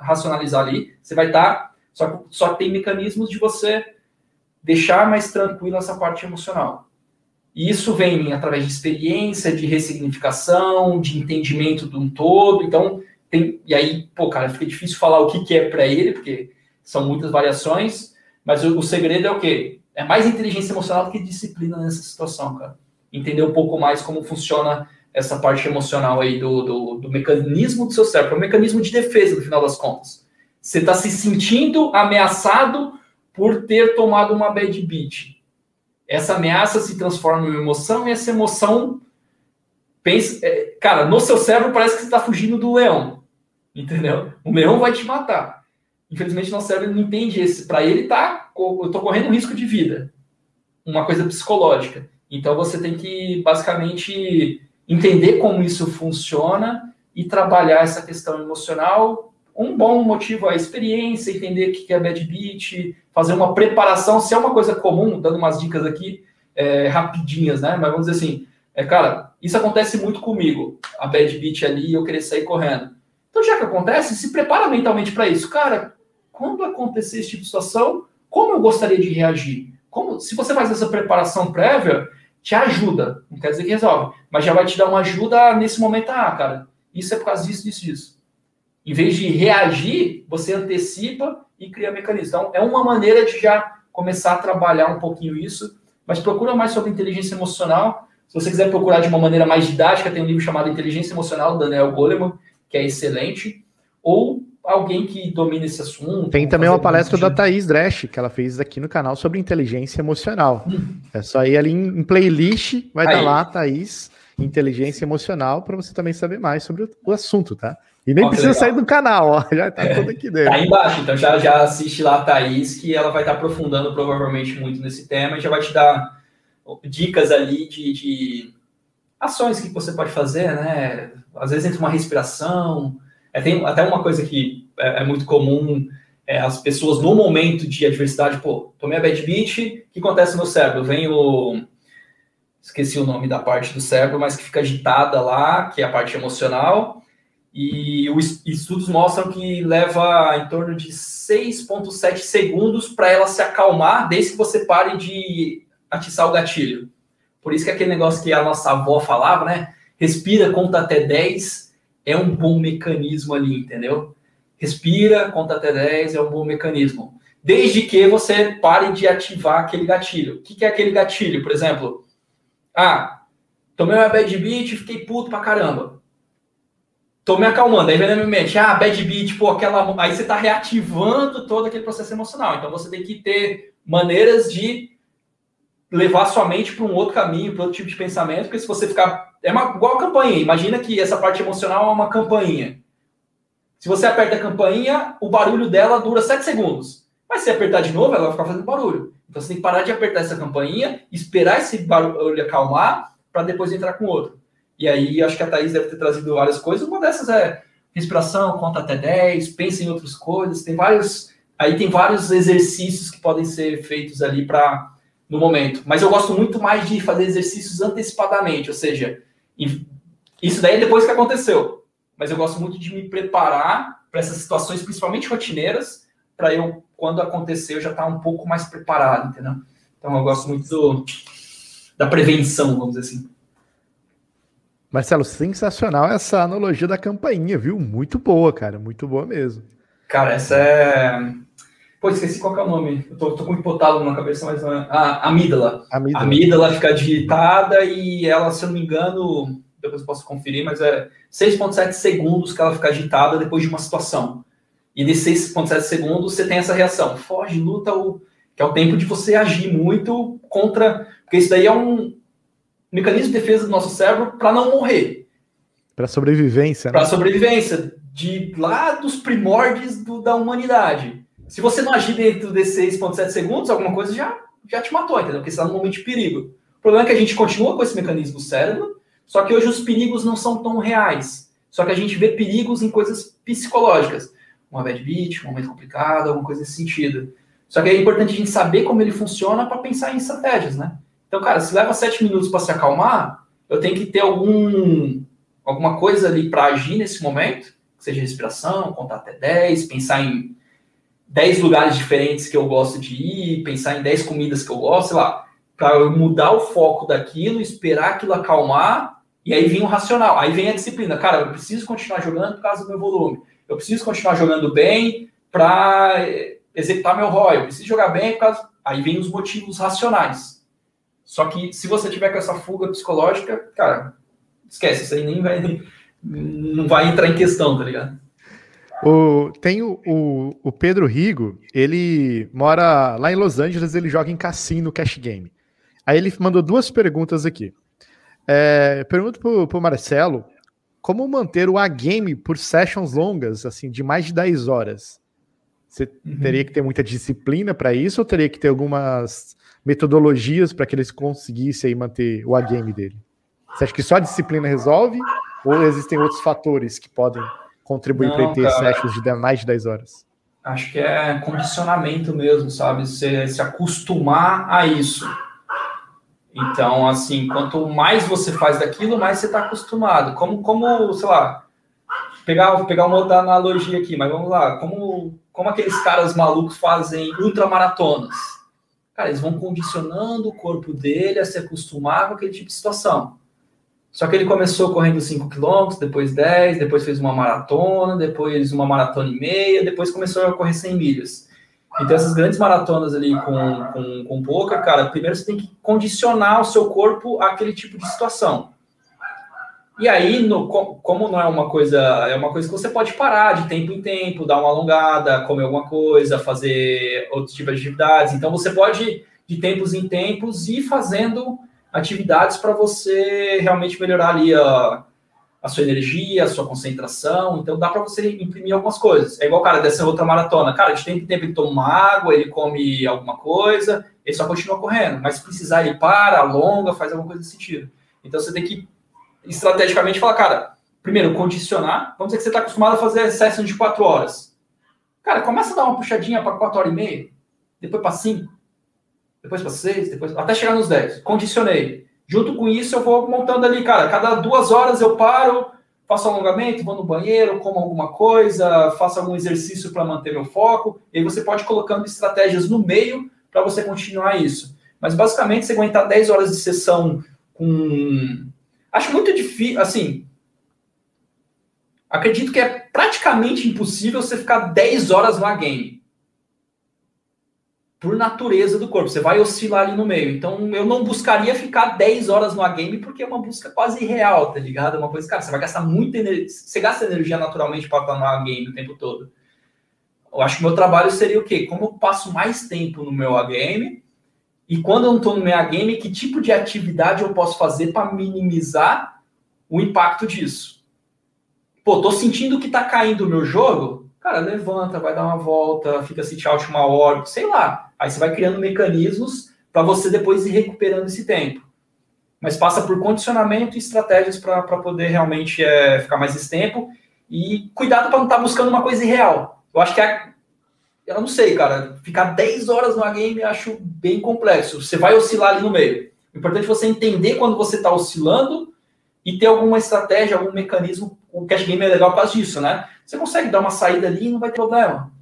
racionalizar ali. Você vai estar. Tá, só, só tem mecanismos de você deixar mais tranquilo essa parte emocional. E isso vem através de experiência, de ressignificação, de entendimento de um todo. Então, tem, e aí, pô, cara, fica difícil falar o que, que é para ele, porque são muitas variações, mas o, o, segredo é o quê? É mais inteligência emocional do que disciplina nessa situação, cara. Entender um pouco mais como funciona essa parte emocional aí do, do, do mecanismo do seu cérebro, é um mecanismo de defesa, no final das contas. Você está se sentindo ameaçado por ter tomado uma bad beat. Essa ameaça se transforma em emoção e essa emoção pensa, é, cara, no seu cérebro parece que você está fugindo do leão. Entendeu? O leão vai te matar. Infelizmente, nosso cérebro não entende esse. Para ele, tá, eu estou correndo um risco de vida. Uma coisa psicológica. Então, você tem que, basicamente, entender como isso funciona e trabalhar essa questão emocional. Um bom motivo é a experiência, entender o que é bad beat, fazer uma preparação. Se é uma coisa comum, dando umas dicas aqui é, rapidinhas, né? Mas vamos dizer assim, é, cara, isso acontece muito comigo. A bad beat ali, eu querer sair correndo então, já que acontece, se prepara mentalmente para isso. Cara, quando acontecer esse tipo de situação, como eu gostaria de reagir? Como, se você faz essa preparação prévia, te ajuda. Não quer dizer que resolve, mas já vai te dar uma ajuda nesse momento. Ah, cara, isso é por causa disso, disso, disso. Em vez de reagir, você antecipa e cria mecanismos. Então, é uma maneira de já começar a trabalhar um pouquinho isso, mas procura mais sobre inteligência emocional. Se você quiser procurar de uma maneira mais didática, tem um livro chamado Inteligência Emocional, do Daniel Goleman, que é excelente, ou alguém que domina esse assunto. Tem também uma palestra da Thaís Dresch, que ela fez aqui no canal sobre inteligência emocional. Hum. É só ir ali em, playlist, vai estar tá lá, Thaís, inteligência emocional, para você também saber mais sobre o, assunto, tá? E nem ó, precisa sair do canal, ó, *laughs* já tá é, tudo aqui dentro. Tá aí embaixo, então já, já assiste lá a Thaís, que ela vai estar tá aprofundando provavelmente muito nesse tema e já vai te dar dicas ali de, de ações que você pode fazer, né? Às vezes entre uma respiração, é, tem até uma coisa que é, é muito comum, é, as pessoas no momento de adversidade, pô, tomei a bad beat, o que acontece no cérebro? Vem o... esqueci o nome da parte do cérebro, mas que fica agitada lá, que é a parte emocional, e os estudos mostram que leva em torno de 6,7 segundos para ela se acalmar, desde que você pare de atiçar o gatilho. Por isso que aquele negócio que a nossa avó falava, né? Respira, conta até 10, é um bom mecanismo ali, entendeu? Respira, conta até 10, é um bom mecanismo. Desde que você pare de ativar aquele gatilho. O que é aquele gatilho? Por exemplo, ah, tomei uma bad beat e fiquei puto pra caramba. Tô me acalmando. Aí vem na minha mente, ah, bad beat, pô, aquela. Aí você tá reativando todo aquele processo emocional. Então você tem que ter maneiras de levar sua mente para um outro caminho, para outro tipo de pensamento, porque se você ficar. É uma, igual a campainha. Imagina que essa parte emocional é uma campainha. Se você aperta a campainha, o barulho dela dura 7 segundos. Mas se apertar de novo, ela vai ficar fazendo barulho. Então você tem que parar de apertar essa campainha, esperar esse barulho acalmar, para depois entrar com outro. E aí, acho que a Thaís deve ter trazido várias coisas. Uma dessas é respiração, conta até 10, pensa em outras coisas. Tem vários. Aí tem vários exercícios que podem ser feitos ali para no momento. Mas eu gosto muito mais de fazer exercícios antecipadamente, ou seja, isso daí é depois que aconteceu. Mas eu gosto muito de me preparar para essas situações, principalmente rotineiras, para eu, quando acontecer, eu já estar tá um pouco mais preparado, entendeu? Então eu gosto muito do, da prevenção, vamos dizer assim. Marcelo, sensacional essa analogia da campainha, viu? Muito boa, cara, muito boa mesmo. Cara, essa é Pô, esqueci qual é o nome. Eu tô, tô com hipotálamo na cabeça, mas não é. Ah, amígdala. amígdala. A amígdala fica digitada e ela, se eu não me engano, depois eu posso conferir, mas é 6,7 segundos que ela fica agitada depois de uma situação. E nesses 6,7 segundos você tem essa reação. Foge, luta, o, que é o tempo de você agir muito contra. Porque isso daí é um. Mecanismo de defesa do nosso cérebro para não morrer. Para sobrevivência. Né? Para sobrevivência, de lá dos primórdios do, da humanidade. Se você não agir dentro de 6,7 segundos, alguma coisa já, já te matou, entendeu? Porque você está num momento de perigo. O problema é que a gente continua com esse mecanismo do cérebro, só que hoje os perigos não são tão reais. Só que a gente vê perigos em coisas psicológicas. Uma bad beat, um momento complicado, alguma coisa nesse sentido. Só que é importante a gente saber como ele funciona para pensar em estratégias, né? Então, cara, se leva sete minutos para se acalmar, eu tenho que ter algum, alguma coisa ali para agir nesse momento, seja respiração, contar até 10, pensar em 10 lugares diferentes que eu gosto de ir, pensar em 10 comidas que eu gosto, sei lá, para mudar o foco daquilo, esperar aquilo acalmar, e aí vem o racional, aí vem a disciplina. Cara, eu preciso continuar jogando por causa do meu volume, eu preciso continuar jogando bem para executar meu ROI, eu preciso jogar bem por causa. Aí vem os motivos racionais. Só que se você tiver com essa fuga psicológica, cara, esquece, isso aí nem vai, não vai entrar em questão, tá ligado? O, tem o, o, o, Pedro Rigo, ele mora lá em Los Angeles, ele joga em cassino cash game. Aí ele mandou duas perguntas aqui. É, pergunto pro, pro Marcelo como manter o A-game por sessions longas, assim, de mais de 10 horas. Você uhum. teria que ter muita disciplina para isso ou teria que ter algumas metodologias para que eles conseguissem manter o A-game dele? Você acha que só a disciplina resolve ou existem outros fatores que podem contribuir para ter cara, sessions de mais de 10 horas? Acho que é condicionamento mesmo, sabe? Você se acostumar a isso. Então, assim, quanto mais você faz daquilo, mais você está acostumado. Como, como, sei lá, pegar, pegar uma outra analogia aqui, mas vamos lá, como, como aqueles caras malucos fazem ultramaratonas. Cara, eles vão condicionando o corpo dele a se acostumar com aquele tipo de situação. Só que ele começou correndo 5 km, depois 10, depois fez uma maratona, depois uma maratona e meia, depois começou a correr 100 milhas. Então, essas grandes maratonas ali com, com, com poker, cara, primeiro você tem que condicionar o seu corpo àquele tipo de situação. E aí, no, como não é uma coisa, é uma coisa que você pode parar de tempo em tempo, dar uma alongada, comer alguma coisa, fazer outro tipo de atividades. Então, você pode, de tempos em tempos, ir fazendo atividades para você realmente melhorar ali a, a sua energia, a sua concentração. Então dá para você imprimir algumas coisas. É igual o cara dessa outra maratona. Cara, de tempo em tempo ele toma uma água, ele come alguma coisa, ele só continua correndo. Mas se precisar, ele para, alonga, faz alguma coisa desse sentido. Então você tem que estrategicamente falar, cara, primeiro, condicionar. Vamos dizer que você está acostumado a fazer sessão de quatro horas. Cara, começa a dar uma puxadinha para quatro horas e meia, depois para cinco depois para seis, depois até chegar nos 10. Condicionei. Junto com isso, eu vou montando ali, cara. Cada duas horas eu paro, faço alongamento, vou no banheiro, como alguma coisa, faço algum exercício para manter meu foco. E aí você pode colocando estratégias no meio para você continuar isso. Mas basicamente, você aguentar 10 horas de sessão com. Acho muito difícil, assim. Acredito que é praticamente impossível você ficar 10 horas no game por natureza do corpo. Você vai oscilar ali no meio. Então, eu não buscaria ficar 10 horas no game porque é uma busca quase irreal, tá ligado? É uma coisa, cara, você vai gastar muita energia. Você gasta game naturalmente para estar no game o tempo todo. Eu acho que meu trabalho seria o quê? Como eu passo mais tempo no meu game e quando eu não estou no meu game, que tipo de atividade eu posso fazer para minimizar o impacto disso? Pô, tô sentindo que tá caindo o meu jogo, cara, levanta, vai dar uma volta, fica sit out uma hora, sei lá Aí você vai criando mecanismos para você depois ir recuperando esse tempo. Mas passa por condicionamento e estratégias para poder realmente é, ficar mais esse tempo. E cuidado para não estar tá buscando uma coisa irreal. Eu acho que é, eu não sei, cara. Ficar 10 horas no game eu acho bem complexo. Você vai oscilar ali no meio. O importante é você entender quando você está oscilando e ter alguma estratégia, algum mecanismo. O cash game é legal por causa disso, né? Você consegue dar uma saída ali e não vai ter problema.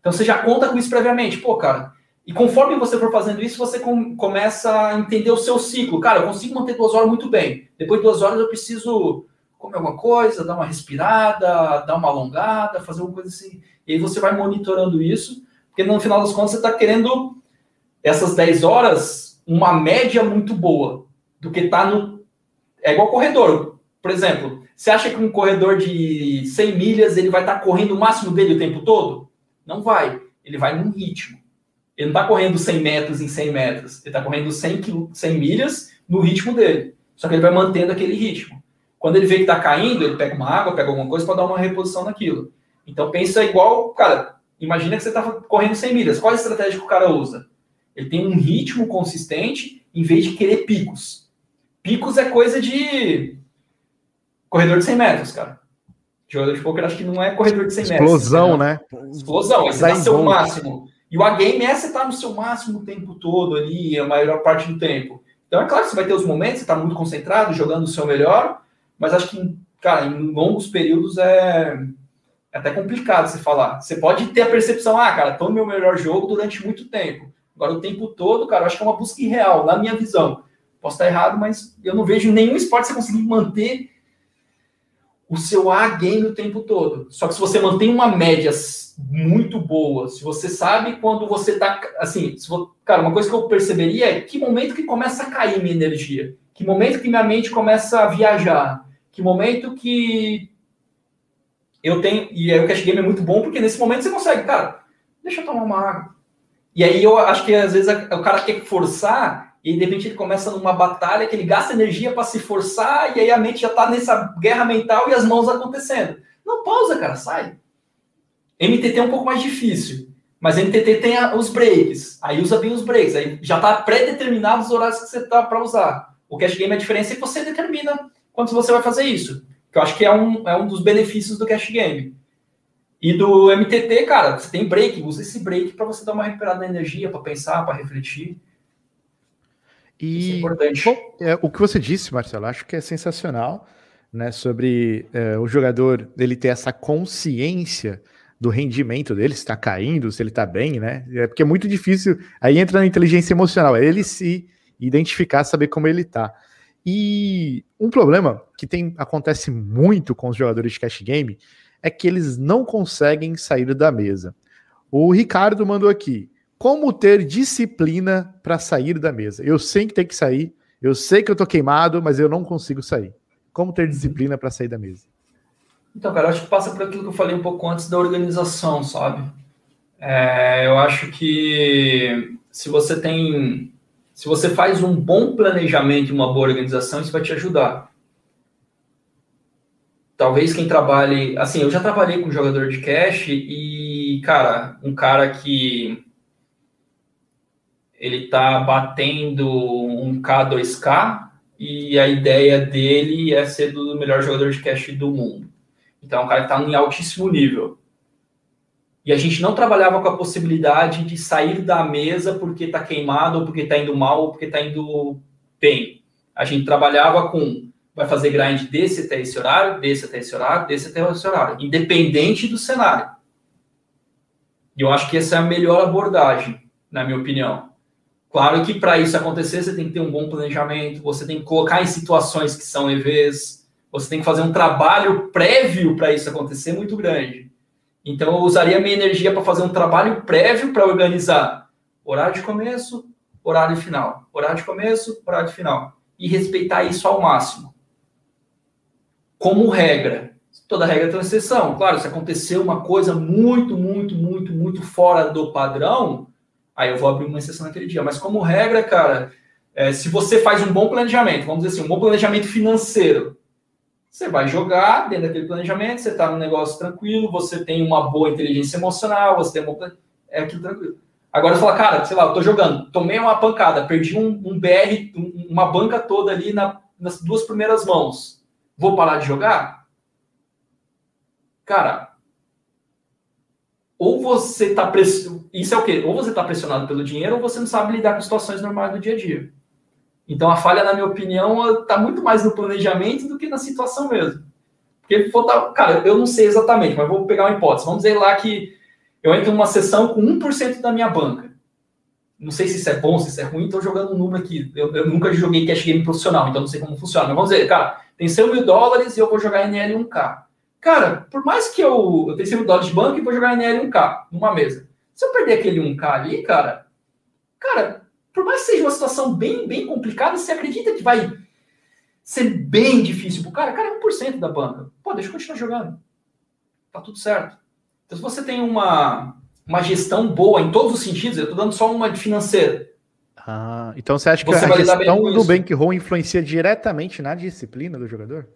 Então você já conta com isso previamente. Pô, cara, e conforme você for fazendo isso, você com, começa a entender o seu ciclo. Cara, eu consigo manter duas horas muito bem. Depois de duas horas eu preciso comer alguma coisa, dar uma respirada, dar uma alongada, fazer alguma coisa assim. E aí você vai monitorando isso, porque no final das contas você está querendo essas 10 horas, uma média muito boa do que está no. É igual corredor. Por exemplo, você acha que um corredor de 100 milhas ele vai estar tá correndo o máximo dele o tempo todo? Não vai. Ele vai num ritmo. Ele não está correndo 100 metros em 100 metros. Ele está correndo 100, 100 milhas no ritmo dele. Só que ele vai mantendo aquele ritmo. Quando ele vê que está caindo, ele pega uma água, pega alguma coisa para dar uma reposição naquilo. Então pensa igual, cara, imagina que você está correndo 100 milhas. Qual a estratégia que o cara usa? Ele tem um ritmo consistente em vez de querer picos. Picos é coisa de corredor de 100 metros, cara. Jogador de poker acho que não é corredor de 100 metros. Explosão, né? Explosão, esse dá seu máximo. E o A-game é você estar tá no seu máximo o tempo todo ali, a maior parte do tempo. Então é claro que você vai ter os momentos, você está muito concentrado, jogando o seu melhor, mas acho que, cara, em longos períodos é, é até complicado você falar. Você pode ter a percepção, ah, cara, estou no meu melhor jogo durante muito tempo. Agora, o tempo todo, cara, acho que é uma busca irreal, na minha visão. Posso estar errado, mas eu não vejo nenhum esporte você conseguir manter o seu A game o tempo todo. Só que se você mantém uma média muito boa, se você sabe quando você tá assim, cara, uma coisa que eu perceberia é que momento que começa a cair minha energia, que momento que minha mente começa a viajar, que momento que eu tenho e aí o cash game é muito bom porque nesse momento você consegue, cara, deixa eu tomar uma água. E aí eu acho que às vezes o cara quer forçar e de repente ele começa numa batalha que ele gasta energia para se forçar, e aí a mente já está nessa guerra mental e as mãos acontecendo. Não pausa, cara, sai. MTT é um pouco mais difícil, mas MTT tem a, os breaks, aí usa bem os breaks, aí já está pré-determinado os horários que você tá para usar. O cash game, a diferença é que você determina quando você vai fazer isso, que eu acho que é um, é um dos benefícios do cash game. E do MTT, cara, você tem break, usa esse break para você dar uma recuperada na energia, para pensar, para refletir. E é importante. Bom, é, o que você disse, Marcelo, acho que é sensacional, né? Sobre é, o jogador ele ter essa consciência do rendimento dele, se está caindo, se ele está bem, né? É porque é muito difícil. Aí entra na inteligência emocional, é ele se identificar, saber como ele está. E um problema que tem acontece muito com os jogadores de cash game é que eles não conseguem sair da mesa. O Ricardo mandou aqui. Como ter disciplina para sair da mesa? Eu sei que tem que sair, eu sei que eu tô queimado, mas eu não consigo sair. Como ter disciplina para sair da mesa? Então, cara, eu acho que passa por aquilo que eu falei um pouco antes da organização, sabe? É, eu acho que se você tem. Se você faz um bom planejamento e uma boa organização, isso vai te ajudar. Talvez quem trabalhe. Assim, eu já trabalhei com jogador de cash e, cara, um cara que ele está batendo um K, 2K, e a ideia dele é ser do melhor jogador de cash do mundo. Então, é um cara que está em altíssimo nível. E a gente não trabalhava com a possibilidade de sair da mesa porque está queimado, ou porque está indo mal, ou porque está indo bem. A gente trabalhava com vai fazer grind desse até esse horário, desse até esse horário, desse até esse horário, independente do cenário. E eu acho que essa é a melhor abordagem, na minha opinião. Claro que para isso acontecer, você tem que ter um bom planejamento, você tem que colocar em situações que são EVs, você tem que fazer um trabalho prévio para isso acontecer muito grande. Então, eu usaria minha energia para fazer um trabalho prévio para organizar horário de começo, horário final, horário de começo, horário final. E respeitar isso ao máximo. Como regra. Toda regra tem exceção. Claro, se acontecer uma coisa muito, muito, muito, muito fora do padrão, aí eu vou abrir uma exceção naquele dia. Mas como regra, cara, é, se você faz um bom planejamento, vamos dizer assim, um bom planejamento financeiro, você vai jogar dentro daquele planejamento, você está no negócio tranquilo, você tem uma boa inteligência emocional, você tem uma. É aquilo tranquilo. Agora você fala, cara, sei lá, eu tô jogando, tomei uma pancada, perdi um, um BR, um, uma banca toda ali na, nas duas primeiras mãos. Vou parar de jogar? Cara, ou você está pressionado. Isso é o quê? Ou você está pressionado pelo dinheiro, ou você não sabe lidar com situações normais do dia a dia. Então a falha, na minha opinião, está muito mais no planejamento do que na situação mesmo. Porque, cara, eu não sei exatamente, mas vou pegar uma hipótese. Vamos dizer lá que eu entro numa sessão com 1% da minha banca. Não sei se isso é bom, se isso é ruim, estou jogando um número aqui. Eu, eu, nunca joguei cash game profissional, então não sei como funciona. Mas vamos dizer, cara, tem 100 mil dólares e eu vou jogar NL 1K. Cara, por mais que eu, eu tenha 100 dólares de banco e vou jogar NL 1K numa mesa. Se eu perder aquele 1K ali, cara, cara, por mais que seja uma situação bem, bem complicada, você acredita que vai ser bem difícil pro cara? Cara, é 1% da banca. Pô, deixa eu continuar jogando. Tá tudo certo. Então, se você tem uma, uma gestão boa em todos os sentidos, eu tô dando só uma de financeira. Ah, então você acha que você a gestão do bankroll influencia diretamente na disciplina do jogador?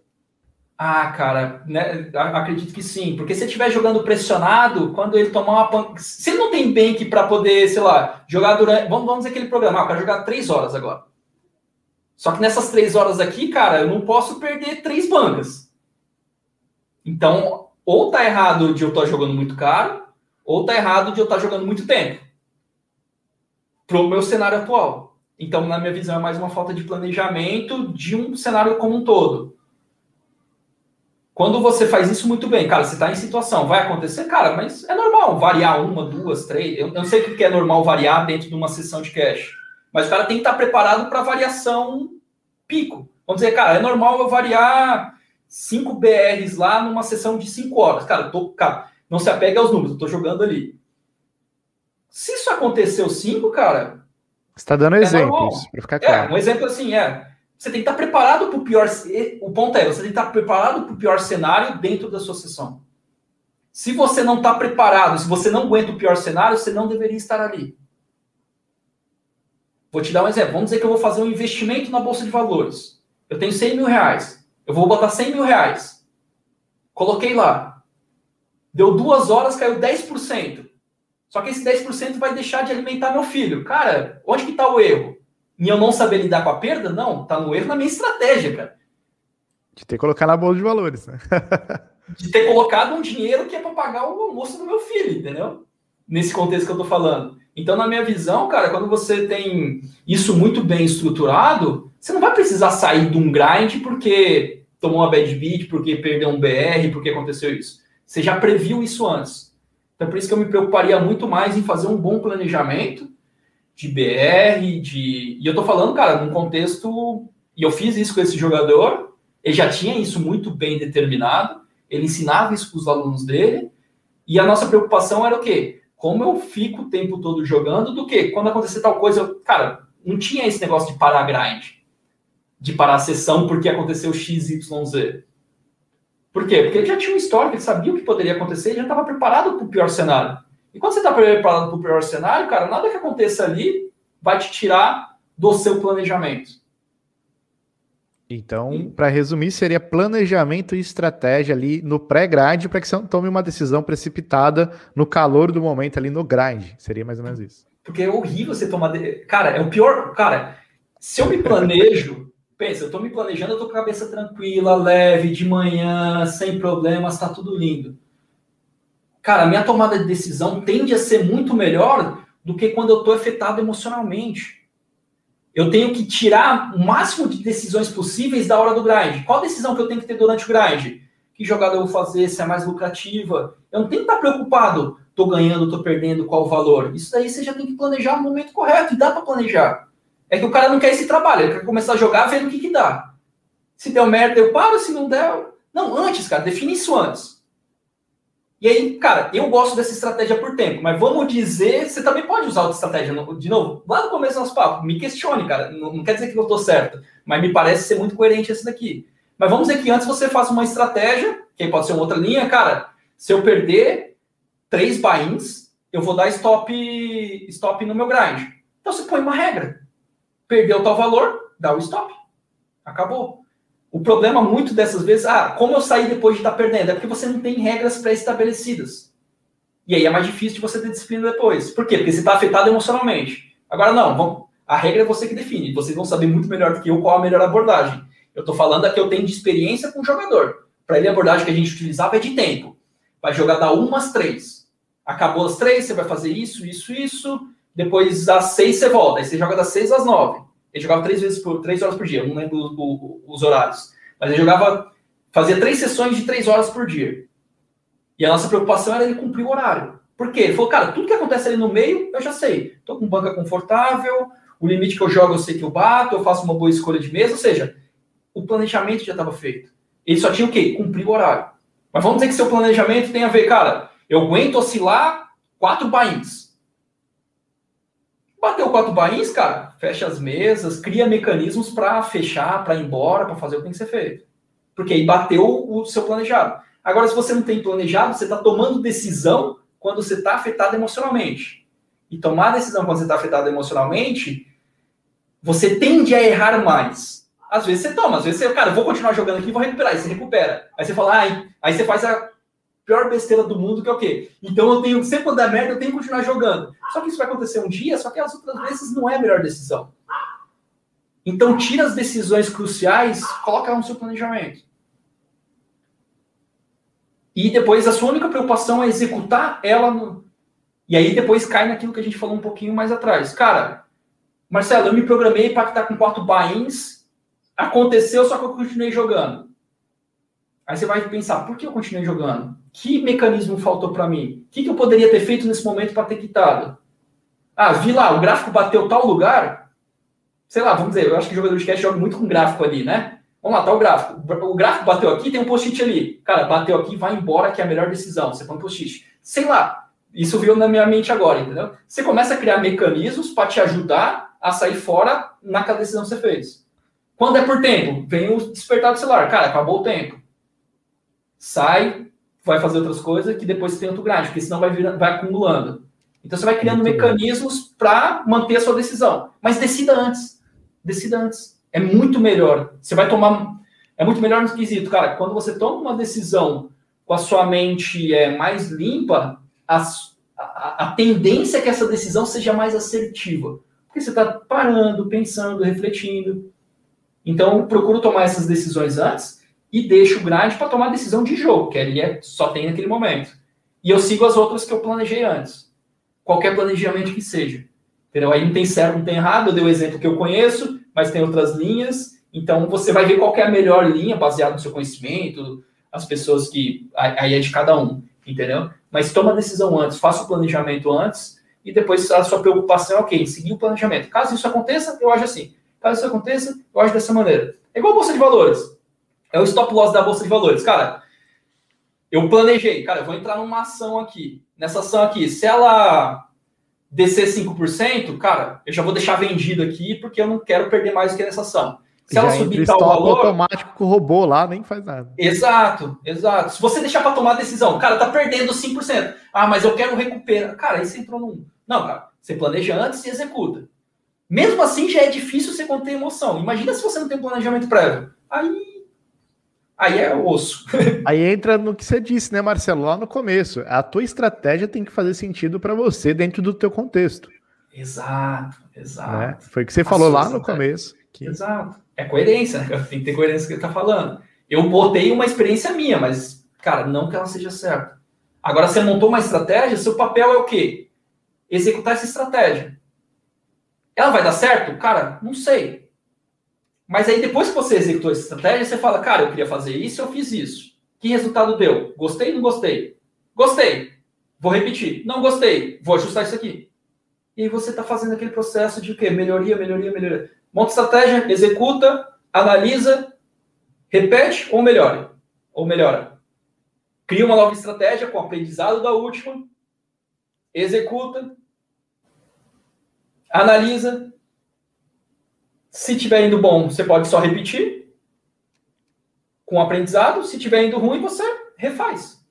Ah, cara, né, acredito que sim. Porque se ele estiver jogando pressionado, quando ele tomar uma pan... Se ele não tem bank para poder, sei lá, jogar durante. Vamos, vamos dizer aquele programa, ah, eu quero jogar três horas agora. Só que nessas três horas aqui, cara, eu não posso perder três bancas. Então, ou tá errado de eu estar jogando muito caro, ou tá errado de eu estar jogando muito tempo. Pro meu cenário atual. Então, na minha visão, é mais uma falta de planejamento de um cenário como um todo. Quando você faz isso muito bem, cara, você está em situação, vai acontecer, cara, mas é normal variar uma, duas, três. Eu, não sei o que é normal variar dentro de uma sessão de cash, mas o cara tem que estar preparado para variação pico. Vamos dizer, cara, é normal eu variar 5 BRs lá numa sessão de 5 horas. Cara, tô, cara, não se apega aos números, eu tô jogando ali. Se isso aconteceu 5, cara. Você está dando é exemplos, para ficar claro. É, um exemplo assim, é você tem que estar preparado para o pior. O ponto é, você tem que estar preparado para o pior cenário dentro da sua sessão. Se você não está preparado, se você não aguenta o pior cenário, você não deveria estar ali. Vou te dar um exemplo. Vamos dizer que eu vou fazer um investimento na bolsa de valores. Eu tenho 100 mil reais. Eu vou botar 100 mil reais. Coloquei lá. Deu duas horas, caiu 10%. Só que esse 10% vai deixar de alimentar meu filho. Cara, onde que está o erro? Em eu não saber lidar com a perda? Não, tá no erro na minha estratégia, cara. De ter colocado na bolsa de valores, né? *laughs* de ter colocado um dinheiro que é para pagar o almoço do meu filho, entendeu? Nesse contexto que eu tô falando. Então, na minha visão, cara, quando você tem isso muito bem estruturado, você não vai precisar sair de um grind porque tomou uma bad beat, porque perdeu um BR, porque aconteceu isso. Você já previu isso antes. Então, por isso que eu me preocuparia muito mais em fazer um bom planejamento de BR, de. E eu tô falando, cara, num contexto. E eu fiz isso com esse jogador, ele já tinha isso muito bem determinado, ele ensinava isso para os alunos dele, e a nossa preocupação era o quê? Como eu fico o tempo todo jogando, do que quando acontecer tal coisa, eu, cara, não tinha esse negócio de parar grind, de parar a sessão porque aconteceu XYZ. Por quê? Porque ele já tinha um histórico, ele sabia o que poderia acontecer, ele já estava preparado para o pior cenário. E quando você está preparado para o pior cenário, cara, nada que aconteça ali vai te tirar do seu planejamento. Então, para resumir, seria planejamento e estratégia ali no pré-grind para que você não tome uma decisão precipitada no calor do momento ali no grind. Seria mais ou menos isso. Porque é horrível você tomar. De... Cara, é o pior. Cara, se eu me planejo, *laughs* pensa, eu estou me planejando, eu estou com a cabeça tranquila, leve, de manhã, sem problemas, está tudo lindo cara, minha tomada de decisão tende a ser muito melhor do que quando eu estou afetado emocionalmente. Eu tenho que tirar o máximo de decisões possíveis da hora do grind. Qual decisão que eu tenho que ter durante o grind? Que jogada eu vou fazer? Se é mais lucrativa? Eu não tenho que estar preocupado. Estou ganhando, estou perdendo, qual o valor? Isso daí você já tem que planejar no momento correto. E dá para planejar. É que o cara não quer esse trabalho. Ele quer começar a jogar vendo o que, que dá. Se deu merda, eu paro. Se não der... Não, antes, cara. Define isso antes. E aí, cara, eu gosto dessa estratégia por tempo, mas vamos dizer, você também pode usar outra estratégia. De novo, lá no começo do nosso papo, me questione, cara. Não, não quer dizer que eu estou certo, mas me parece ser muito coerente esse daqui. Mas vamos dizer que antes você faça uma estratégia, que pode ser uma outra linha, cara. Se eu perder três buy-ins, eu vou dar stop, stop no meu grind. Então você põe uma regra. Perdeu tal valor, dá o stop. Acabou. O problema muito dessas vezes, ah, como eu saí depois de estar perdendo? É porque você não tem regras pré-estabelecidas. E aí é mais difícil de você ter disciplina depois. Por quê? Porque você está afetado emocionalmente. Agora, não, vamos, a regra é você que define. Vocês vão saber muito melhor do que eu qual a melhor abordagem. Eu estou falando aqui, eu tenho de experiência com o jogador. Para ele, a abordagem que a gente utilizava é de tempo. Vai jogar da 1 às 3. Acabou as 3, você vai fazer isso, isso, isso. Depois, às 6, você volta. Aí você joga das 6 às 9. Ele jogava três vezes por três horas por dia, não lembro o, o, os horários. Mas ele jogava, fazia três sessões de três horas por dia. E a nossa preocupação era ele cumprir o horário. Por quê? Ele falou, cara, tudo que acontece ali no meio, eu já sei. Estou com banca confortável, o limite que eu jogo eu sei que eu bato, eu faço uma boa escolha de mesa, ou seja, o planejamento já estava feito. Ele só tinha o quê? Cumprir o horário. Mas vamos dizer que seu planejamento tem a ver, cara, eu aguento oscilar quatro bains. Bateu quatro bains, cara, fecha as mesas, cria mecanismos para fechar, para ir embora, para fazer o que tem que ser feito. Porque aí bateu o seu planejado. Agora, se você não tem planejado, você está tomando decisão quando você está afetado emocionalmente. E tomar decisão quando você está afetado emocionalmente você tende a errar mais. Às vezes você toma, às vezes você, cara, vou continuar jogando aqui, vou recuperar, aí você recupera. Aí você fala, ai, aí você faz a pior besteira do mundo, que é o quê? Então eu tenho, sempre quando der merda, eu tenho que continuar jogando. Só que isso vai acontecer um dia, só que as outras vezes não é a melhor decisão. Então tira as decisões cruciais, coloca no seu planejamento. E depois a sua única preocupação é executar ela no... E aí depois cai naquilo que a gente falou um pouquinho mais atrás. Cara, Marcelo, eu me programei para estar com quatro buy-ins, aconteceu, só que eu continuei jogando. Aí você vai pensar, por que eu continuei jogando? Que mecanismo faltou para mim? O que, que eu poderia ter feito nesse momento para ter quitado? Ah, vi lá, o gráfico bateu tal lugar. Sei lá, vamos dizer, eu acho que jogador de cash joga muito com gráfico ali, né? Vamos lá, tá o gráfico. O gráfico bateu aqui, tem um post-it ali. Cara, bateu aqui, vai embora, que é a melhor decisão. Você põe post-it. Sei lá, isso veio na minha mente agora, entendeu? Você começa a criar mecanismos para te ajudar a sair fora naquela decisão que você fez. Quando é por tempo, vem o despertar do celular. Cara, acabou o tempo. Sai, vai fazer outras coisas, que depois você tem outro grade, porque senão vai, vai acumulando. Então você vai criando Muito mecanismos para manter a sua decisão. Mas decida antes. Decida antes. É muito melhor. Você vai tomar. É muito melhor no quesito, cara. Quando você toma uma decisão com a sua mente é, mais limpa, a, a, a tendência é que essa decisão seja mais assertiva. Porque você está parando, pensando, refletindo. Então, procuro tomar essas decisões antes e deixo o grade para tomar decisão de jogo, que ali é, só tem naquele momento. E eu sigo as outras que eu planejei antes. Qualquer planejamento que seja. Entendeu? Aí não tem certo, não tem errado. Eu dei o exemplo que eu conheço, mas tem outras linhas. Então, você vai ver qual é a melhor linha, baseado no seu conhecimento, as pessoas que. Aí é de cada um, entendeu? Mas toma a decisão antes, faça o planejamento antes e depois a sua preocupação é, ok, seguir o planejamento. Caso isso aconteça, eu acho assim. Caso isso aconteça, eu acho dessa maneira. É igual a Bolsa de Valores. É o stop loss da Bolsa de Valores. Cara, eu planejei, cara, eu vou entrar numa ação aqui. Nessa ação aqui, se ela descer 5%, cara, eu já vou deixar vendido aqui porque eu não quero perder mais do que nessa ação. Se ela subir tal valor. automático com o robô lá, nem faz nada. Exato, exato. Se você deixar para tomar a decisão, cara, tá perdendo 5%. Ah, mas eu quero recuperar. Cara, aí você entrou num. Não, cara, você planeja antes e executa. Mesmo assim, já é difícil você conter emoção. Imagina se você não tem planejamento prévio. Aí. Aí é osso. *laughs* aí entra no que você disse, né, Marcelo, lá no começo. A tua estratégia tem que fazer sentido para você dentro do teu contexto. Exato, exato. Né? Foi o que você a falou lá no começo. Que... Exato. É coerência, né? Tem que ter coerência com o que ele tá falando. Eu botei uma experiência minha, mas, cara, não que ela seja certa. Agora, você montou uma estratégia, seu papel é o quê? Executar essa estratégia. Ela vai dar certo? Cara, não sei. Mas aí, depois que você executou essa estratégia, você fala, cara, eu queria fazer isso, eu fiz isso. Que resultado deu? Gostei ou não gostei? Gostei. Vou repetir. Não gostei. Vou ajustar isso aqui. E aí você está fazendo aquele processo de o quê? Melhoria, melhoria, melhoria. Monta estratégia, executa, analisa, repete ou melhora. Ou melhora. Cria uma nova estratégia com aprendizado da última, executa, analisa. Se tiver indo bom, você pode só repetir com aprendizado. Se tiver indo ruim, você refaz.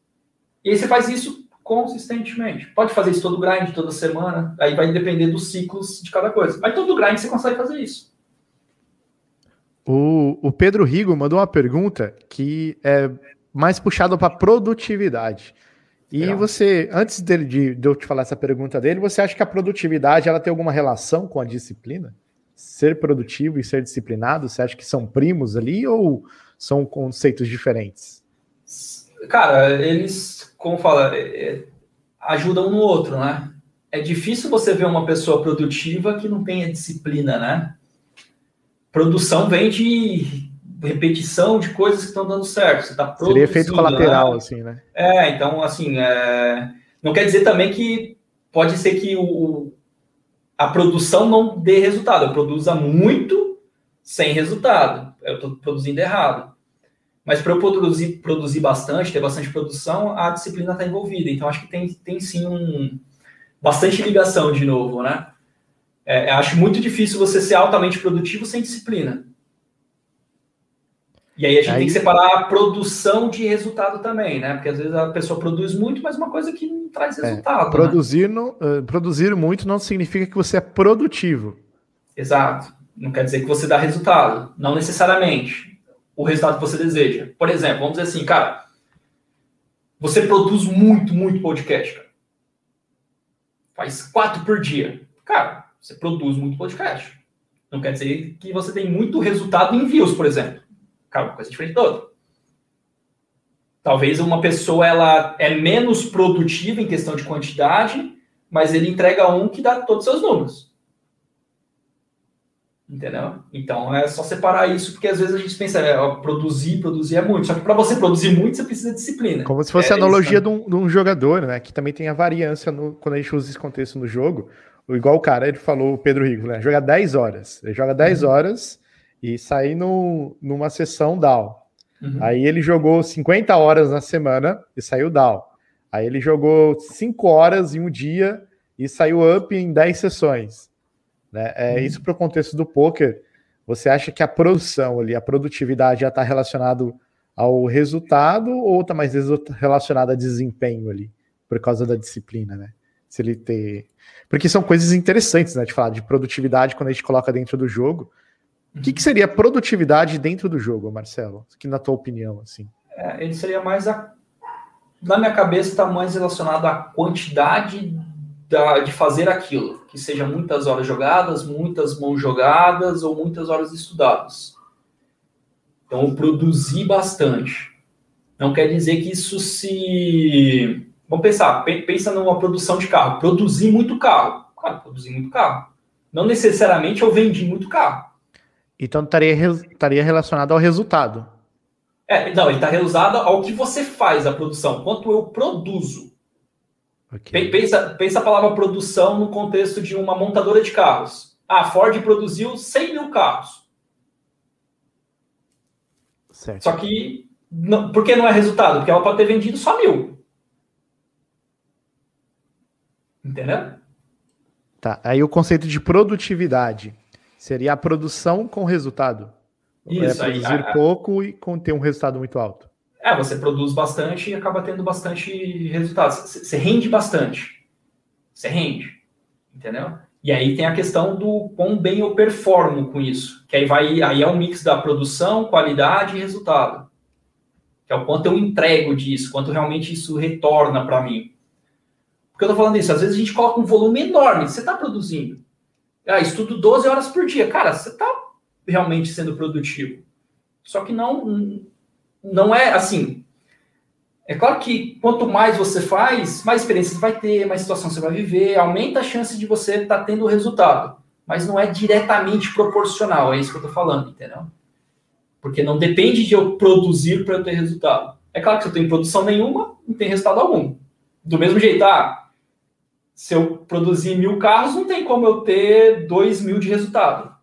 E aí você faz isso consistentemente. Pode fazer isso todo grind, toda semana. Aí vai depender dos ciclos de cada coisa. Mas todo grind você consegue fazer isso. O, o Pedro Rigo mandou uma pergunta que é mais puxada para produtividade. E Legal. você, antes dele, de, de eu te falar essa pergunta dele, você acha que a produtividade ela tem alguma relação com a disciplina? Ser produtivo e ser disciplinado, você acha que são primos ali ou são conceitos diferentes? Cara, eles, como fala, é, é, ajudam um no outro, né? É difícil você ver uma pessoa produtiva que não tenha disciplina, né? Produção vem de repetição de coisas que estão dando certo. Você tá Seria efeito colateral, né? assim, né? É, então, assim, é... não quer dizer também que pode ser que o, a produção não dê resultado. Eu produza muito sem resultado. Eu estou produzindo errado. Mas para eu produzir, produzir bastante, ter bastante produção, a disciplina está envolvida. Então, acho que tem, tem sim um, bastante ligação de novo, né? É, acho muito difícil você ser altamente produtivo sem disciplina. E aí a gente aí... tem que separar a produção de resultado também, né? Porque às vezes a pessoa produz muito, mas uma coisa que não traz é, resultado. É, produzir, né? no, uh, produzir muito não significa que você é produtivo. Exato, Não quer dizer que você dá resultado. Não necessariamente o resultado que você deseja. Por exemplo, vamos dizer assim, cara, você produz muito, muito podcast, cara. Faz quatro por dia. Cara, você produz muito podcast. Não quer dizer que você tem muito resultado em views, por exemplo. Cara, coisa diferente da outra. Talvez uma pessoa ela é menos produtiva em questão de quantidade, mas ele entrega um que dá todos os seus números. Entendeu? Então é só separar isso, porque às vezes a gente pensa, é, produzir, produzir é muito. Só que para você produzir muito, você precisa de disciplina. Como se fosse é a analogia isso, né? de, um, de, um, jogador, né? Que também tem a variância no, quando a gente usa esse contexto no jogo. Igual o cara, ele falou, o Pedro Rico, né? Joga 10 horas. Ele joga 10 uhum. horas e sair no, numa sessão DAO. Uhum. Aí ele jogou 50 horas na semana e saiu DAO. Aí ele jogou 5 horas em um dia e saiu up em 10 sessões. Né? É, uhum. Isso para o contexto do poker. Você acha que a produção ali, a produtividade já está relacionado ao resultado ou está mais relacionado a desempenho ali, por causa da disciplina, né? Se ele ter. Porque são coisas interessantes, né? De falar de produtividade quando a gente coloca dentro do jogo. O que, que, seria produtividade dentro do jogo, Marcelo? Que na tua opinião, assim? É, ele seria mais a... na minha cabeça está mais relacionado à quantidade da, de fazer aquilo, que seja muitas horas jogadas, muitas mãos jogadas ou muitas horas estudadas. Então, produzir bastante. Não quer dizer que isso se. Vamos pensar, pensa numa produção de carro. Produzir muito carro. Cara, produzir muito carro. Não necessariamente eu vendi muito carro. Então estaria, estaria relacionado ao resultado. É, não, ele está relacionado ao que você faz a produção, quanto eu produzo. Okay. Pensa, pensa a palavra produção no contexto de uma montadora de carros. Ah, a Ford produziu 100 mil carros. Certo. Só que, não, por que não é resultado? Porque ela pode ter vendido só mil. Entendeu? Tá. Aí o conceito de produtividade seria a produção com resultado. Isso, é produzir aí, a, pouco e ter um resultado muito alto. É, você produz bastante e acaba tendo bastante resultados. Você rende bastante. Você rende. Entendeu? E aí tem a questão do quão bem eu performo com isso. Que aí vai, aí é um mix da produção, qualidade e resultado. Que é o quanto eu entrego disso, quanto realmente isso retorna para mim. Por que eu tô falando isso? Às vezes a gente coloca um volume enorme, você está produzindo. Ah, estudo 12 horas por dia. Cara, você está realmente sendo produtivo. Só que não não é assim. É claro que quanto mais você faz, mais experiência você vai ter, mais situação você vai viver, aumenta a chance de você estar tá tendo resultado. Mas não é diretamente proporcional, é isso que eu estou falando, entendeu? Porque não depende de eu produzir para eu ter resultado. É claro que se eu tenho produção nenhuma, não tem resultado algum. Do mesmo jeito, ah, se eu produzir mil carros, não tem como eu ter dois mil de resultado.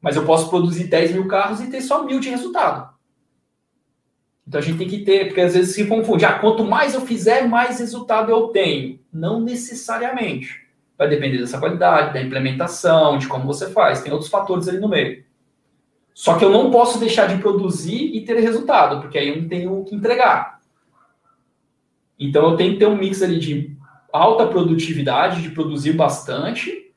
Mas eu posso produzir 10 mil carros e ter só mil de resultado. Então a gente tem que ter, porque às vezes se confunde. Ah, quanto mais eu fizer, mais resultado eu tenho. Não necessariamente. Vai depender dessa qualidade, da implementação, de como você faz. Tem outros fatores ali no meio. Só que eu não posso deixar de produzir e ter resultado, porque aí eu não tenho o que entregar. Então eu tenho que ter um mix ali de alta produtividade, de produzir bastante,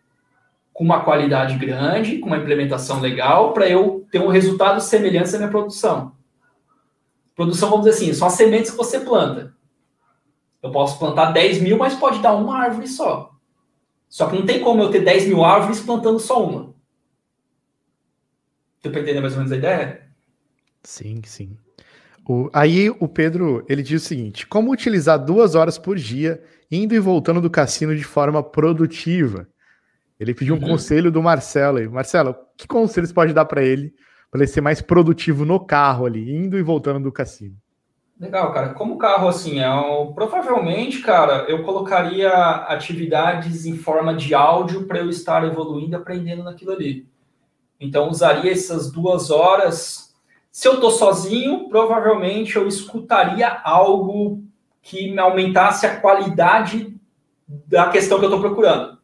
com uma qualidade grande, com uma implementação legal, para eu ter um resultado semelhante à minha produção. Produção, vamos dizer assim, são as sementes que você planta. Eu posso plantar 10 mil, mas pode dar uma árvore só. Só que não tem como eu ter 10 mil árvores plantando só uma. Deu para mais ou menos a ideia? Sim, sim. O, aí o Pedro ele diz o seguinte: como utilizar duas horas por dia indo e voltando do cassino de forma produtiva? Ele pediu um uhum. conselho do Marcelo. Marcelo, que conselho você pode dar para ele para ele ser mais produtivo no carro ali, indo e voltando do cassino. Legal, cara. Como carro, assim, é um... provavelmente, cara, eu colocaria atividades em forma de áudio para eu estar evoluindo, aprendendo naquilo ali. Então, usaria essas duas horas. Se eu estou sozinho, provavelmente eu escutaria algo que me aumentasse a qualidade da questão que eu estou procurando.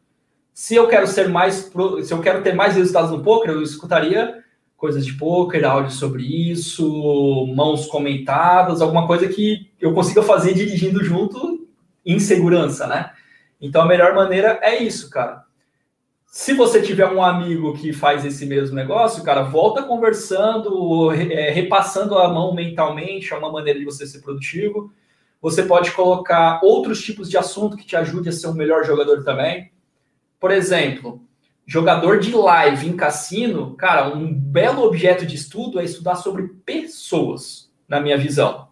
Se eu quero ser mais, se eu quero ter mais resultados no poker, eu escutaria coisas de poker, áudio sobre isso, mãos comentadas, alguma coisa que eu consiga fazer dirigindo junto em segurança, né? Então a melhor maneira é isso, cara. Se você tiver um amigo que faz esse mesmo negócio, cara, volta conversando, é, repassando a mão mentalmente, é uma maneira de você ser produtivo. Você pode colocar outros tipos de assunto que te ajude a ser um melhor jogador também. Por exemplo, jogador de live em cassino, cara, um belo objeto de estudo é estudar sobre pessoas, na minha visão.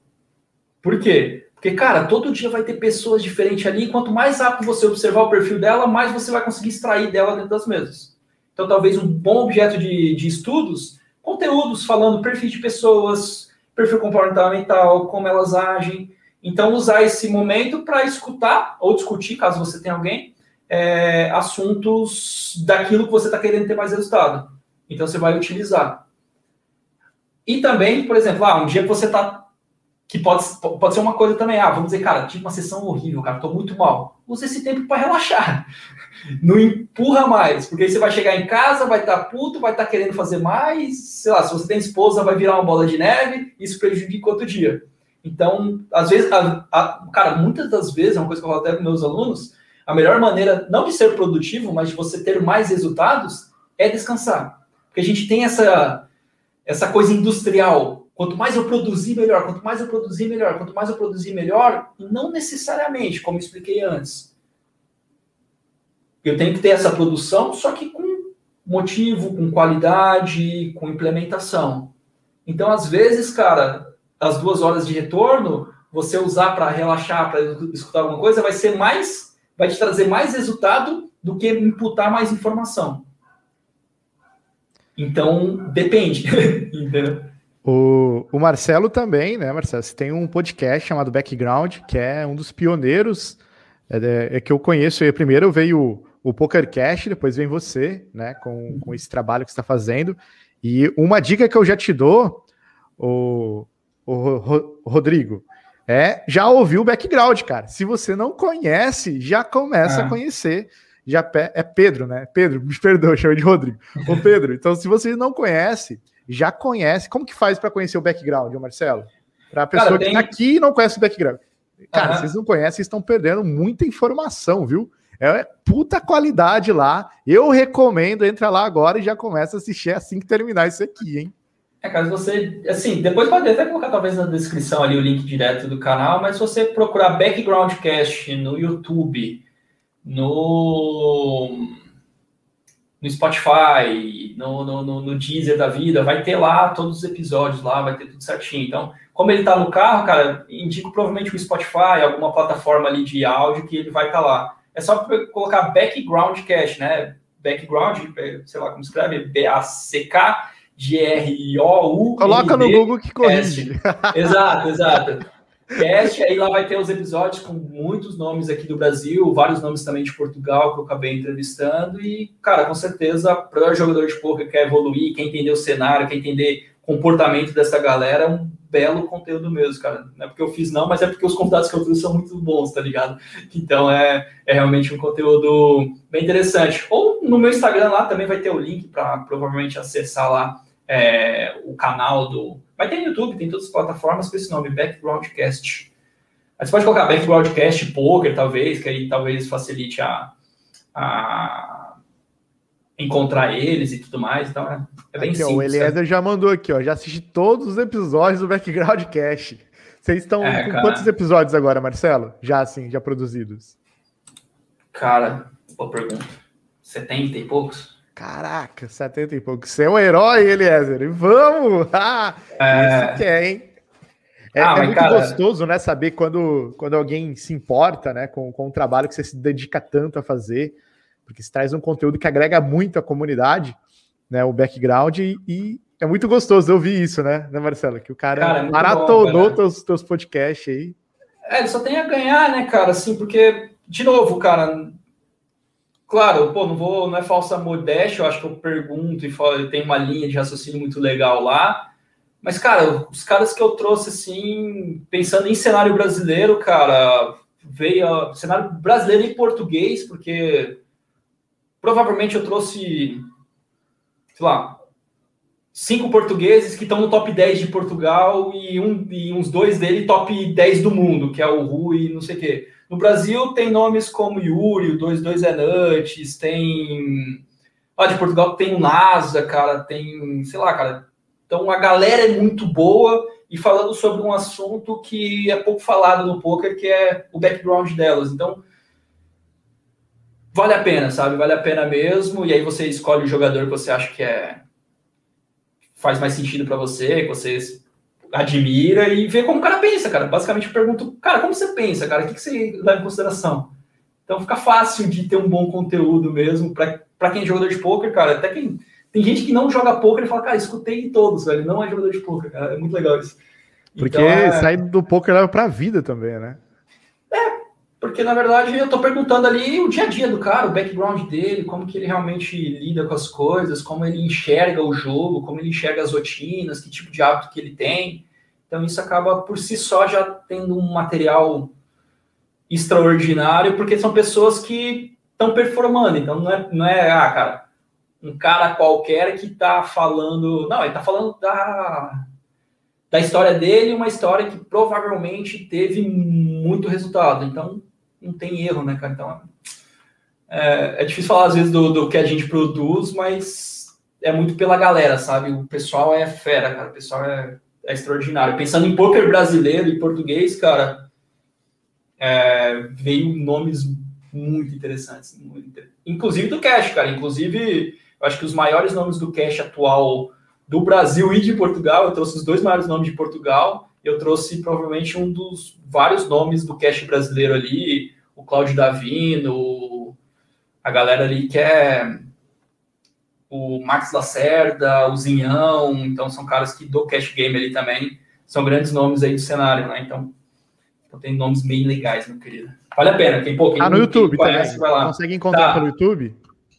Por quê? Porque, cara, todo dia vai ter pessoas diferentes ali, e quanto mais rápido você observar o perfil dela, mais você vai conseguir extrair dela dentro das mesas. Então, talvez um bom objeto de, de estudos, conteúdos falando perfil de pessoas, perfil comportamental, como elas agem, então, usar esse momento para escutar ou discutir, caso você tenha alguém, é, assuntos daquilo que você está querendo ter mais resultado. Então, você vai utilizar. E também, por exemplo, ah, um dia que você está. Que pode, pode ser uma coisa também, ah, vamos dizer, cara, tive uma sessão horrível, cara, estou muito mal. Use esse tempo para relaxar. *laughs* Não empurra mais, porque aí você vai chegar em casa, vai estar tá puto, vai estar tá querendo fazer mais, sei lá, se você tem esposa, vai virar uma bola de neve, isso prejudica outro dia. Então, às vezes, a, a, cara, muitas das vezes, é uma coisa que eu falo até para meus alunos, a melhor maneira, não de ser produtivo, mas de você ter mais resultados, é descansar. Porque a gente tem essa, essa coisa industrial. Quanto mais eu produzir, melhor. Quanto mais eu produzir, melhor. Quanto mais eu produzir, melhor. Não necessariamente, como expliquei antes. Eu tenho que ter essa produção, só que com motivo, com qualidade, com implementação. Então, às vezes, cara, as duas horas de retorno, você usar para relaxar, para escutar alguma coisa, vai ser mais, vai te trazer mais resultado do que imputar mais informação. Então, depende. *laughs* O, o Marcelo também, né, Marcelo? Você tem um podcast chamado Background, que é um dos pioneiros é, é que eu conheço. Primeiro veio o, o PokerCast, depois vem você, né, com, com esse trabalho que você está fazendo. E uma dica que eu já te dou, o, o Rodrigo, é já ouviu o background, cara. Se você não conhece, já começa ah. a conhecer. Já é Pedro, né? Pedro, *laughs* me perdoa, chama de Rodrigo. Ô Pedro, então se você não conhece, já conhece. Como que faz para conhecer o background, Marcelo? Para a pessoa cara, que está aqui e não conhece o background. Cara, uhum. vocês não conhecem, vocês estão perdendo muita informação, viu? É puta qualidade lá. Eu recomendo, entra lá agora e já começa a assistir assim que terminar isso aqui, hein? É, caso você, assim, depois pode até colocar talvez na descrição ali o link direto do canal, mas se você procurar Backgroundcast no YouTube, no, no Spotify, no, no, no, no Deezer da vida, vai ter lá todos os episódios lá, vai ter tudo certinho. Então, como ele tá no carro, cara, indico provavelmente o Spotify, alguma plataforma ali de áudio que ele vai estar tá lá. É só colocar Backgroundcast, né? Background, sei lá como escreve, B-A-C-K G-R-O-U. Coloca no Google que corrige. exato, exato. Cast, aí lá vai ter os episódios com muitos nomes aqui do Brasil, vários nomes também de Portugal que eu acabei entrevistando. E, cara, com certeza, para jogador de poker que quer evoluir, quer entender o cenário, quer entender o comportamento dessa galera, é um belo conteúdo mesmo, cara. Não é porque eu fiz, não, mas é porque os convidados que eu trouxe são muito bons, tá ligado? Então é, é realmente um conteúdo bem interessante. Ou no meu Instagram lá também vai ter o link para provavelmente acessar lá é, o canal do. Vai ter no YouTube, tem todas as plataformas com esse nome, Backgroundcast. Aí você pode colocar Backgroundcast Poker, talvez, que aí talvez facilite a, a encontrar eles e tudo mais. Então é, é bem aqui, simples. Ó, o Eliezer já mandou aqui, ó. Já assisti todos os episódios do Backgroundcast. Vocês estão é, com cara... quantos episódios agora, Marcelo? Já assim, já produzidos? Cara, boa pergunta. 70 e poucos? Caraca, 70 e pouco. Você é um herói, Eliezer. Vamos! *laughs* Ah, é... Isso que é, hein? É, ah, é muito cara... gostoso, né? Saber quando, quando alguém se importa né, com, com o trabalho que você se dedica tanto a fazer, porque você traz um conteúdo que agrega muito à comunidade, né? O background, e, e é muito gostoso ouvir isso, né, né Marcelo? Que o cara, cara é maratonou bom, teus, teus podcasts aí. É, ele só tem a ganhar, né, cara? Assim, porque, de novo, cara, Claro, pô, não vou, não é falsa modéstia, eu acho que eu pergunto e falo, tem uma linha de raciocínio muito legal lá. Mas, cara, os caras que eu trouxe, assim, pensando em cenário brasileiro, cara, veio ó, cenário brasileiro em português, porque provavelmente eu trouxe, sei lá, cinco portugueses que estão no top 10 de Portugal e, um, e uns dois dele top 10 do mundo, que é o Rui, não sei o quê. No Brasil tem nomes como Yuri, o 22 é Nuts, tem lá de Portugal tem o NASA, cara, tem, sei lá, cara. Então a galera é muito boa e falando sobre um assunto que é pouco falado no poker, que é o background delas. Então vale a pena, sabe? Vale a pena mesmo. E aí você escolhe o jogador que você acha que é faz mais sentido para você, que você admira e vê como o cara pensa, cara. Basicamente eu pergunto, cara, como você pensa, cara? O que, que você leva em consideração? Então fica fácil de ter um bom conteúdo mesmo para quem é jogador de poker, cara. Até quem tem gente que não joga poker e fala, cara, escutei todos, velho. Não é jogador de poker, cara. É muito legal isso. Porque então, é... sair do poker leva pra vida também, né? É, porque na verdade eu tô perguntando ali o dia a dia do cara, o background dele, como que ele realmente lida com as coisas, como ele enxerga o jogo, como ele enxerga as rotinas, que tipo de hábito que ele tem. Então isso acaba por si só já tendo um material extraordinário, porque são pessoas que estão performando. Então não é, não é, ah, cara, um cara qualquer que está falando. Não, ele está falando da, da história dele, uma história que provavelmente teve muito resultado. Então não tem erro, né, cara? Então é, é difícil falar às vezes do, do que a gente produz, mas é muito pela galera, sabe? O pessoal é fera, cara. O pessoal é, é extraordinário. Pensando em poker brasileiro e português, cara é, veio nomes muito interessantes, muito, inclusive do Cash, cara. Inclusive, eu acho que os maiores nomes do Cash atual do Brasil e de Portugal, eu trouxe os dois maiores nomes de Portugal, eu trouxe provavelmente um dos vários nomes do Cash brasileiro ali, o Cláudio Davino, a galera ali que é o Max Lacerda, o Zinhão, então são caras que do Cash Game ali também são grandes nomes aí do cenário, né? Então, então tem nomes bem legais, meu querido. Vale a pena. Quem, quem, ah, no YouTube quem conhece, também. Vai lá. Consegue encontrar tá. pelo YouTube?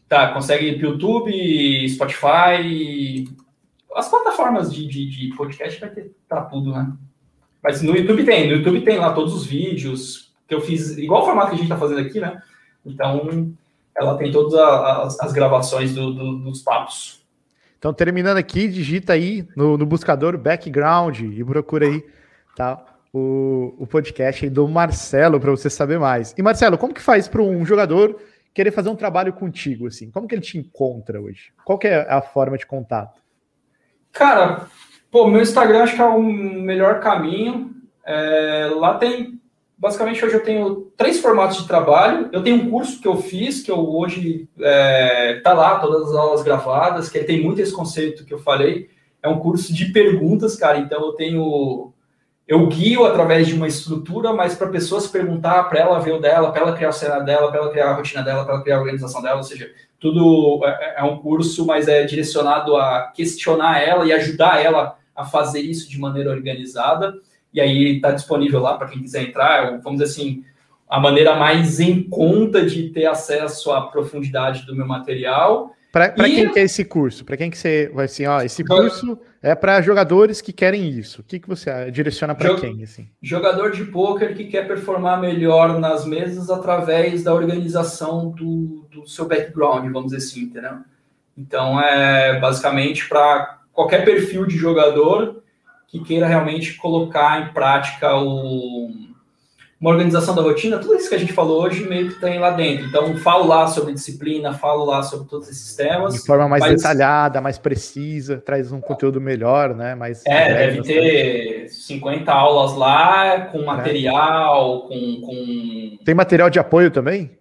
Tá, consegue pelo YouTube, Spotify, as plataformas de, de, de podcast vai ter pra tudo, né? Mas no YouTube tem, no YouTube tem lá todos os vídeos que eu fiz, igual o formato que a gente tá fazendo aqui, né? Então, ela tem todas as, as gravações do, do, dos papos. Então, terminando aqui, digita aí no, no buscador background e procura aí, tá? o, o podcast do Marcelo para você saber mais. E Marcelo, como que faz para um jogador querer fazer um trabalho contigo assim? Como que ele te encontra hoje? Qual que é a forma de contato? Cara, pô, meu Instagram acho que é o melhor caminho. É, lá tem basicamente hoje eu tenho três formatos de trabalho. Eu tenho um curso que eu fiz, que eu hoje é, tá lá, todas as aulas gravadas, que tem muito esse conceito que eu falei. É um curso de perguntas, cara. Então eu tenho eu guio através de uma estrutura, mas para a pessoa se perguntar, para ela ver o dela, para ela criar o cenário dela, para ela criar a rotina dela, para ela criar a organização dela, ou seja, tudo é, é um curso, mas é direcionado a questionar ela e ajudar ela a fazer isso de maneira organizada. E aí está disponível lá para quem quiser entrar. Vamos dizer assim, a maneira mais em conta de ter acesso à profundidade do meu material. Para e... quem quer esse curso? Para quem que você vai assim, ó, esse curso é para jogadores que querem isso. O que, que você direciona para quem? Assim? Jogador de pôquer que quer performar melhor nas mesas através da organização do, do seu background, vamos dizer assim, entendeu? Então é basicamente para qualquer perfil de jogador que queira realmente colocar em prática o uma organização da rotina, tudo isso que a gente falou hoje meio que tem lá dentro. Então, falo lá sobre disciplina, falo lá sobre todos esses temas. De forma mais mas... detalhada, mais precisa, traz um conteúdo melhor, né? Mais é, deve ter 50 aulas lá, com é. material, é. com, com. Tem material de apoio também?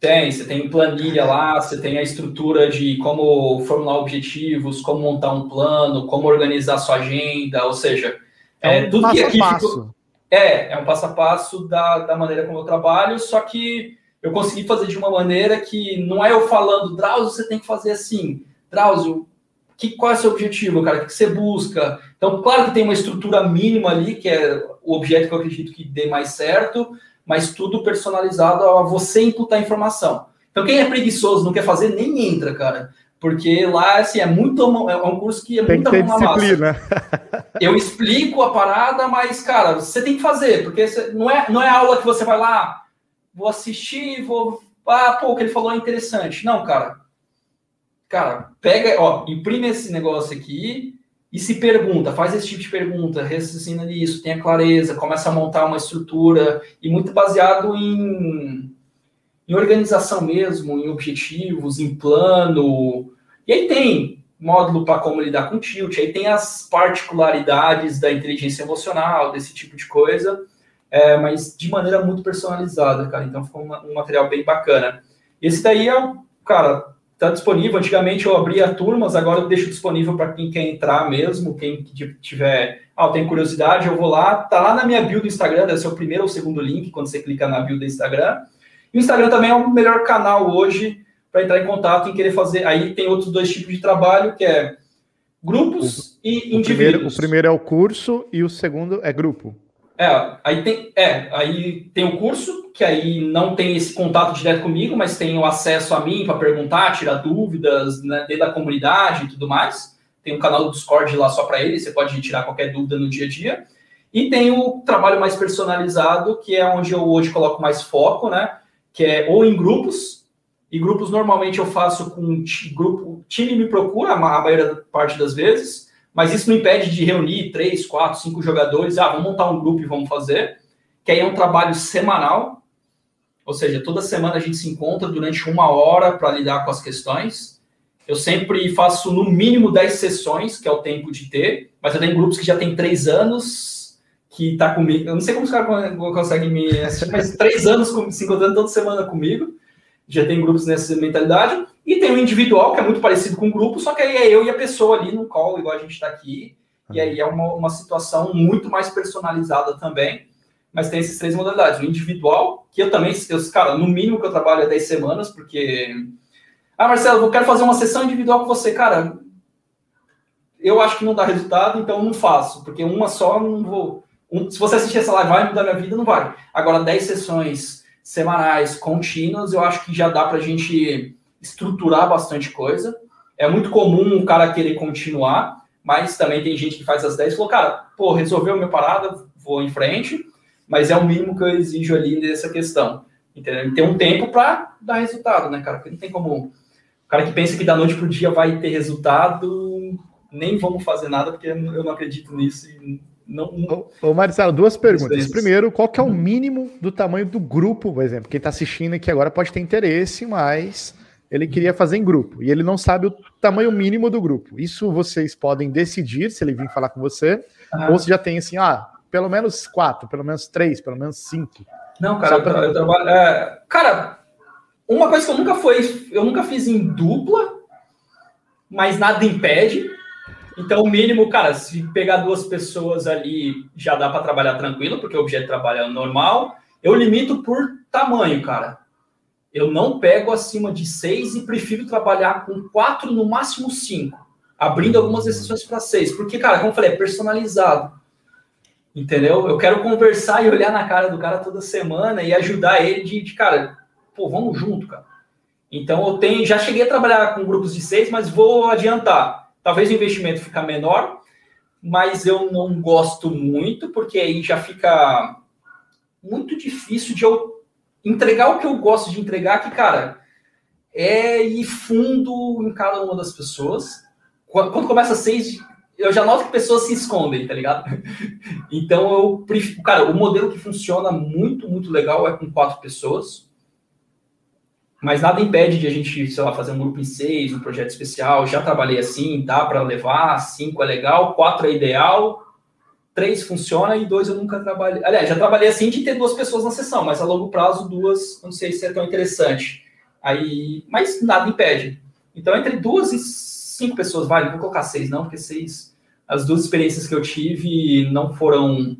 Tem, você tem planilha lá, você tem a estrutura de como formular objetivos, como montar um plano, como organizar sua agenda, ou seja, é, é um tudo passo que aqui passo. Ficou é, é um passo a passo da, da maneira como eu trabalho, só que eu consegui fazer de uma maneira que não é eu falando, Drauzio, você tem que fazer assim. Drauzio, que, qual é o seu objetivo, cara? O que você busca? Então, claro que tem uma estrutura mínima ali, que é o objeto que eu acredito que dê mais certo, mas tudo personalizado a você imputar informação. Então, quem é preguiçoso, não quer fazer, nem entra, cara. Porque lá, assim, é muito é um curso que é tem muita que ter disciplina. *laughs* Eu explico a parada, mas, cara, você tem que fazer, porque não é, não é aula que você vai lá, vou assistir, vou. Ah, pô, o que ele falou é interessante. Não, cara. Cara, pega, ó, imprime esse negócio aqui e se pergunta, faz esse tipo de pergunta, raciocina nisso, tenha clareza, começa a montar uma estrutura, e muito baseado em em organização mesmo, em objetivos, em plano, E aí tem módulo para como lidar com tilt, aí tem as particularidades da inteligência emocional, desse tipo de coisa, é, mas de maneira muito personalizada, cara. Então ficou um, material bem bacana. Esse daí é, cara, tá disponível. Antigamente eu abria turmas, agora eu deixo disponível para quem quer entrar mesmo, quem tiver, ah, tem curiosidade, eu vou lá, tá lá na minha bio do Instagram, deve ser o primeiro ou segundo link quando você clica na bio do Instagram. E o Instagram também é o melhor canal hoje para entrar em contato e querer fazer. Aí tem outros dois tipos de trabalho, que é grupos o, e indivíduos. O primeiro, o primeiro é o curso e o segundo é grupo. É, aí tem, é, aí tem o curso, que aí não tem esse contato direto comigo, mas tem o acesso a mim para perguntar, tirar dúvidas, né, dentro da comunidade e tudo mais. Tem um canal do Discord lá só para ele, você pode tirar qualquer dúvida no dia a dia. E tem o trabalho mais personalizado, que é onde eu hoje coloco mais foco, né? Que é ou em grupos, e grupos normalmente eu faço com grupo, time me procura a maioria parte das vezes, mas isso não impede de reunir três, quatro, cinco jogadores. Ah, vamos montar um grupo e vamos fazer. Que aí é um trabalho semanal. Ou seja, toda semana a gente se encontra durante uma hora para lidar com as questões. Eu sempre faço no mínimo 10 sessões, que é o tempo de ter, mas eu tenho grupos que já tem três anos que tá comigo. Eu não sei como os caras conseguem me assistir, mas três anos se encontrando toda semana comigo. Já tem grupos nessa mentalidade. E tem o individual, que é muito parecido com o grupo, só que aí é eu e a pessoa ali no call, igual a gente está aqui. E aí é uma, uma situação muito mais personalizada também. Mas tem essas três modalidades. O individual, que eu também, eu, cara, no mínimo que eu trabalho é 10 semanas, porque. Ah, Marcelo, eu quero fazer uma sessão individual com você. Cara, eu acho que não dá resultado, então não faço, porque uma só não vou. Um, se você assistir essa live, vai mudar minha vida, não vai. Agora, 10 sessões semanais contínuas, eu acho que já dá para a gente estruturar bastante coisa. É muito comum o cara querer continuar, mas também tem gente que faz as 10 e falou, cara, pô, resolveu a minha parada, vou em frente, mas é o mínimo que eu exijo ali nessa questão. Entendeu? Tem um tempo para dar resultado, né, cara? Porque não tem como. O cara que pensa que da noite pro dia vai ter resultado, nem vamos fazer nada, porque eu não acredito nisso e não, não... Ô, Marcelo, duas perguntas. Primeiro, qual que é o mínimo do tamanho do grupo, por exemplo? Quem está assistindo aqui agora pode ter interesse, mas ele queria fazer em grupo e ele não sabe o tamanho mínimo do grupo. Isso vocês podem decidir se ele vir falar com você, ah. ou se já tem assim, ah, pelo menos quatro, pelo menos três, pelo menos cinco. Não, cara, pra... eu, trabalho. É... Cara, uma coisa que eu nunca foi, eu nunca fiz em dupla, mas nada impede. Então, o mínimo, cara, se pegar duas pessoas ali, já dá para trabalhar tranquilo, porque o objeto trabalha normal. Eu limito por tamanho, cara eu não pego acima de seis e prefiro trabalhar com quatro, no máximo cinco, abrindo algumas exceções para seis, porque, cara, como eu falei, é personalizado. Entendeu? Eu quero conversar e olhar na cara do cara toda semana e ajudar ele de, de cara, pô, vamos junto, cara. Então eu tenho, já cheguei a trabalhar com grupos de seis, mas vou adiantar. Talvez o investimento fica menor, mas eu não gosto muito, porque aí já fica muito difícil de eu entregar o que eu gosto de entregar, que, cara, é ir fundo em cada uma das pessoas. Quando começa seis, eu já noto que pessoas se escondem, tá ligado? *laughs* Então eu prefiro. Cara, o modelo que funciona muito, muito legal é com quatro pessoas. Mas nada impede de a gente, sei lá, fazer um grupo em seis, um projeto especial. Já trabalhei assim, dá para levar. Cinco é legal, quatro é ideal três funciona e dois eu nunca trabalhei. Aliás, já trabalhei assim de ter duas pessoas na sessão, mas a longo prazo, duas, não sei se é tão interessante. Aí, mas nada impede. Então, entre duas e cinco pessoas, vale, não vou colocar seis, não, porque seis, as duas experiências que eu tive não foram.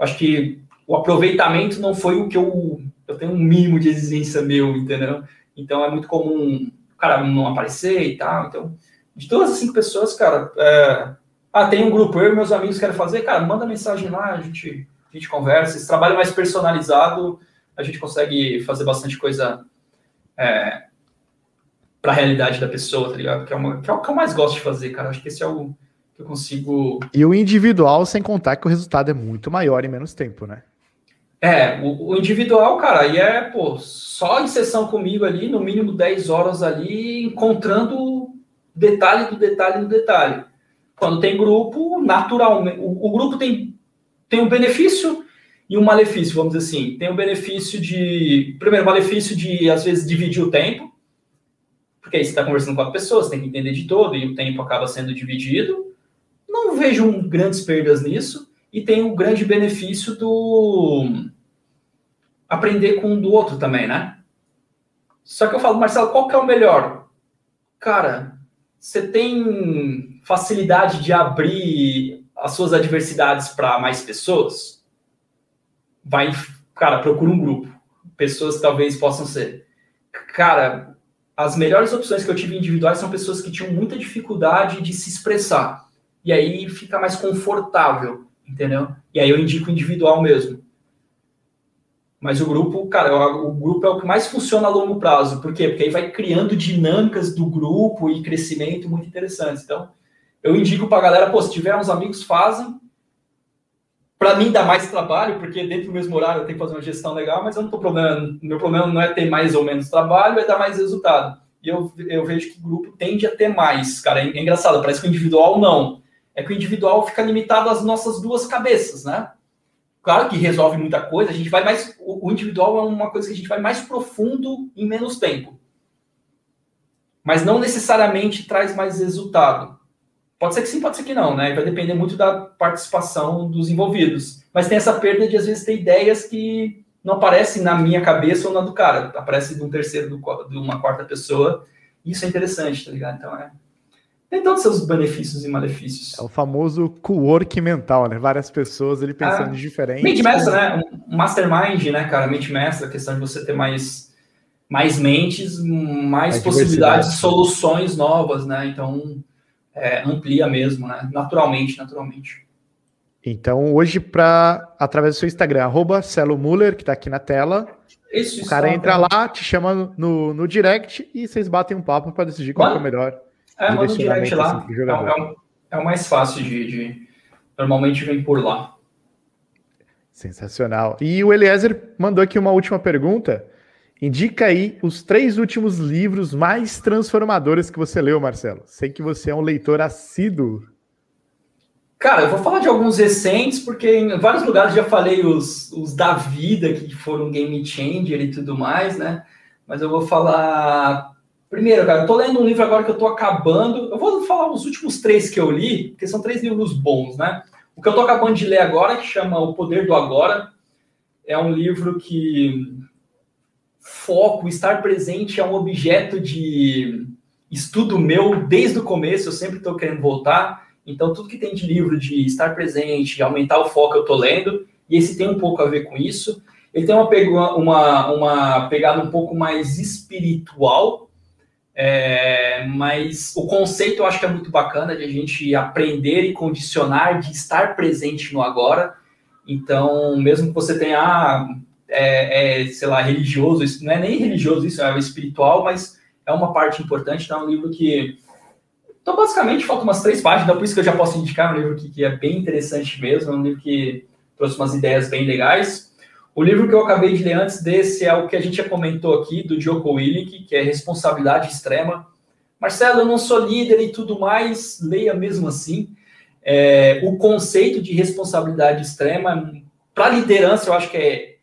Acho que o aproveitamento não foi o que eu. Eu tenho um mínimo de exigência meu, entendeu? Então é muito comum o cara não aparecer e tal. Então, de duas a cinco pessoas, cara, é, ah, tem um grupo, eu e meus amigos querem fazer, cara, manda mensagem lá, a gente, a gente conversa. Esse trabalho mais personalizado, a gente consegue fazer bastante coisa é, para a realidade da pessoa, tá ligado? Que é, uma, que é o que eu mais gosto de fazer, cara. Acho que esse é o que eu consigo. E o individual, sem contar que o resultado é muito maior em menos tempo, né? É, o, o, individual, cara, aí é, pô, só em sessão comigo ali, no mínimo 10 horas ali, encontrando detalhe do detalhe do detalhe. Quando tem grupo, naturalmente, o, o grupo tem, tem um benefício e um malefício, vamos dizer assim. Tem o um benefício de, primeiro, malefício de, às vezes, dividir o tempo, porque aí você está conversando com a pessoa, você tem que entender de todo, e o tempo acaba sendo dividido. Não vejo grandes perdas nisso, e tem o grande benefício do aprender com um do outro também, né? Só que eu falo, Marcelo, qual que é o melhor? Cara, você tem facilidade de abrir as suas adversidades para mais pessoas? Vai, cara, procura um grupo. Pessoas que talvez possam ser. Cara, as melhores opções que eu tive individuais são pessoas que tinham muita dificuldade de se expressar. E aí fica mais confortável, entendeu? E aí eu indico individual mesmo. Mas o grupo, cara, o grupo é o que mais funciona a longo prazo. Por quê? Porque aí vai criando dinâmicas do grupo e crescimento muito interessantes. Então, eu indico para galera, pô, se tiver uns amigos, fazem. Para mim dá mais trabalho, porque dentro do mesmo horário eu tenho que fazer uma gestão legal, mas eu não tô problema. Meu problema não é ter mais ou menos trabalho, é dar mais resultado. E eu, eu vejo que o grupo tende a ter mais, cara. É, é engraçado, parece que o individual não. É que o individual fica limitado às nossas duas cabeças, né? Claro que resolve muita coisa, a gente vai mais. O individual é uma coisa que a gente vai mais profundo em menos tempo. Mas não necessariamente traz mais resultado. Pode ser que sim, pode ser que não, né? Vai depender muito da participação dos envolvidos. Mas tem essa perda de, às vezes, ter ideias que não aparecem na minha cabeça ou na do cara. Aparece de um terceiro, de uma quarta pessoa. Isso é interessante, tá ligado? Então, é, tem todos os seus benefícios e malefícios. É o famoso co-work mental, né? Várias pessoas ali pensando ah, diferente. Mente mestra, né? Um mastermind, né, cara? Mente mestra, a questão de você ter mais, mais mentes, mais possibilidades, soluções novas, né? Então, é, amplia mesmo, né? Naturalmente, naturalmente. Então, hoje, para através do seu Instagram, arroba Celo Muller, que está aqui na tela, isso, o cara entra lá, te chama no, no direct e vocês batem um papo para decidir qual é o melhor. É, manda um direct lá. Assim, é, é, é, o mais fácil de, de, Normalmente vem por lá. Sensacional. E o Eliezer mandou aqui uma última pergunta. Indica aí os três últimos livros mais transformadores que você leu, Marcelo. Sei que você é um leitor assíduo. Cara, eu vou falar de alguns recentes, porque em vários lugares já falei os, os da vida, que foram game changer e tudo mais, né? Mas eu vou falar Primeiro, cara, eu tô lendo um livro agora que eu tô acabando. Eu vou falar os últimos três que eu li, porque são três livros bons, né? O que eu tô acabando de ler agora, que chama O Poder do Agora, é um livro que foco, estar presente é um objeto de estudo meu desde o começo, eu sempre estou querendo voltar. Então, tudo que tem de livro de estar presente, aumentar o foco, eu estou lendo, e esse tem um pouco a ver com isso. Ele tem uma, uma, uma pegada um pouco mais espiritual, é, mas o conceito eu acho que é muito bacana de a gente aprender e condicionar, de estar presente no agora. Então, mesmo que você tenha, ah, é, é, sei lá, religioso, isso não é nem religioso, isso é espiritual, mas é uma parte importante. Então, é um livro que. Então, basicamente, faltam umas três páginas, por isso que eu já posso indicar um livro que, que é bem interessante mesmo, é um livro que trouxe umas ideias bem legais. O livro que eu acabei de ler antes desse é o que a gente já comentou aqui, do Joko Willink, que é Responsabilidade Extrema. Marcelo, eu não sou líder e tudo mais, leia mesmo assim. É, o conceito de responsabilidade extrema, para liderança, eu acho que é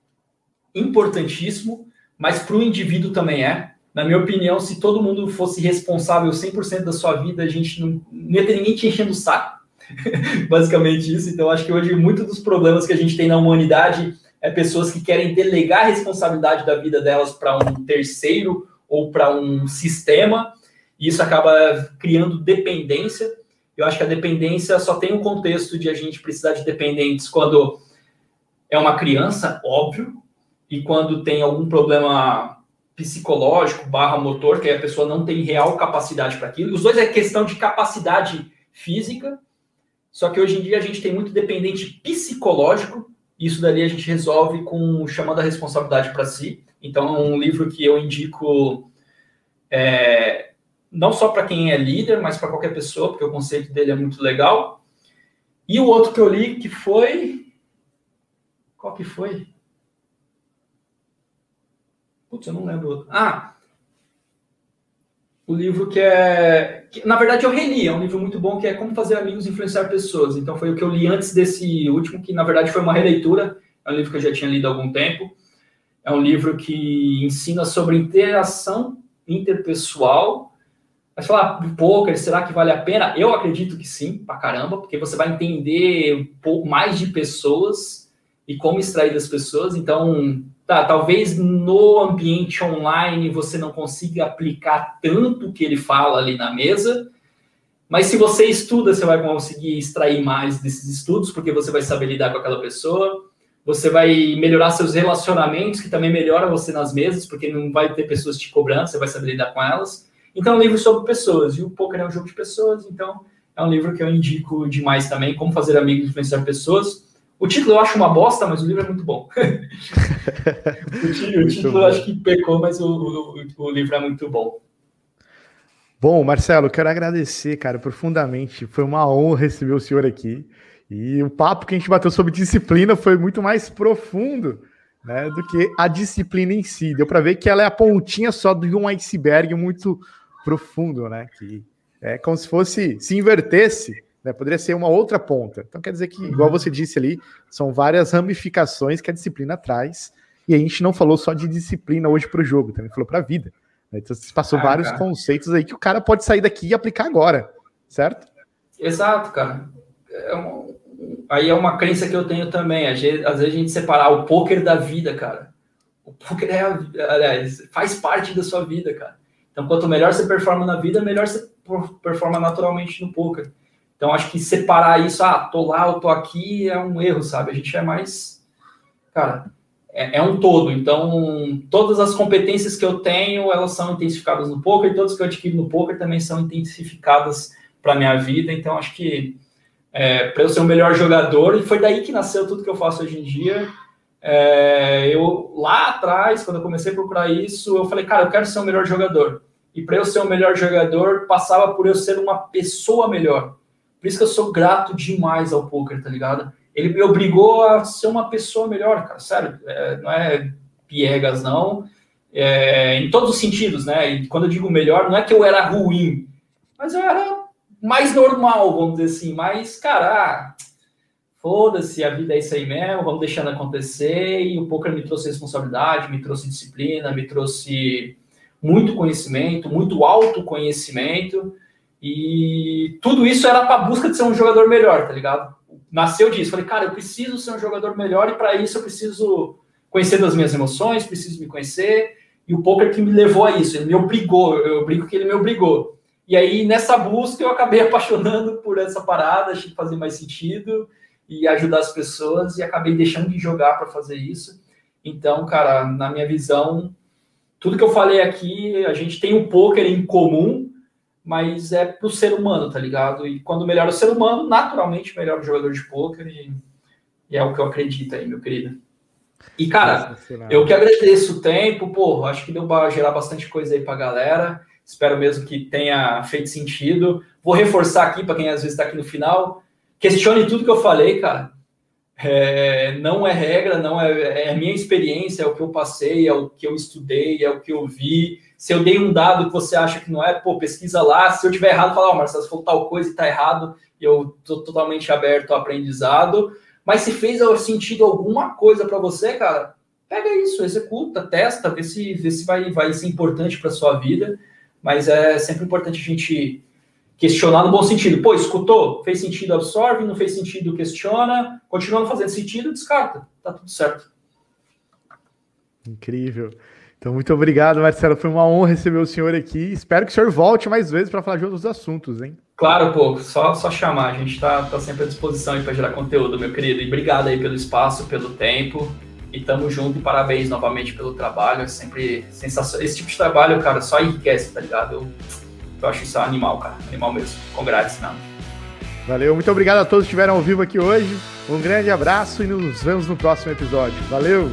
importantíssimo, mas para o indivíduo também é. Na minha opinião, se todo mundo fosse responsável 100% da sua vida, a gente não, não ia ter ninguém te enchendo o saco. *laughs* Basicamente isso. Então, acho que hoje, muitos dos problemas que a gente tem na humanidade é pessoas que querem delegar a responsabilidade da vida delas para um terceiro ou para um sistema, e isso acaba criando dependência. Eu acho que a dependência só tem um contexto de a gente precisar de dependentes quando é uma criança, óbvio, e quando tem algum problema psicológico barra motor, que a pessoa não tem real capacidade para aquilo. Os dois é questão de capacidade física, só que hoje em dia a gente tem muito dependente psicológico, isso dali a gente resolve com chamando a responsabilidade para si. Então, é um livro que eu indico é, não só para quem é líder, mas para qualquer pessoa, porque o conceito dele é muito legal. E o outro que eu li que foi. Qual que foi? Putz, eu não lembro. Ah, o livro que é. Que, na verdade, eu reli, é um livro muito bom que é Como Fazer Amigos e Influenciar Pessoas. Então, foi o que eu li antes desse último, que na verdade foi uma releitura. É um livro que eu já tinha lido há algum tempo. É um livro que ensina sobre interação interpessoal Mas falar de poker, será que vale a pena? Eu acredito que sim, pra caramba, porque você vai entender um pouco mais de pessoas e como extrair das pessoas. Então, tá, talvez no ambiente online você não consiga aplicar tanto o que ele fala ali na mesa, mas se você estuda, você vai conseguir extrair mais desses estudos, porque você vai saber lidar com aquela pessoa. Você vai melhorar seus relacionamentos, que também melhora você nas mesas, porque não vai ter pessoas te cobrando, você vai saber lidar com elas. Então, é um livro sobre pessoas, e o poker é um jogo de pessoas, então é um livro que eu indico demais também, Como Fazer Amigos e Influenciar Pessoas. O título eu acho uma bosta, mas o livro é muito bom. *laughs* o, título, o título eu acho que pecou, mas o, o, o livro é muito bom. Bom, Marcelo, quero agradecer, cara, profundamente. Foi uma honra receber o senhor aqui. E o papo que a gente bateu sobre disciplina foi muito mais profundo né, do que a disciplina em si. Deu para ver que ela é a pontinha só de um iceberg muito profundo, né? Que é como se fosse, se invertesse, né, poderia ser uma outra ponta. Então quer dizer que, igual você disse ali, são várias ramificações que a disciplina traz. E a gente não falou só de disciplina hoje para o jogo, também falou para a vida. Então você passou ah, vários cara. conceitos aí que o cara pode sair daqui e aplicar agora, certo? Exato, cara. É um, aí é uma crença que eu tenho também. Às vezes, às vezes a gente separar o poker da vida, cara. O poker é, aliás, faz parte da sua vida, cara. Então, quanto melhor você performa na vida, melhor você performa naturalmente no poker. Então, acho que separar isso, ah, tô lá, eu tô aqui, é um erro, sabe? A gente é mais. Cara, é, é, um todo. Então, todas as competências que eu tenho, elas são intensificadas no poker, e todas que eu adquiro no poker também são intensificadas para minha vida. Então, acho que é, para eu ser o melhor jogador, e foi daí que nasceu tudo que eu faço hoje em dia. É, eu lá atrás, quando eu comecei a procurar isso, eu falei, cara, eu quero ser o melhor jogador. E para eu ser o melhor jogador, passava por eu ser uma pessoa melhor. Por isso que eu sou grato demais ao poker, tá ligado? ele me obrigou a ser uma pessoa melhor, cara, sério, é, não é piegas, não, é, em todos os sentidos, né, e quando eu digo melhor, não é que eu era ruim, mas eu era mais normal, vamos dizer assim, mas, cara, ah, foda-se, a vida é isso aí mesmo, vamos deixando acontecer, e o poker me trouxe responsabilidade, me trouxe disciplina, me trouxe muito conhecimento, muito autoconhecimento, e tudo isso era para busca de ser um jogador melhor, tá ligado? nasceu disso. Falei, cara, eu preciso ser um jogador melhor e para isso eu preciso conhecer das minhas emoções, preciso me conhecer. E o poker que me levou a isso, ele me obrigou, eu brinco que ele me obrigou. E aí, nessa busca, eu acabei *laughs* apaixonando por essa parada, achei que fazia mais sentido e ajudar as pessoas e acabei deixando de jogar para fazer isso. Então, cara, na minha visão, tudo que eu falei aqui, a gente tem um poker em comum, mas é pro ser humano, tá ligado? E quando melhora o ser humano, naturalmente melhora o jogador de pôquer e, e, é o que eu acredito aí, meu querido. E, cara, eu que agradeço o tempo, pô, acho que deu para gerar bastante coisa aí pra galera. Espero mesmo que tenha feito sentido. Vou reforçar aqui para quem às vezes está aqui no final. Questione tudo que eu falei, cara. É, não é regra, não é, é minha experiência, é o que eu passei, é o que eu estudei, é o que eu vi. Se eu dei um dado que você acha que não é, pô, pesquisa lá. Se eu tiver errado, fala, ó, oh, Marcelo, se for tal coisa e tá errado, eu tô totalmente aberto ao aprendizado. Mas se fez sentido alguma coisa para você, cara, pega isso, executa, testa, vê se, vê se vai, vai ser importante para sua vida. Mas é sempre importante a gente questionar no bom sentido. Pô, escutou? Fez sentido, absorve, não fez sentido, questiona, continua fazendo sentido, descarta. Tá tudo certo. Incrível. Então, muito obrigado, Marcelo. Foi uma honra receber o senhor aqui. Espero que o senhor volte mais vezes para falar de outros assuntos, hein? Claro, pô, só, só chamar. A gente está tá sempre à disposição para gerar conteúdo, meu querido. E obrigado aí pelo espaço, pelo tempo. E tamo junto parabéns novamente pelo trabalho. É sempre sensacional. Esse tipo de trabalho, cara, só enriquece, tá ligado? Eu, eu acho isso animal, cara. Animal mesmo. Congrats, não. Valeu, muito obrigado a todos que estiveram ao vivo aqui hoje. Um grande abraço e nos vemos no próximo episódio. Valeu!